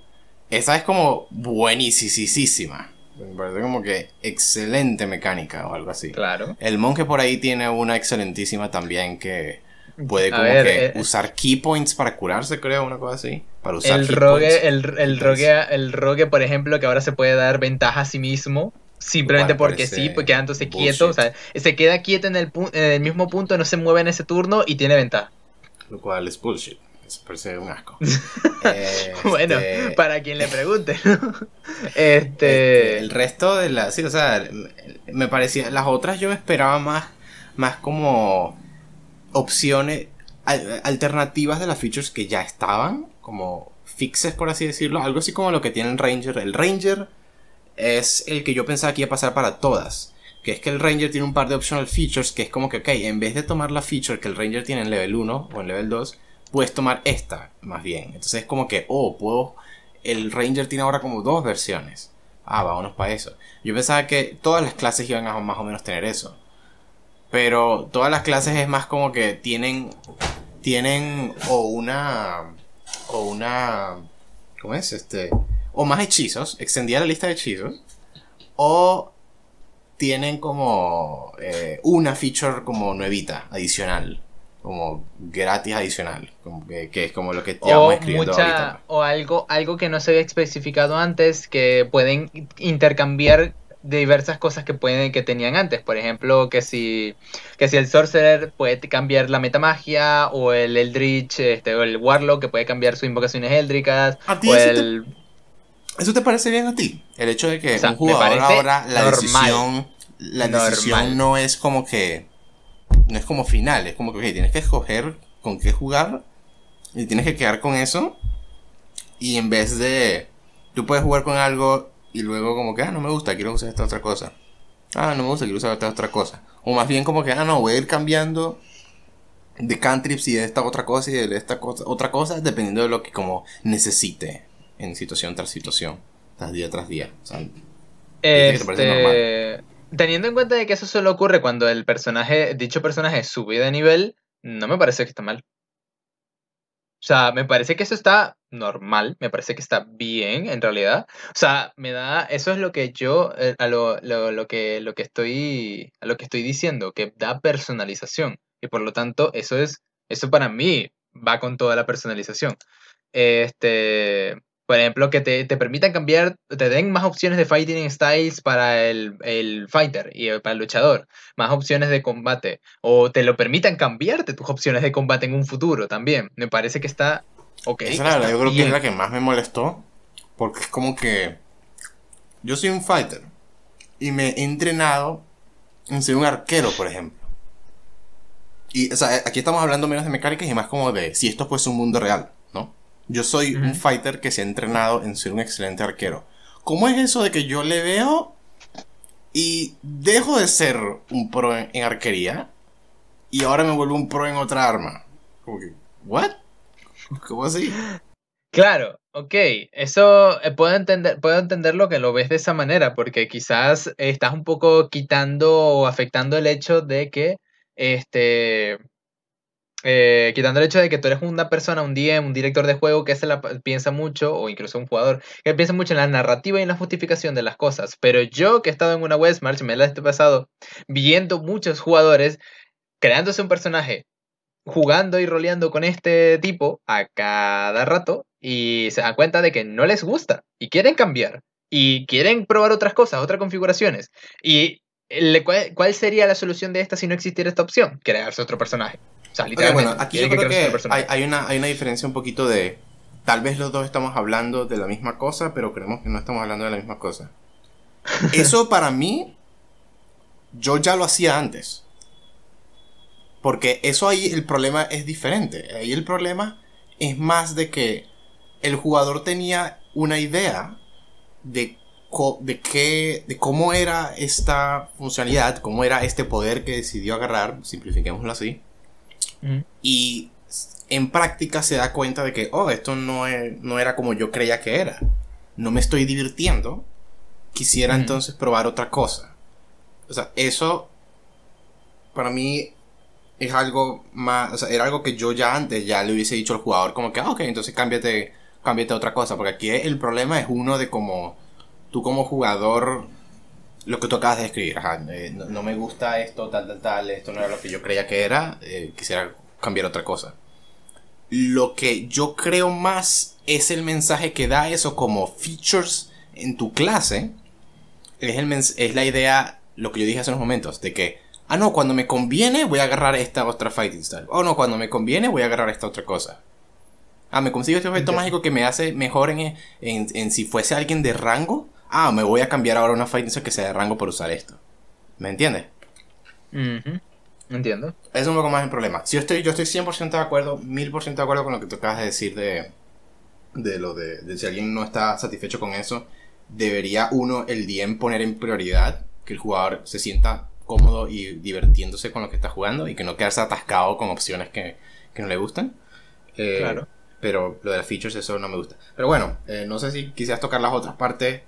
esa es como buenísima. Me parece como que excelente mecánica o algo así. Claro. El monje por ahí tiene una excelentísima también que puede como que eh, usar key points para curarse, creo, una cosa así. Para usar el rogue, el, el, rogue, el rogue, por ejemplo, que ahora se puede dar ventaja a sí mismo. Simplemente porque sí, porque quedándose quieto, o sea, se queda quieto en el, en el mismo punto, no se mueve en ese turno y tiene ventaja. Lo cual es bullshit. Eso parece un asco. Bueno, este, para quien le pregunte, este... este... El resto de las... Sí, o sea, me parecía... Las otras yo me esperaba más, más como opciones alternativas de las features que ya estaban, como fixes por así decirlo, algo así como lo que tiene el Ranger. El Ranger es el que yo pensaba que iba a pasar para todas, que es que el Ranger tiene un par de optional features que es como que, ok, en vez de tomar la feature que el Ranger tiene en level 1 o en level 2, puedes tomar esta más bien. Entonces es como que, oh, puedo, el Ranger tiene ahora como dos versiones. ah, vámonos para eso. Yo pensaba que todas las clases iban a más o menos tener eso. Pero todas las clases es más como que tienen, tienen o una, o una, ¿cómo es? Este, o más hechizos, extendía la lista de hechizos, o tienen como eh, una feature como nuevita, adicional como gratis adicional, como que, es como lo que o escribiendo mucha, O algo, algo que no se había especificado antes, que pueden intercambiar diversas cosas que pueden que tenían antes. Por ejemplo, que si que si el sorcerer puede cambiar la metamagia o el eldritch este, o el warlock que puede cambiar sus invocaciones eldricas o eso, el... te, ¿Eso te parece bien a ti? El hecho de que un jugador ahora la decisión la decisión no es como que no es como final, es como que tienes que escoger con qué jugar y tienes que quedar con eso. Y en vez de, tú puedes jugar con algo y luego como que, ah, no me gusta, quiero usar esta otra cosa. Ah, no me gusta, quiero usar esta otra cosa. O más bien como que, ah, no, voy a ir cambiando de cantrips y de esta otra cosa y de esta cosa, otra cosa, dependiendo de lo que como necesite en situación tras situación, día tras día. O sea, este teniendo en cuenta de que eso solo ocurre cuando el personaje, dicho personaje sube de nivel, no me parece que está mal. O sea, me parece que eso está normal, me parece que está bien en realidad. O sea, me da, eso es lo que yo, eh, a lo, lo, que, lo que estoy, a lo que estoy diciendo, que da personalización. Y por lo tanto, eso es, eso para mí va con toda la personalización. Este, por ejemplo, que te, permitan cambiar, te den más opciones de fighting styles para el, fighter y para el luchador, más opciones de combate, o te lo permitan cambiarte tus opciones de combate en un futuro también. Me parece que está ok. Esa la verdad, yo creo que es la que más me molestó, porque es como que yo soy un fighter y me he entrenado en ser un arquero, por ejemplo. Y, o sea, aquí estamos hablando menos de mecánicas y más como de si esto fuese un mundo real. Yo soy un fighter que se ha entrenado en ser un excelente arquero. ¿Cómo es eso de que yo le veo y dejo de ser un pro en, arquería y ahora me vuelvo un pro en otra arma? Como que, ¿what? ¿Cómo así? Claro, ok, eso eh, puedo, entender, puedo entenderlo que lo ves de esa manera, porque quizás estás un poco quitando o afectando el hecho de que este eh, quitando el hecho de que tú eres una persona, un DM, un director de juego que se la piensa mucho, o incluso un jugador, que piensa mucho en la narrativa y en la justificación de las cosas. Pero yo que he estado en una Westmarch, me la he pasado viendo muchos jugadores creándose un personaje, jugando y roleando con este tipo a cada rato, y se dan cuenta de que no les gusta, y quieren cambiar, y quieren probar otras cosas, otras configuraciones. Y ¿cuál sería la solución de esta si no existiera esta opción? Crearse otro personaje bueno, aquí yo creo que, hay, una, hay una diferencia un poquito de. Tal vez los dos estamos hablando de la misma cosa, pero creemos que no estamos hablando de la misma cosa. Eso para mí, yo ya lo hacía antes. Porque eso ahí el problema es diferente. Ahí el problema es más de que el jugador tenía una idea de, de, qué, de cómo era esta funcionalidad, cómo era este poder que decidió agarrar, simplifiquémoslo así. Y en práctica se da cuenta de que, oh, esto no, no era como yo creía que era. No me estoy divirtiendo. Quisiera entonces probar otra cosa. O sea, eso para mí es algo más, o sea, era algo que yo ya antes ya le hubiese dicho al jugador como que, ah, ok, entonces cámbiate, cámbiate a otra cosa, porque aquí el problema es uno de como, tú como jugador, lo que tú acabas de escribir, eh, no, me gusta esto, tal, tal, tal, esto no era lo que yo creía que era, eh, quisiera cambiar otra cosa. Lo que yo creo más es el mensaje que da eso como features en tu clase. Es, el es la idea, lo que yo dije hace unos momentos, de que, ah, no, cuando me conviene voy a agarrar esta otra fighting style. Oh, no, cuando me conviene voy a agarrar esta otra cosa. Ah, me consigo este objeto mágico que me hace mejor en, en, si fuese alguien de rango. Ah, me voy a cambiar ahora una fighting que sea de rango por usar esto. ¿Me entiendes? Entiendo. Es un poco más el problema. Si yo estoy, yo estoy 100% de acuerdo, 1000% de acuerdo con lo que tú acabas de decir de, de lo de, si alguien no está satisfecho con eso, debería uno, el DM, poner en prioridad que el jugador se sienta cómodo y divirtiéndose con lo que está jugando y que no quedarse atascado con opciones que, que no le gustan. Eh, claro. Pero lo de las features, eso no me gusta. Pero bueno, eh, no sé si quisieras tocar las otras partes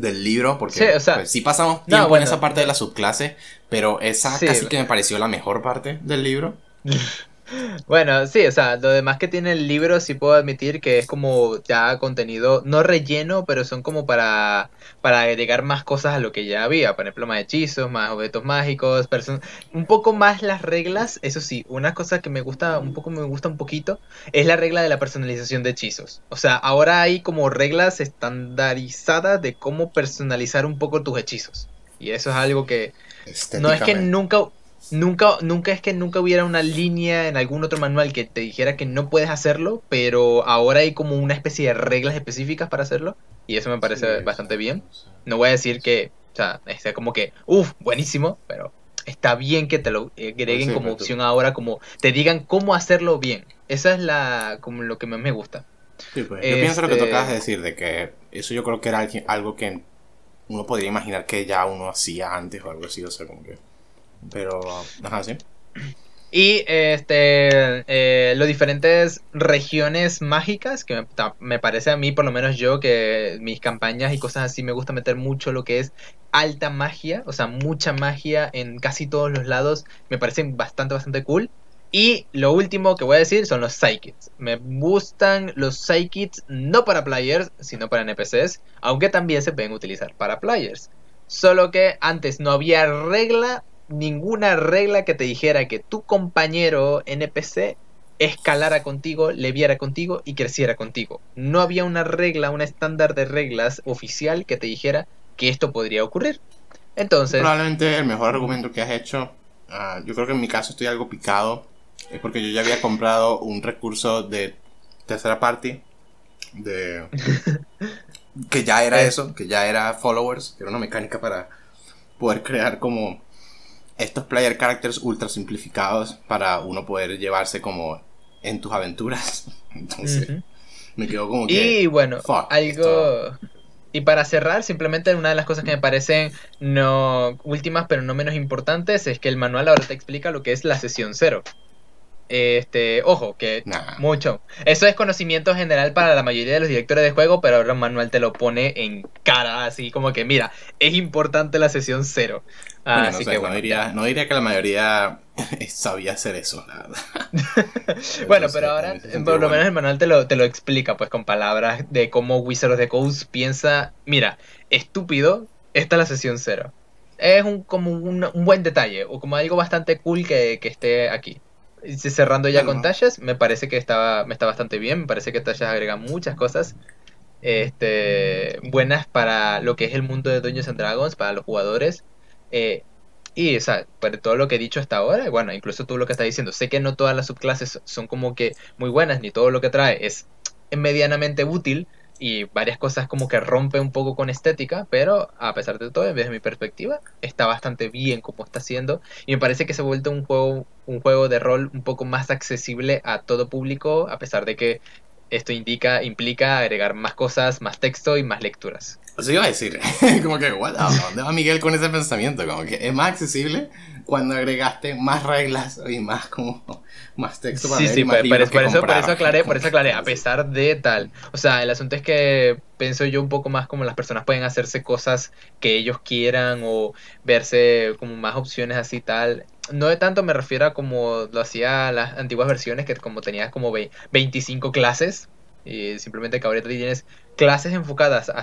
del libro, porque sí, o sea, pues, sí pasamos tiempo en esa parte de la subclase, pero esa casi que me pareció la mejor parte del libro. Bueno, sí, o sea, lo demás que tiene el libro sí puedo admitir que es como ya contenido, no relleno, pero son como para, para agregar más cosas a lo que ya había. Por ejemplo, más hechizos, más objetos mágicos, un poco más las reglas. Eso sí, una cosa que me gusta, un poco me gusta un poquito, es la regla de la personalización de hechizos. O sea, ahora hay como reglas estandarizadas de cómo personalizar un poco tus hechizos. Y eso es algo que no es que nunca Nunca, nunca es que nunca hubiera una línea en algún otro manual que te dijera que no puedes hacerlo, pero ahora hay como una especie de reglas específicas para hacerlo y eso me parece bastante bien. No voy a decir que, o sea, sea como que, uff, buenísimo, pero está bien que te lo agreguen como opción ahora, como te digan cómo hacerlo bien. Esa es la como lo que más me gusta. Sí, pues. Yo pienso lo que tú este de decir, de que eso yo creo que era algo que uno podría imaginar que ya uno hacía antes o algo así, o sea, como que pero, ajá, sí. Y este, eh, los diferentes regiones mágicas, que me, parece a mí, por lo menos yo, que mis campañas y cosas así me gusta meter mucho lo que es alta magia, o sea, mucha magia en casi todos los lados, me parecen bastante, bastante cool. Y lo último que voy a decir son los psychics. Me gustan los psychics no para players, sino para NPCs, aunque también se pueden utilizar para players. Solo que antes no había regla ninguna regla que te dijera que tu compañero NPC escalara contigo, le viera contigo y creciera contigo. No había una regla, un estándar de reglas oficial que te dijera que esto podría ocurrir. Entonces... Probablemente el mejor argumento que has hecho, ah, yo creo que en mi caso estoy algo picado, es porque yo ya había comprado un recurso de tercera parte, de... que ya era eso, que ya era followers, que era una mecánica para poder crear como estos player characters ultra simplificados para uno poder llevarse como en tus aventuras. Entonces, me quedo como que. Y bueno, algo. Y para cerrar, simplemente una de las cosas que me parecen no últimas pero no menos importantes es que el manual ahora te explica lo que es la sesión cero. Este, ojo, que mucho. Eso es conocimiento general para la mayoría de los directores de juego, pero ahora Manuel te lo pone en cara, así como que, mira, es importante la sesión cero. así que, no, diría, no diría que la mayoría sabía hacer eso, bueno, pero ahora, por lo menos el manual te lo, te lo explica, pues con palabras de cómo Wizard of the Coast piensa, mira, estúpido, esta es la sesión cero. Es un, como un, buen detalle, o como algo bastante cool que, que esté aquí cerrando ya con Tallas, me parece que estaba, me está bastante bien. Me parece que Tallas agrega muchas cosas este, buenas para lo que es el mundo de Dungeons and Dragons, para los jugadores. Eh, y o sea, por todo lo que he dicho hasta ahora, bueno, incluso tú lo que estás diciendo, sé que no todas las subclases son como que muy buenas, ni todo lo que trae es medianamente útil, y varias cosas como que rompe un poco con estética, pero a pesar de todo, desde mi perspectiva, está bastante bien como está haciendo y me parece que se ha vuelto un juego, un juego de rol un poco más accesible a todo público, a pesar de que esto indica, implica agregar más cosas, más texto y más lecturas. Eso iba a decir, como que, wow, ¿dónde va Miguel con ese pensamiento? Como que es más accesible cuando agregaste más reglas y más como más texto para sí, sí, por, por, eso, por eso aclaré, por eso aclaré, a pesar de tal. O sea, el asunto es que pienso yo un poco más como las personas pueden hacerse cosas que ellos quieran o verse como más opciones así tal. No de tanto me refiero a como lo hacía las antiguas versiones, que como tenías como 25 clases, y simplemente que ahorita tienes clases enfocadas a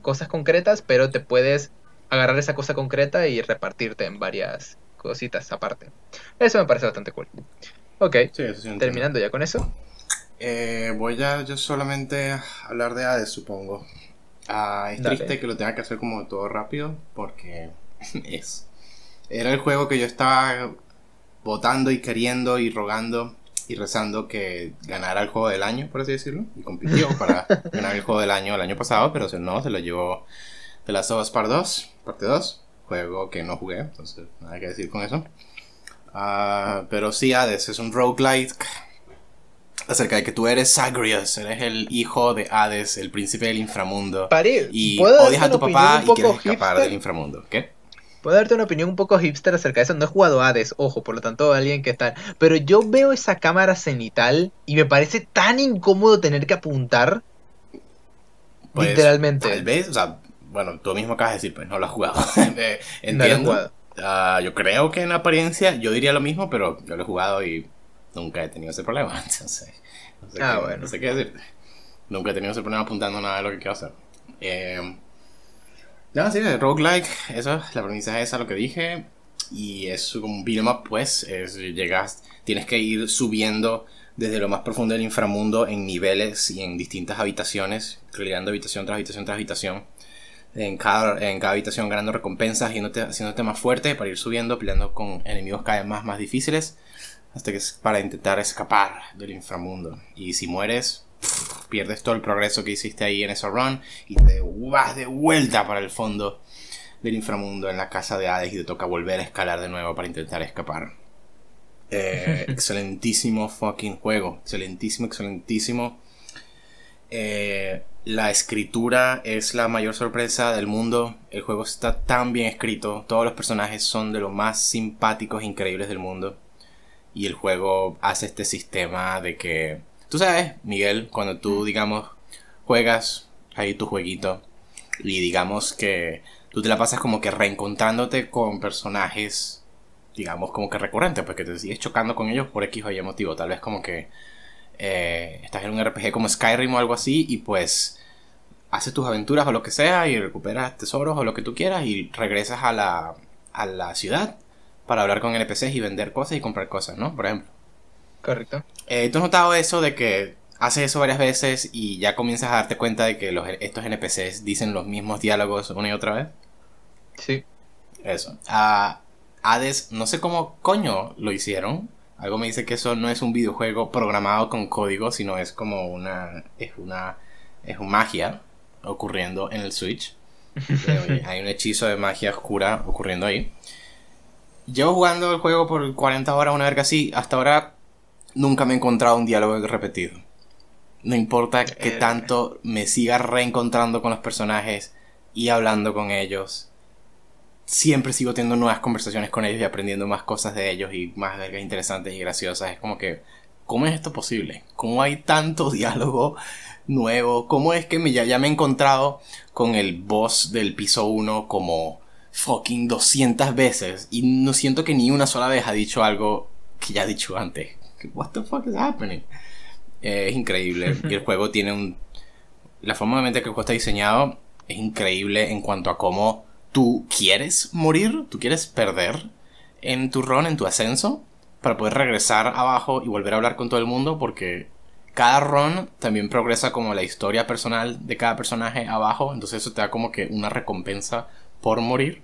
cosas concretas, pero te puedes agarrar esa cosa concreta y repartirte en varias cositas aparte. Eso me parece bastante cool. Ok, terminando ya con eso. Eh, voy a yo solamente hablar de Hades, supongo. Ah, es triste que lo tenga que hacer como todo rápido, porque es. Era el juego que yo estaba votando y queriendo y rogando y rezando que ganara el juego del año, por así decirlo. Y compitió para ganar el juego del año el año pasado, pero no, se lo llevó de las of Part 2, parte 2 juego que no jugué, entonces nada que decir con eso. Ah, pero sí, Hades es un roguelike acerca de que tú eres Zagreus, eres el hijo de Hades, el príncipe del inframundo. y odias a tu papá y quieres escapar del inframundo. ¿Qué? Puedo darte una opinión un poco hipster acerca de eso. No he jugado Hades, ojo, por lo tanto, alguien que está. Pero yo veo esa cámara cenital y me parece tan incómodo tener que apuntar. Pues, literalmente. Tal vez, o sea, bueno, tú mismo acabas de decir, pues no lo has jugado. Eh, entiendo. Ah, yo creo que en apariencia yo diría lo mismo, pero yo lo he jugado y nunca he tenido ese problema. Entonces, no sé, ah, qué, bueno. no sé qué decirte. Nunca he tenido ese problema apuntando nada de lo que quiero hacer. Eh, no, sí, roguelike, eso, la premisa es esa, lo que dije. Y es un beat'em pues. Es, llegas, tienes que ir subiendo desde lo más profundo del inframundo en niveles y en distintas habitaciones, creando habitación tras habitación tras habitación. En cada, en cada habitación ganando recompensas, haciéndote más fuerte para ir subiendo, peleando con enemigos cada vez más, más difíciles, hasta que es para intentar escapar del inframundo. Y si mueres, pierdes todo el progreso que hiciste ahí en esa run y te vas de vuelta para el fondo del inframundo en la casa de Hades y te toca volver a escalar de nuevo para intentar escapar. Eh, excelentísimo fucking juego. Excelentísimo, excelentísimo. Eh, la escritura es la mayor sorpresa del mundo. El juego está tan bien escrito. Todos los personajes son de los más simpáticos e increíbles del mundo. Y el juego hace este sistema de que... Tú sabes, Miguel, cuando tú, digamos, juegas ahí tu jueguito y digamos que tú te la pasas como que reencontrándote con personajes digamos, como que recurrente, pues que te sigues chocando con ellos por X o Y motivo. Tal vez como que eh, estás en un RPG como Skyrim o algo así y pues haces tus aventuras o lo que sea y recuperas tesoros o lo que tú quieras y regresas a la, a la ciudad para hablar con NPCs y vender cosas y comprar cosas, ¿no? Por ejemplo. Correcto. Eh, ¿Tú has notado eso de que haces eso varias veces y ya comienzas a darte cuenta de que los, estos NPCs dicen los mismos diálogos una y otra vez? Sí. Eso. Ah, Hades, no sé cómo coño lo hicieron. Algo me dice que eso no es un videojuego programado con código, sino es como una. Es una. Es una magia ocurriendo en el Switch. hay un hechizo de magia oscura ocurriendo ahí. Llevo jugando el juego por 40 horas, una verga así. Hasta ahora nunca me he encontrado un diálogo repetido. No importa que eh. tanto me siga reencontrando con los personajes y hablando con ellos siempre sigo teniendo nuevas conversaciones con ellos y aprendiendo más cosas de ellos y más vergas interesantes y graciosas. Es como que, ¿cómo es esto posible? ¿Cómo hay tanto diálogo nuevo? ¿Cómo es que me, ya, me he encontrado con el boss del piso 1 como fucking 200 veces y no siento que ni una sola vez ha dicho algo que ya ha dicho antes? What the fuck is happening? Eh, es increíble. y el juego tiene un... La forma de mente que el juego está diseñado es increíble en cuanto a cómo tú quieres morir, tú quieres perder en tu run, en tu ascenso, para poder regresar abajo y volver a hablar con todo el mundo, porque cada run también progresa como la historia personal de cada personaje abajo, entonces eso te da como que una recompensa por morir.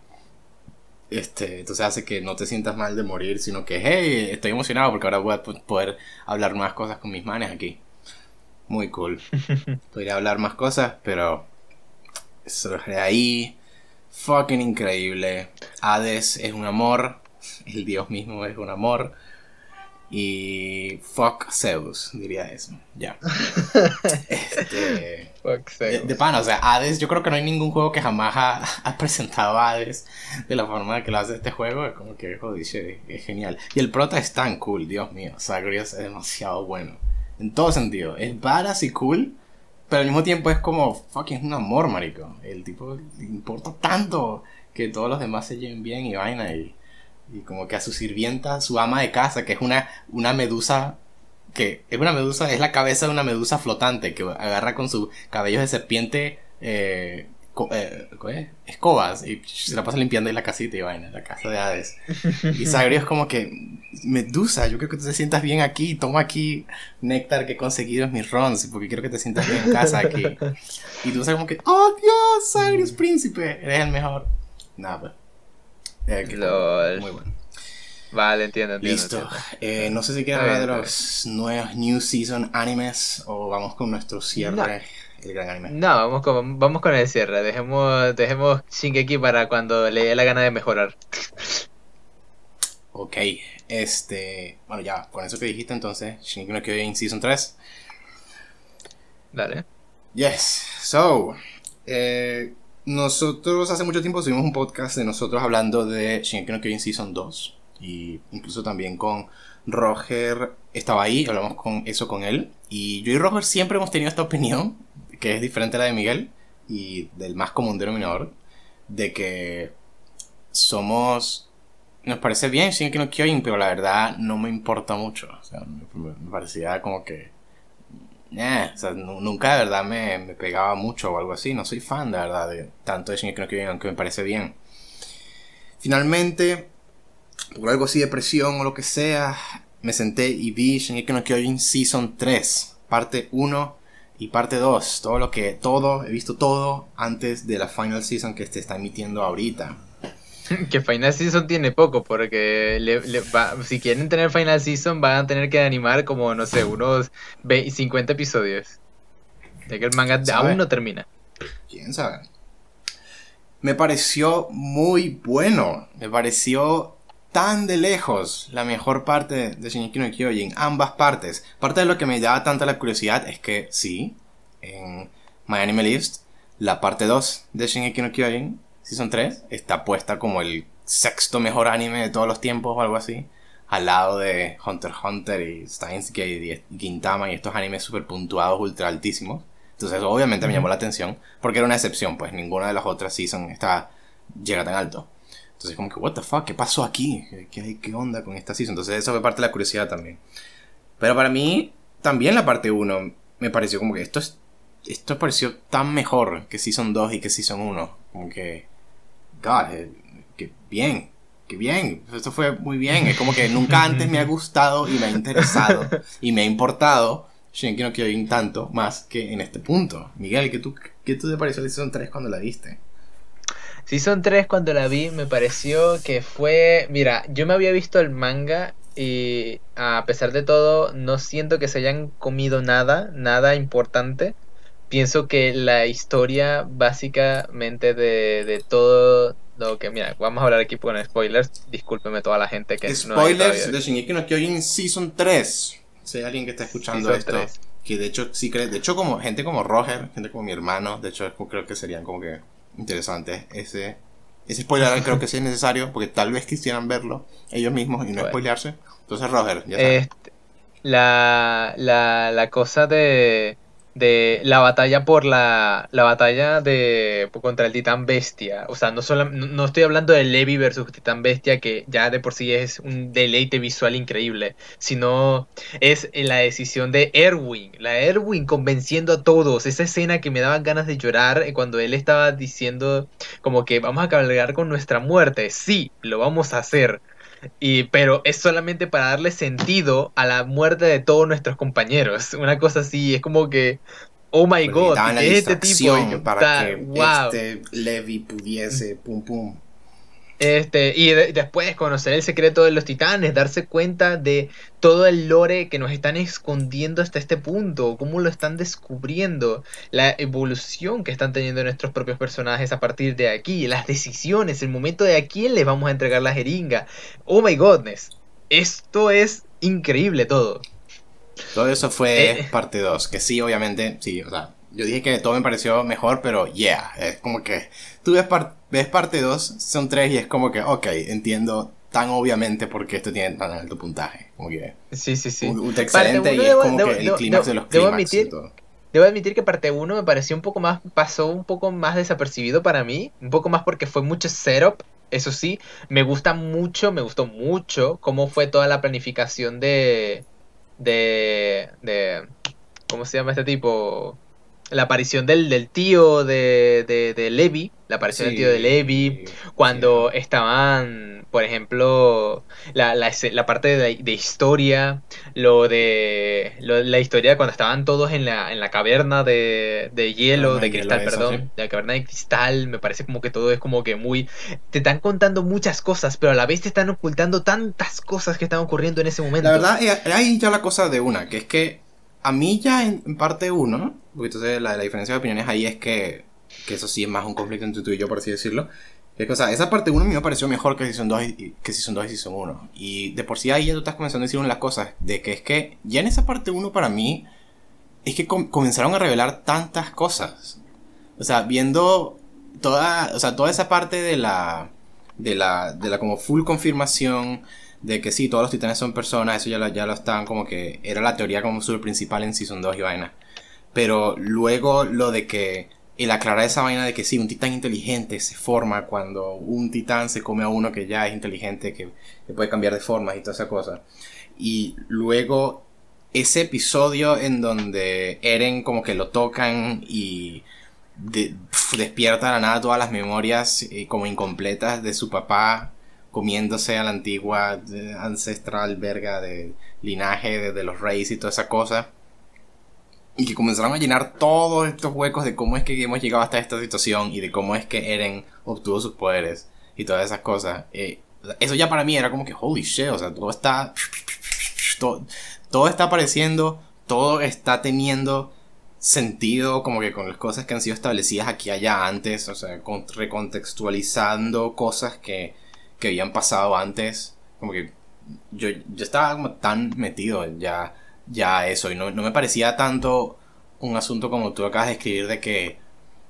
Este, entonces hace que no te sientas mal de morir, sino que, hey, estoy emocionado porque ahora voy a poder hablar más cosas con mis manes aquí. Muy cool. Podría hablar más cosas, pero eso ahí fucking increíble. Hades es un amor. El dios mismo es un amor. Y fuck Zeus, diría eso. Ya. este, Zeus. De, pana, o sea, Hades, yo creo que no hay ningún juego que jamás ha, presentado a Hades de la forma que lo hace este juego. Es como que, joder, es genial. Y el prota es tan cool, Dios mío. Zagreus es demasiado bueno. En todo sentido. Es badass y cool pero al mismo tiempo es como, fucking es un amor, marico. El tipo le importa tanto que todos los demás se lleven bien y vaina. Y, y como que a su sirvienta, su ama de casa, que es una, una medusa que es una medusa, es la cabeza de una medusa flotante que agarra con sus cabellos de serpiente eh, eh, escobas y se la pasa limpiando en la casita y vaina, la casa de Hades. Y Sagrio es como que, Medusa, yo creo que tú te sientas bien aquí, toma aquí néctar que he conseguido en mis runs, porque quiero que te sientas bien en casa aquí. Y tú sabes como que, oh Dios, Sagrius príncipe, eres el mejor. Nada, pues. Eh, muy bueno. Vale, entiendo, entiendo. Listo. Eh, no sé si quieres hablar de los nuevos New Season animes o vamos con nuestro cierre el gran anime. No, vamos con, vamos con el cierre. Dejemos, dejemos Shingeki para cuando le dé la gana de mejorar. Ok, este. Bueno, ya, con eso que dijiste entonces, Shingeki no Kyojin Season 3. Dale. Yes, so. Eh, nosotros hace mucho tiempo subimos un podcast de nosotros hablando de Shingeki no Kyojin Season 2. Y incluso también con Roger estaba ahí, hablamos con eso con él. Y yo y Roger siempre hemos tenido esta opinión que es diferente a la de Miguel, y del más común denominador de que somos nos parece bien Shingeki no Kyojin, pero la verdad no me importa mucho. O sea, me, parecía como que eh, o sea, nunca de verdad me, me, pegaba mucho o algo así. No soy fan de verdad de tanto de Shingeki no Kyojin, aunque me parece bien. Finalmente, por algo así de presión o lo que sea, me senté y vi Shingeki no Kyojin Season 3, parte 1 y parte 2. Todo lo que, todo, he visto todo antes de la Final Season que se está emitiendo ahorita. Que Final Season tiene poco, porque si quieren tener Final Season van a tener que animar como, no sé, unos 50 episodios. Ya que el manga aún no termina. ¿Quién sabe? Me pareció muy bueno. Me pareció tan de lejos la mejor parte de Shingeki no Kyojin. Ambas partes. Parte de lo que me llama tanta la curiosidad es que sí, en My Anime List, la parte 2 de Shingeki no Kyojin Season 3 está puesta como el sexto mejor anime de todos los tiempos o algo así. Al lado de Hunter x Hunter y Steins Gate y Gintama y estos animes super puntuados, ultra altísimos. Entonces, obviamente me llamó la atención porque era una excepción, pues ninguna de las otras season está, llega tan alto. Entonces, como que, what the fuck, ¿qué pasó aquí? ¿Qué, qué onda con esta season? Entonces, eso fue parte de la curiosidad también. Pero para mí, también la parte 1 me pareció como que esto es. Esto pareció tan mejor que Season 2 y que Season 1. Como que God, eh, que bien, que bien, esto fue muy bien, es como que nunca antes me ha gustado y me ha interesado y me ha importado Shingeki no Kyojin tanto más que en este punto. Miguel, ¿qué tú, qué tú te pareció de Season 3 cuando la viste? Season 3 cuando la vi me pareció que fue, mira, yo me había visto el manga y a pesar de todo no siento que se hayan comido nada, nada importante. Pienso que la historia básicamente de, de todo lo que, mira, vamos a hablar aquí con spoilers, discúlpeme toda la gente que spoilers no de Shingeki no Kyojin Season 3. Si hay alguien que está escuchando esto, que de hecho sí cree, de hecho como gente como Roger, gente como mi hermano, de hecho creo que serían como que interesantes ese ese spoiler creo que sí es necesario porque tal vez quisieran verlo ellos mismos y no spoilearse. Entonces Roger, ya sabes. Este, la, la, la cosa de de la batalla por la, la batalla de contra el titán bestia. O sea, no, solo, no, estoy hablando de Levi versus titán bestia, que ya de por sí es un deleite visual increíble, sino es la decisión de Erwin. La Erwin convenciendo a todos. Esa escena que me daban ganas de llorar cuando él estaba diciendo como que vamos a cabalgar con nuestra muerte. Sí, lo vamos a hacer. Y, pero es solamente para darle sentido a la muerte de todos nuestros compañeros. Una cosa así, es como que, oh my god, este tipo para que este Levi pudiese, pum pum. Este, y después conocer el secreto de los titanes, darse cuenta de todo el lore que nos están escondiendo hasta este punto, cómo lo están descubriendo, la evolución que están teniendo nuestros propios personajes a partir de aquí, las decisiones, el momento de a quién les vamos a entregar la jeringa. Oh my godness, esto es increíble todo. Todo eso fue eh. parte 2, que sí, obviamente, sí, o sea, yo dije que todo me pareció mejor, pero yeah, es como que tú ves, ves parte 2, son 3 y es como que, ok, entiendo tan obviamente por qué esto tiene tan alto puntaje. Como que, sí, sí, sí. Un, excelente y es como que el clímax de los clímax admitir, Debo admitir que parte 1 me pareció un poco más, pasó un poco más desapercibido para mí, un poco más porque fue mucho setup, eso sí, me gusta mucho, me gustó mucho cómo fue toda la planificación de, de, de, ¿cómo se llama este tipo? La aparición del, del tío de, de, de, Levi, la aparición del tío de Levi, cuando estaban, por ejemplo, la, la, la parte de, de, historia, lo de la historia cuando estaban todos en la, en la caverna de, de hielo, de cristal, perdón, de la caverna de cristal, me parece como que todo es como que muy... Te están contando muchas cosas, pero a la vez te están ocultando tantas cosas que están ocurriendo en ese momento. La verdad, eh, hay ya la cosa de una, que es que a mí ya en, parte uno, porque entonces la, la, diferencia de opiniones ahí es que, que eso sí es más un conflicto entre tú y yo, por así decirlo. Es que, o sea, esa parte 1 a mí me pareció mejor que Season 2 y, que Season 2 y Season 1. Y de por sí ahí ya tú estás comenzando a decir una de las cosas, de que es que ya en esa parte 1 para mí, es que comenzaron a revelar tantas cosas. O sea, viendo toda, o sea, toda esa parte de la, de la, de la como full confirmación de que sí, todos los titanes son personas, eso ya lo, ya lo estaban como que era la teoría como super principal en Season 2 y vaina. Pero luego lo de que el aclarar esa vaina de que sí, un titán inteligente se forma cuando un titán se come a uno que ya es inteligente, que, puede cambiar de formas y toda esa cosa. Y luego ese episodio en donde Eren como que lo tocan y despierta a la nada todas las memorias eh, como incompletas de su papá comiéndose a la antigua ancestral verga de linaje de, los reyes y toda esa cosa. Y que comenzaron a llenar todos estos huecos de cómo es que hemos llegado hasta esta situación y de cómo es que Eren obtuvo sus poderes y todas esas cosas. Eh, eso ya para mí era como que holy shit, o sea, todo está. Todo, todo está apareciendo, todo está teniendo sentido como que con las cosas que han sido establecidas aquí allá antes, o sea, recontextualizando cosas que que habían pasado antes. Como que yo, yo estaba como tan metido ya, ya eso. Y no, no me parecía tanto un asunto como tú acabas de escribir de que,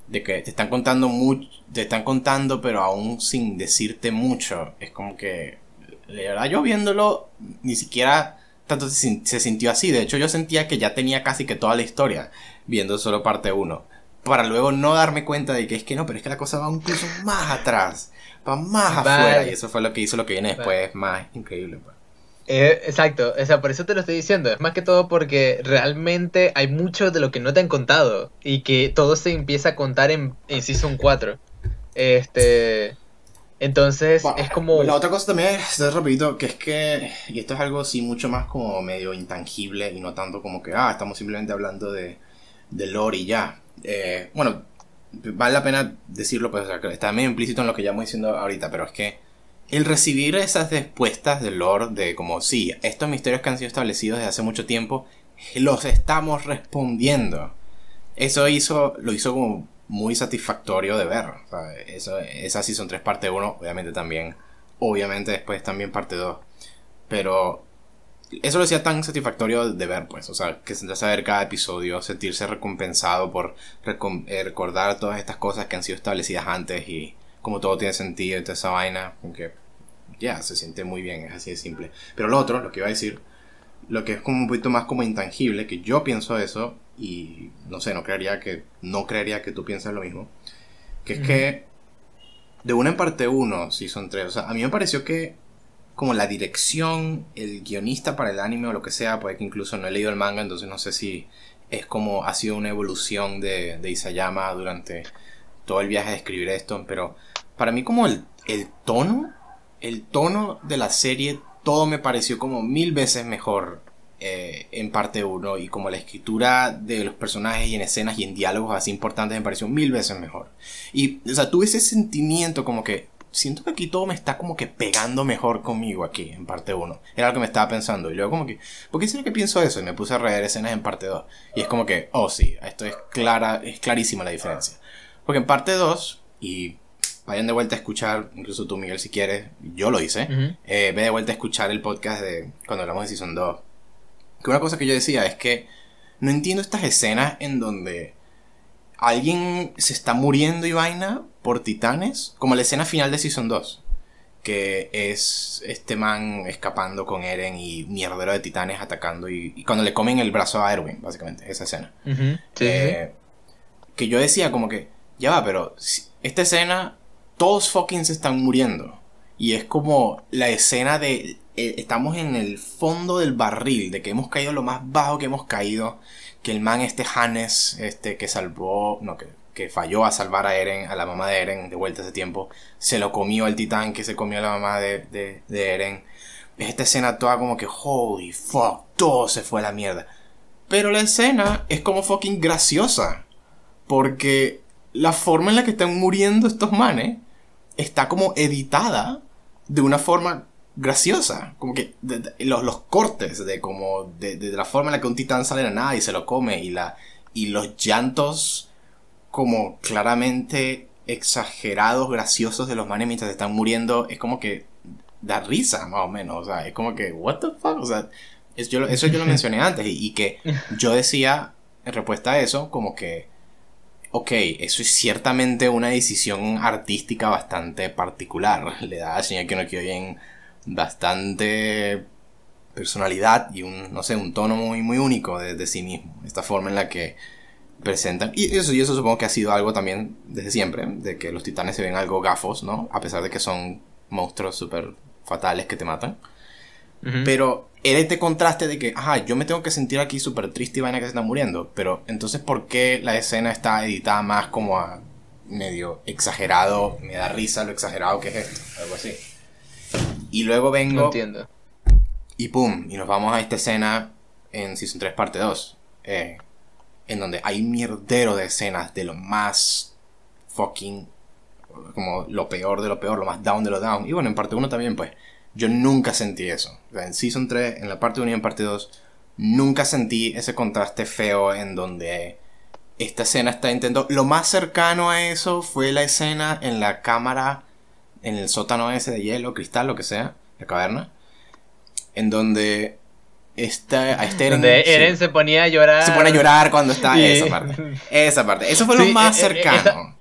de que te están contando mucho, te están contando, pero aún sin decirte mucho. Es como que, de verdad, yo viéndolo, ni siquiera tanto se, sintió así. De hecho, yo sentía que ya tenía casi que toda la historia, viendo solo parte 1. Para luego no darme cuenta de que es que no, pero es que la cosa va incluso más atrás más afuera. Y eso fue lo que hizo lo que viene después, más increíble. Pues. Eh, exacto, o sea, por eso te lo estoy diciendo. Es más que todo porque realmente hay mucho de lo que no te han contado y que todo se empieza a contar en, en Season 4. Este. Entonces es como. La otra cosa también es, rapidito, que es que. Y esto es algo sí mucho más como medio intangible y no tanto como que, ah, estamos simplemente hablando de, de lore y ya. Eh, bueno, vale la pena decirlo, pues está medio implícito en lo que ya diciendo ahorita, pero es que el recibir esas respuestas del Lord de como, sí, estos misterios que han sido establecidos desde hace mucho tiempo, los estamos respondiendo. Eso hizo, lo hizo como muy satisfactorio de ver. eso, esas sí son tres parte 1, obviamente también. Obviamente después también parte 2. Pero eso lo hacía tan satisfactorio de ver, pues, o sea, que sentarse a ver cada episodio, sentirse recompensado por eh, recordar todas estas cosas que han sido establecidas antes y como todo tiene sentido y toda esa vaina, aunque ya, se siente muy bien, es así de simple. Pero lo otro, lo que iba a decir, lo que es como un poquito más como intangible, que yo pienso eso y no sé, no creería que, no creería que tú pienses lo mismo, que es que de una en parte uno, si son tres, o sea, a mí me pareció que como la dirección, el guionista para el anime o lo que sea, puede que incluso no he leído el manga, entonces no sé si es como ha sido una evolución de, Isayama durante todo el viaje de escribir esto, pero para mí como el, el tono, el tono de la serie, todo me pareció como mil veces mejor eh, en parte 1 y como la escritura de los personajes y en escenas y en diálogos así importantes me pareció mil veces mejor. Y, o sea, tuve ese sentimiento como que, siento que aquí todo me está como que pegando mejor conmigo aquí en parte 1. Era lo que me estaba pensando. Y luego como que, ¿por qué será que pienso eso? Y me puse a reír escenas en parte 2. Y es como que, oh sí, esto es clara, es clarísima la diferencia. Porque en parte 2, y vayan de vuelta a escuchar, incluso tú Miguel si quieres, yo lo hice, eh, ve de vuelta a escuchar el podcast de cuando hablamos de Season 2. Que una cosa que yo decía es que no entiendo estas escenas en donde alguien se está muriendo y vaina por titanes, como la escena final de Season 2, que es este man escapando con Eren y mierdero de titanes atacando y, cuando le comen el brazo a Erwin, básicamente, esa escena. Eh, que yo decía como que, ya va, pero esta escena, todos fucking se están muriendo. Y es como la escena de, eh, estamos en el fondo del barril, de que hemos caído lo más bajo que hemos caído que el man este Hannes, este que salvó, no, que, que falló a salvar a Eren, a la mamá de Eren de vuelta ese tiempo, se lo comió el titán que se comió a la mamá de, de, Eren. Esta escena toda como que, holy fuck, todo se fue a la mierda. Pero la escena es como fucking graciosa. Porque la forma en la que están muriendo estos manes está como editada de una forma graciosa. Como que los, los, cortes de como de, de, la forma en la que un titán sale de nada y se lo come y la y los llantos como claramente exagerados, graciosos de los manes mientras están muriendo es como que da risa más o menos, o sea, es como que what the fuck, o sea, yo, eso yo lo mencioné antes y, y que yo decía en respuesta a eso como que ok, eso es ciertamente una decisión artística bastante particular. Le da a señal que no bien bastante personalidad y un, no sé, un tono muy, muy único de, sí mismo. Esta forma en la que presentan. Y eso, y eso supongo que ha sido algo también desde siempre, de que los titanes se ven algo gafos, ¿no? A pesar de que son monstruos súper fatales que te matan. Pero era este contraste de que, ajá, yo me tengo que sentir aquí súper triste y vaina que se están muriendo. Pero entonces, ¿por qué la escena está editada más como a medio exagerado? Me da risa lo exagerado que es esto, algo así. Y luego vengo. entiendo. Y pum, y nos vamos a esta escena en Season 3, parte 2. Eh, en donde hay mierdero de escenas de lo más fucking. como lo peor de lo peor, lo más down de lo down. Y bueno, en parte 1 también, pues. Yo nunca sentí eso. en Season 3, en la parte 1 y en parte 2, nunca sentí ese contraste feo en donde esta escena está intentando... Lo más cercano a eso fue la escena en la cámara, en el sótano ese de hielo, cristal, lo que sea, la caverna, en donde esta, a este Eren, donde Eren se, ponía a llorar. Se pone a llorar cuando está esa parte. Esa parte. Eso fue lo más eh, eh, cercano.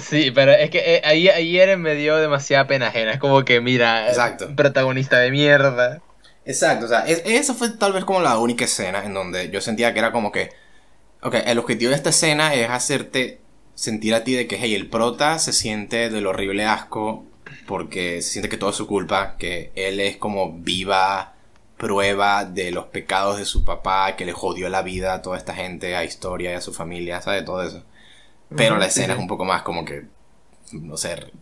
Sí, pero es que eh, ahí, ahí Eren me dio demasiada pena ajena. Es como que, mira, Exacto. protagonista de mierda. Exacto, o sea, esa fue tal vez como la única escena en donde yo sentía que era como que, ok, el objetivo de esta escena es hacerte sentir a ti de que, hey, el prota se siente del horrible asco porque se siente que todo es su culpa, que él es como viva prueba de los pecados de su papá, que le jodió la vida a toda esta gente, a Historia y a su familia, ¿sabes? Todo eso. Pero la escena es un poco más como que, no sé,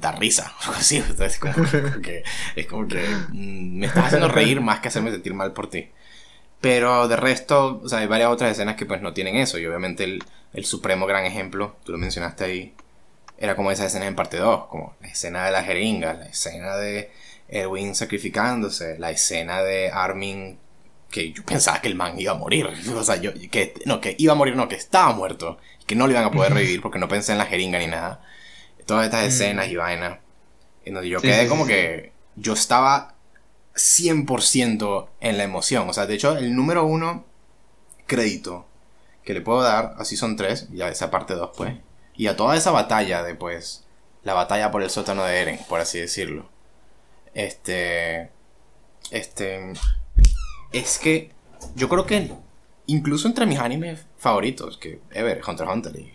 da risa. Así, es como que, es como que mm, me estás haciendo reír más que hacerme sentir mal por ti. Pero de resto, o sea, hay varias otras escenas que pues no tienen eso. Y obviamente el, el supremo gran ejemplo, tú lo mencionaste ahí, era como esa escena en parte 2, como la escena de la jeringa, la escena de Erwin sacrificándose, la escena de Armin que yo pensaba que el man iba a morir. O sea, yo, que, no, que iba a morir, no, que estaba muerto que no lo iban a poder revivir porque no pensé en la jeringa ni nada. Todas estas mm. escenas y vainas. En donde yo quedé como que yo estaba 100% en la emoción. O sea, de hecho, el número uno crédito que le puedo dar, así son tres, ya esa parte dos, pues. Y a toda esa batalla de, pues, la batalla por el sótano de Eren, por así decirlo. Este. Este. Es que yo creo que incluso entre mis animes favoritos, que Ever, Hunter x Hunter y,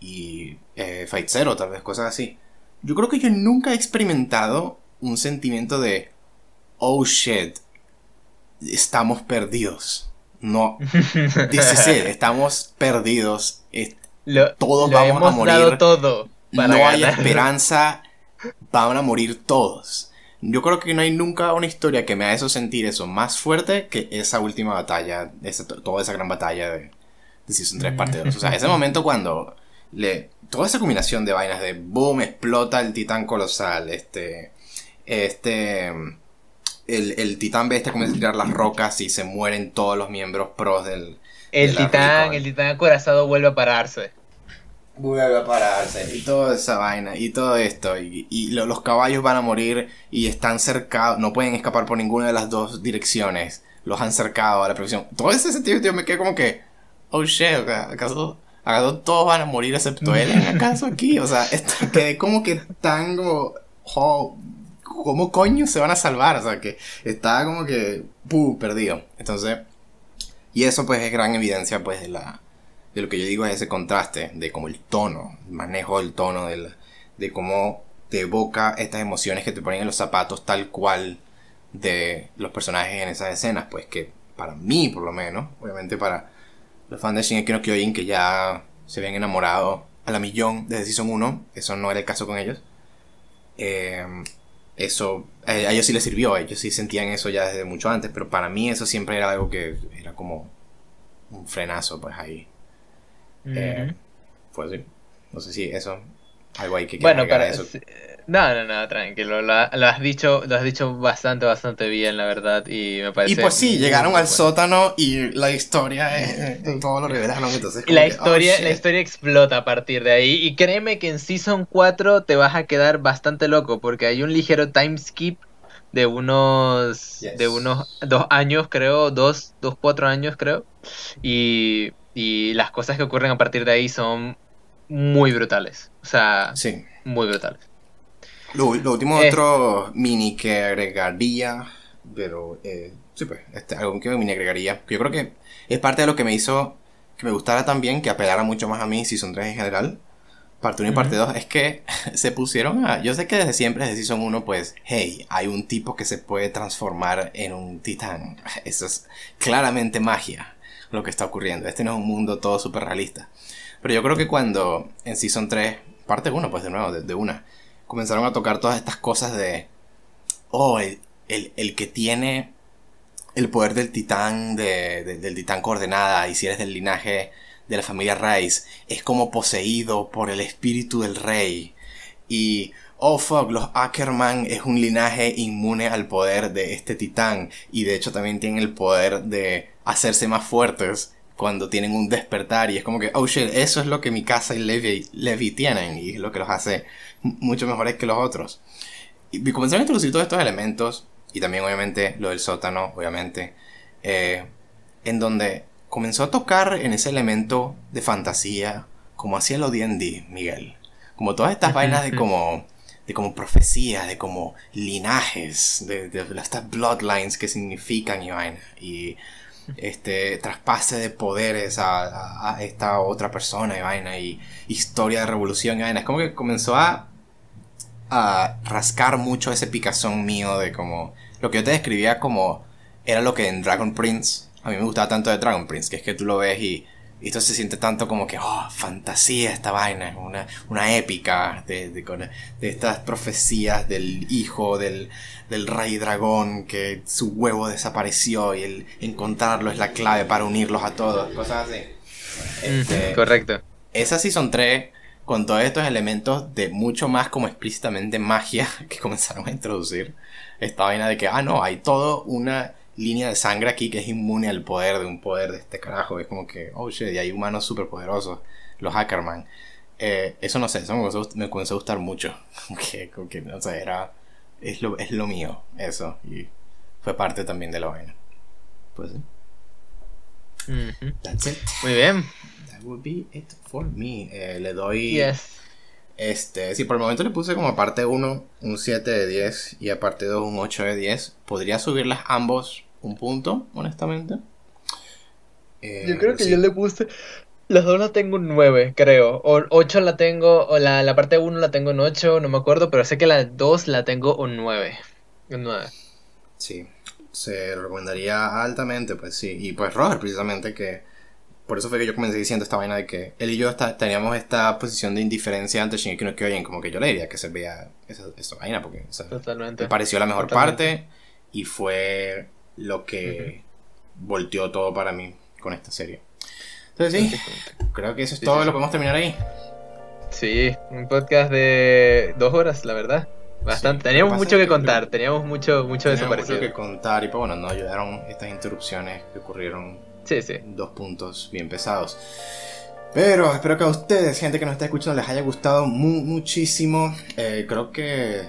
y eh, Fight Zero, tal vez, cosas así. Yo creo que yo nunca he experimentado un sentimiento de, oh shit, estamos perdidos. No, dice estamos perdidos. todos vamos a morir. todo no hay esperanza, van a morir todos. Yo creo que no hay nunca una historia que me haga eso sentir eso más fuerte que esa última batalla, esa, toda esa gran batalla de, de Season 3 parte 2. O sea, ese momento cuando le, toda esa combinación de vainas de boom, explota el titán colosal, este, este, el, el titán bestia comienza a tirar las rocas y se mueren todos los miembros pros del... El titán, el titán acorazado vuelve a pararse vuelve a pararse y toda esa vaina y todo esto y, los caballos van a morir y están cercados, no pueden escapar por ninguna de las dos direcciones, los han cercado a la presión. Todo ese sentido me quedé como que, oh shit, ¿acaso, acaso todos van a morir excepto él? ¿Acaso aquí? O sea, quedé como que tan como, ¿cómo coño se van a salvar? O sea, que estaba como que, puh, perdido. Entonces, y eso pues es gran evidencia pues de la de lo que yo digo es ese contraste de como el tono, el manejo del tono, del, de cómo te evoca estas emociones que te ponen en los zapatos tal cual de los personajes en esas escenas, pues que para mí por lo menos, obviamente para los fans de Shingeki no Kyojin que ya se habían enamorado a la millón desde Season 1, eso no era el caso con ellos. Eh, eso a ellos sí les sirvió, ellos sí sentían eso ya desde mucho antes, pero para mí eso siempre era algo que era como un frenazo pues ahí eh, pues sí. No sé si eso. Algo hay que Bueno, para eso. No, no, no, tranquilo. Lo, has dicho, lo has dicho bastante, bastante bien, la verdad. Y me parece. Y pues sí, llegaron al sótano y la historia, es, todo lo revelaron. Entonces, y la historia, oh, la historia explota a partir de ahí. Y créeme que en Season 4 te vas a quedar bastante loco. Porque hay un ligero time skip de unos. de unos dos años, creo. Dos, dos, cuatro años, creo. Y y las cosas que ocurren a partir de ahí son muy brutales. O sea, sí. muy brutales. Lo, último otro mini que agregaría, pero eh, sí, pues, este, algo que mini agregaría, yo creo que es parte de lo que me hizo que me gustara también, que apelara mucho más a mí, Season 3 en general, parte 1 y parte 2, es que se pusieron a... Yo sé que desde siempre, desde Season 1, pues, hey, hay un tipo que se puede transformar en un titán. Eso es claramente magia, lo que está ocurriendo. Este no es un mundo todo súper realista. Pero yo creo que cuando en Season 3, parte 1, pues de nuevo, de, una, comenzaron a tocar todas estas cosas de... Oh, el, el, que tiene el poder del titán, de, del titán coordenada, y si eres del linaje de la familia Rice es como poseído por el espíritu del rey. Y, oh fuck, los Ackerman es un linaje inmune al poder de este titán. Y de hecho también tienen el poder de hacerse más fuertes cuando tienen un despertar. Y es como que, oh shit, eso es lo que mi casa y Levi, Levi tienen. Y es lo que los hace mucho mejores que los otros. Y comenzaron a introducir todos estos elementos. Y también obviamente lo del sótano, obviamente. Eh, en donde comenzó a tocar en ese elemento de fantasía, como hacía lo D&D, Miguel. Como todas estas vainas de como de como profecías, de como linajes, de, de, estas bloodlines que significan y vaina. Y este traspase de poderes a, esta otra persona y vaina. Y historia de revolución y vaina. Es como que comenzó a, a rascar mucho ese picazón mío de como lo que yo te describía como era lo que en Dragon Prince a mí me gustaba tanto de Dragon Prince, que es que tú lo ves y, esto se siente tanto como que, oh, fantasía esta vaina, una, una épica de, de, estas profecías del hijo del, del, rey dragón, que su huevo desapareció y el encontrarlo es la clave para unirlos a todos, cosas así. Este, correcto. Esa son tres con todos estos elementos de mucho más como explícitamente magia que comenzaron a introducir. Esta vaina de que, ah, no, hay todo una línea de sangre aquí que es inmune al poder de un poder de este carajo. Es como que, oh shit, y hay humanos súper poderosos, los Hackerman. Eh, eso no sé, eso me comenzó, a gustar mucho. que, que, no sé, era. Es lo, es lo mío, eso. Y fue parte también de la vaina. Pues sí. That's it. Muy bien. That would be it for me. Eh, le doy. Este, si por el momento le puse como aparte 1 un 7 de 10 y aparte 2 un 8 de 10. Podría subirlas ambos un punto, honestamente. Eh, yo creo que yo le puse. Las dos las tengo un 9, creo. O 8 la tengo. O la, la parte 1 la tengo en 8, no me acuerdo. Pero sé que la 2 la tengo un 9. Un 9. Sí. Se recomendaría altamente, pues sí. Y pues Roger, precisamente, que por eso fue que yo comencé diciendo esta vaina de que él y yo teníamos esta posición de indiferencia ante Shingeki no Kyojin, como que yo le diría que se vea esa, vaina, porque me pareció la mejor parte y fue lo que volteó todo para mí con esta serie. Entonces sí, creo que eso es todo, lo podemos terminar ahí. Sí, un podcast de dos horas, la verdad. Bastante. teníamos mucho que contar, teníamos mucho, mucho teníamos mucho que contar y pues bueno, nos ayudaron estas interrupciones que ocurrieron Sí, sí. Dos puntos bien pesados. Pero espero que a ustedes, gente que nos está escuchando, les haya gustado muchísimo. Eh, creo que,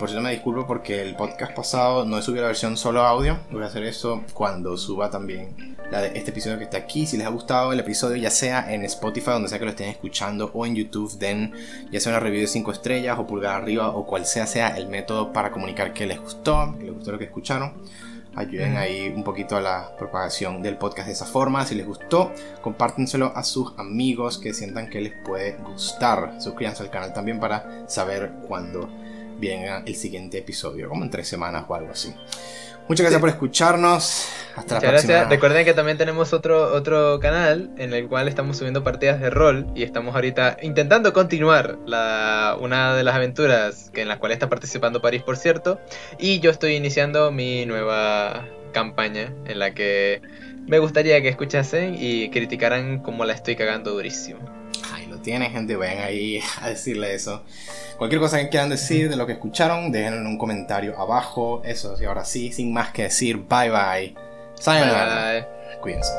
por cierto, me disculpo porque el podcast pasado no he subido la versión solo audio. Voy a hacer eso cuando suba también la de este episodio que está aquí. Si les ha gustado el episodio, ya sea en Spotify, donde sea que lo estén escuchando, o en YouTube, den ya sea una review de 5 estrellas o pulgar arriba o cual sea sea el método para comunicar que les gustó, que les gustó lo que escucharon ayuden ahí un poquito a la propagación del podcast de esa forma. Si les gustó, compártenselo a sus amigos que sientan que les puede gustar. Suscríbanse al canal también para saber cuándo venga el siguiente episodio, como en tres semanas o algo así. Muchas gracias por escucharnos. Hasta la próxima. Gracias. Recuerden que también tenemos otro, otro canal en el cual estamos subiendo partidas de rol y estamos ahorita intentando continuar la, una de las aventuras que en las cuales está participando París, por cierto. Y yo estoy iniciando mi nueva campaña en la que me gustaría que escuchasen y criticaran cómo la estoy cagando durísimo. Tienen, gente. Vayan ahí a decirle eso. Cualquier cosa que quieran decir de lo que escucharon, déjenlo en un comentario abajo. Eso, y ahora sí, sin más que decir, bye bye. Sayonara. Bye. Cuídense.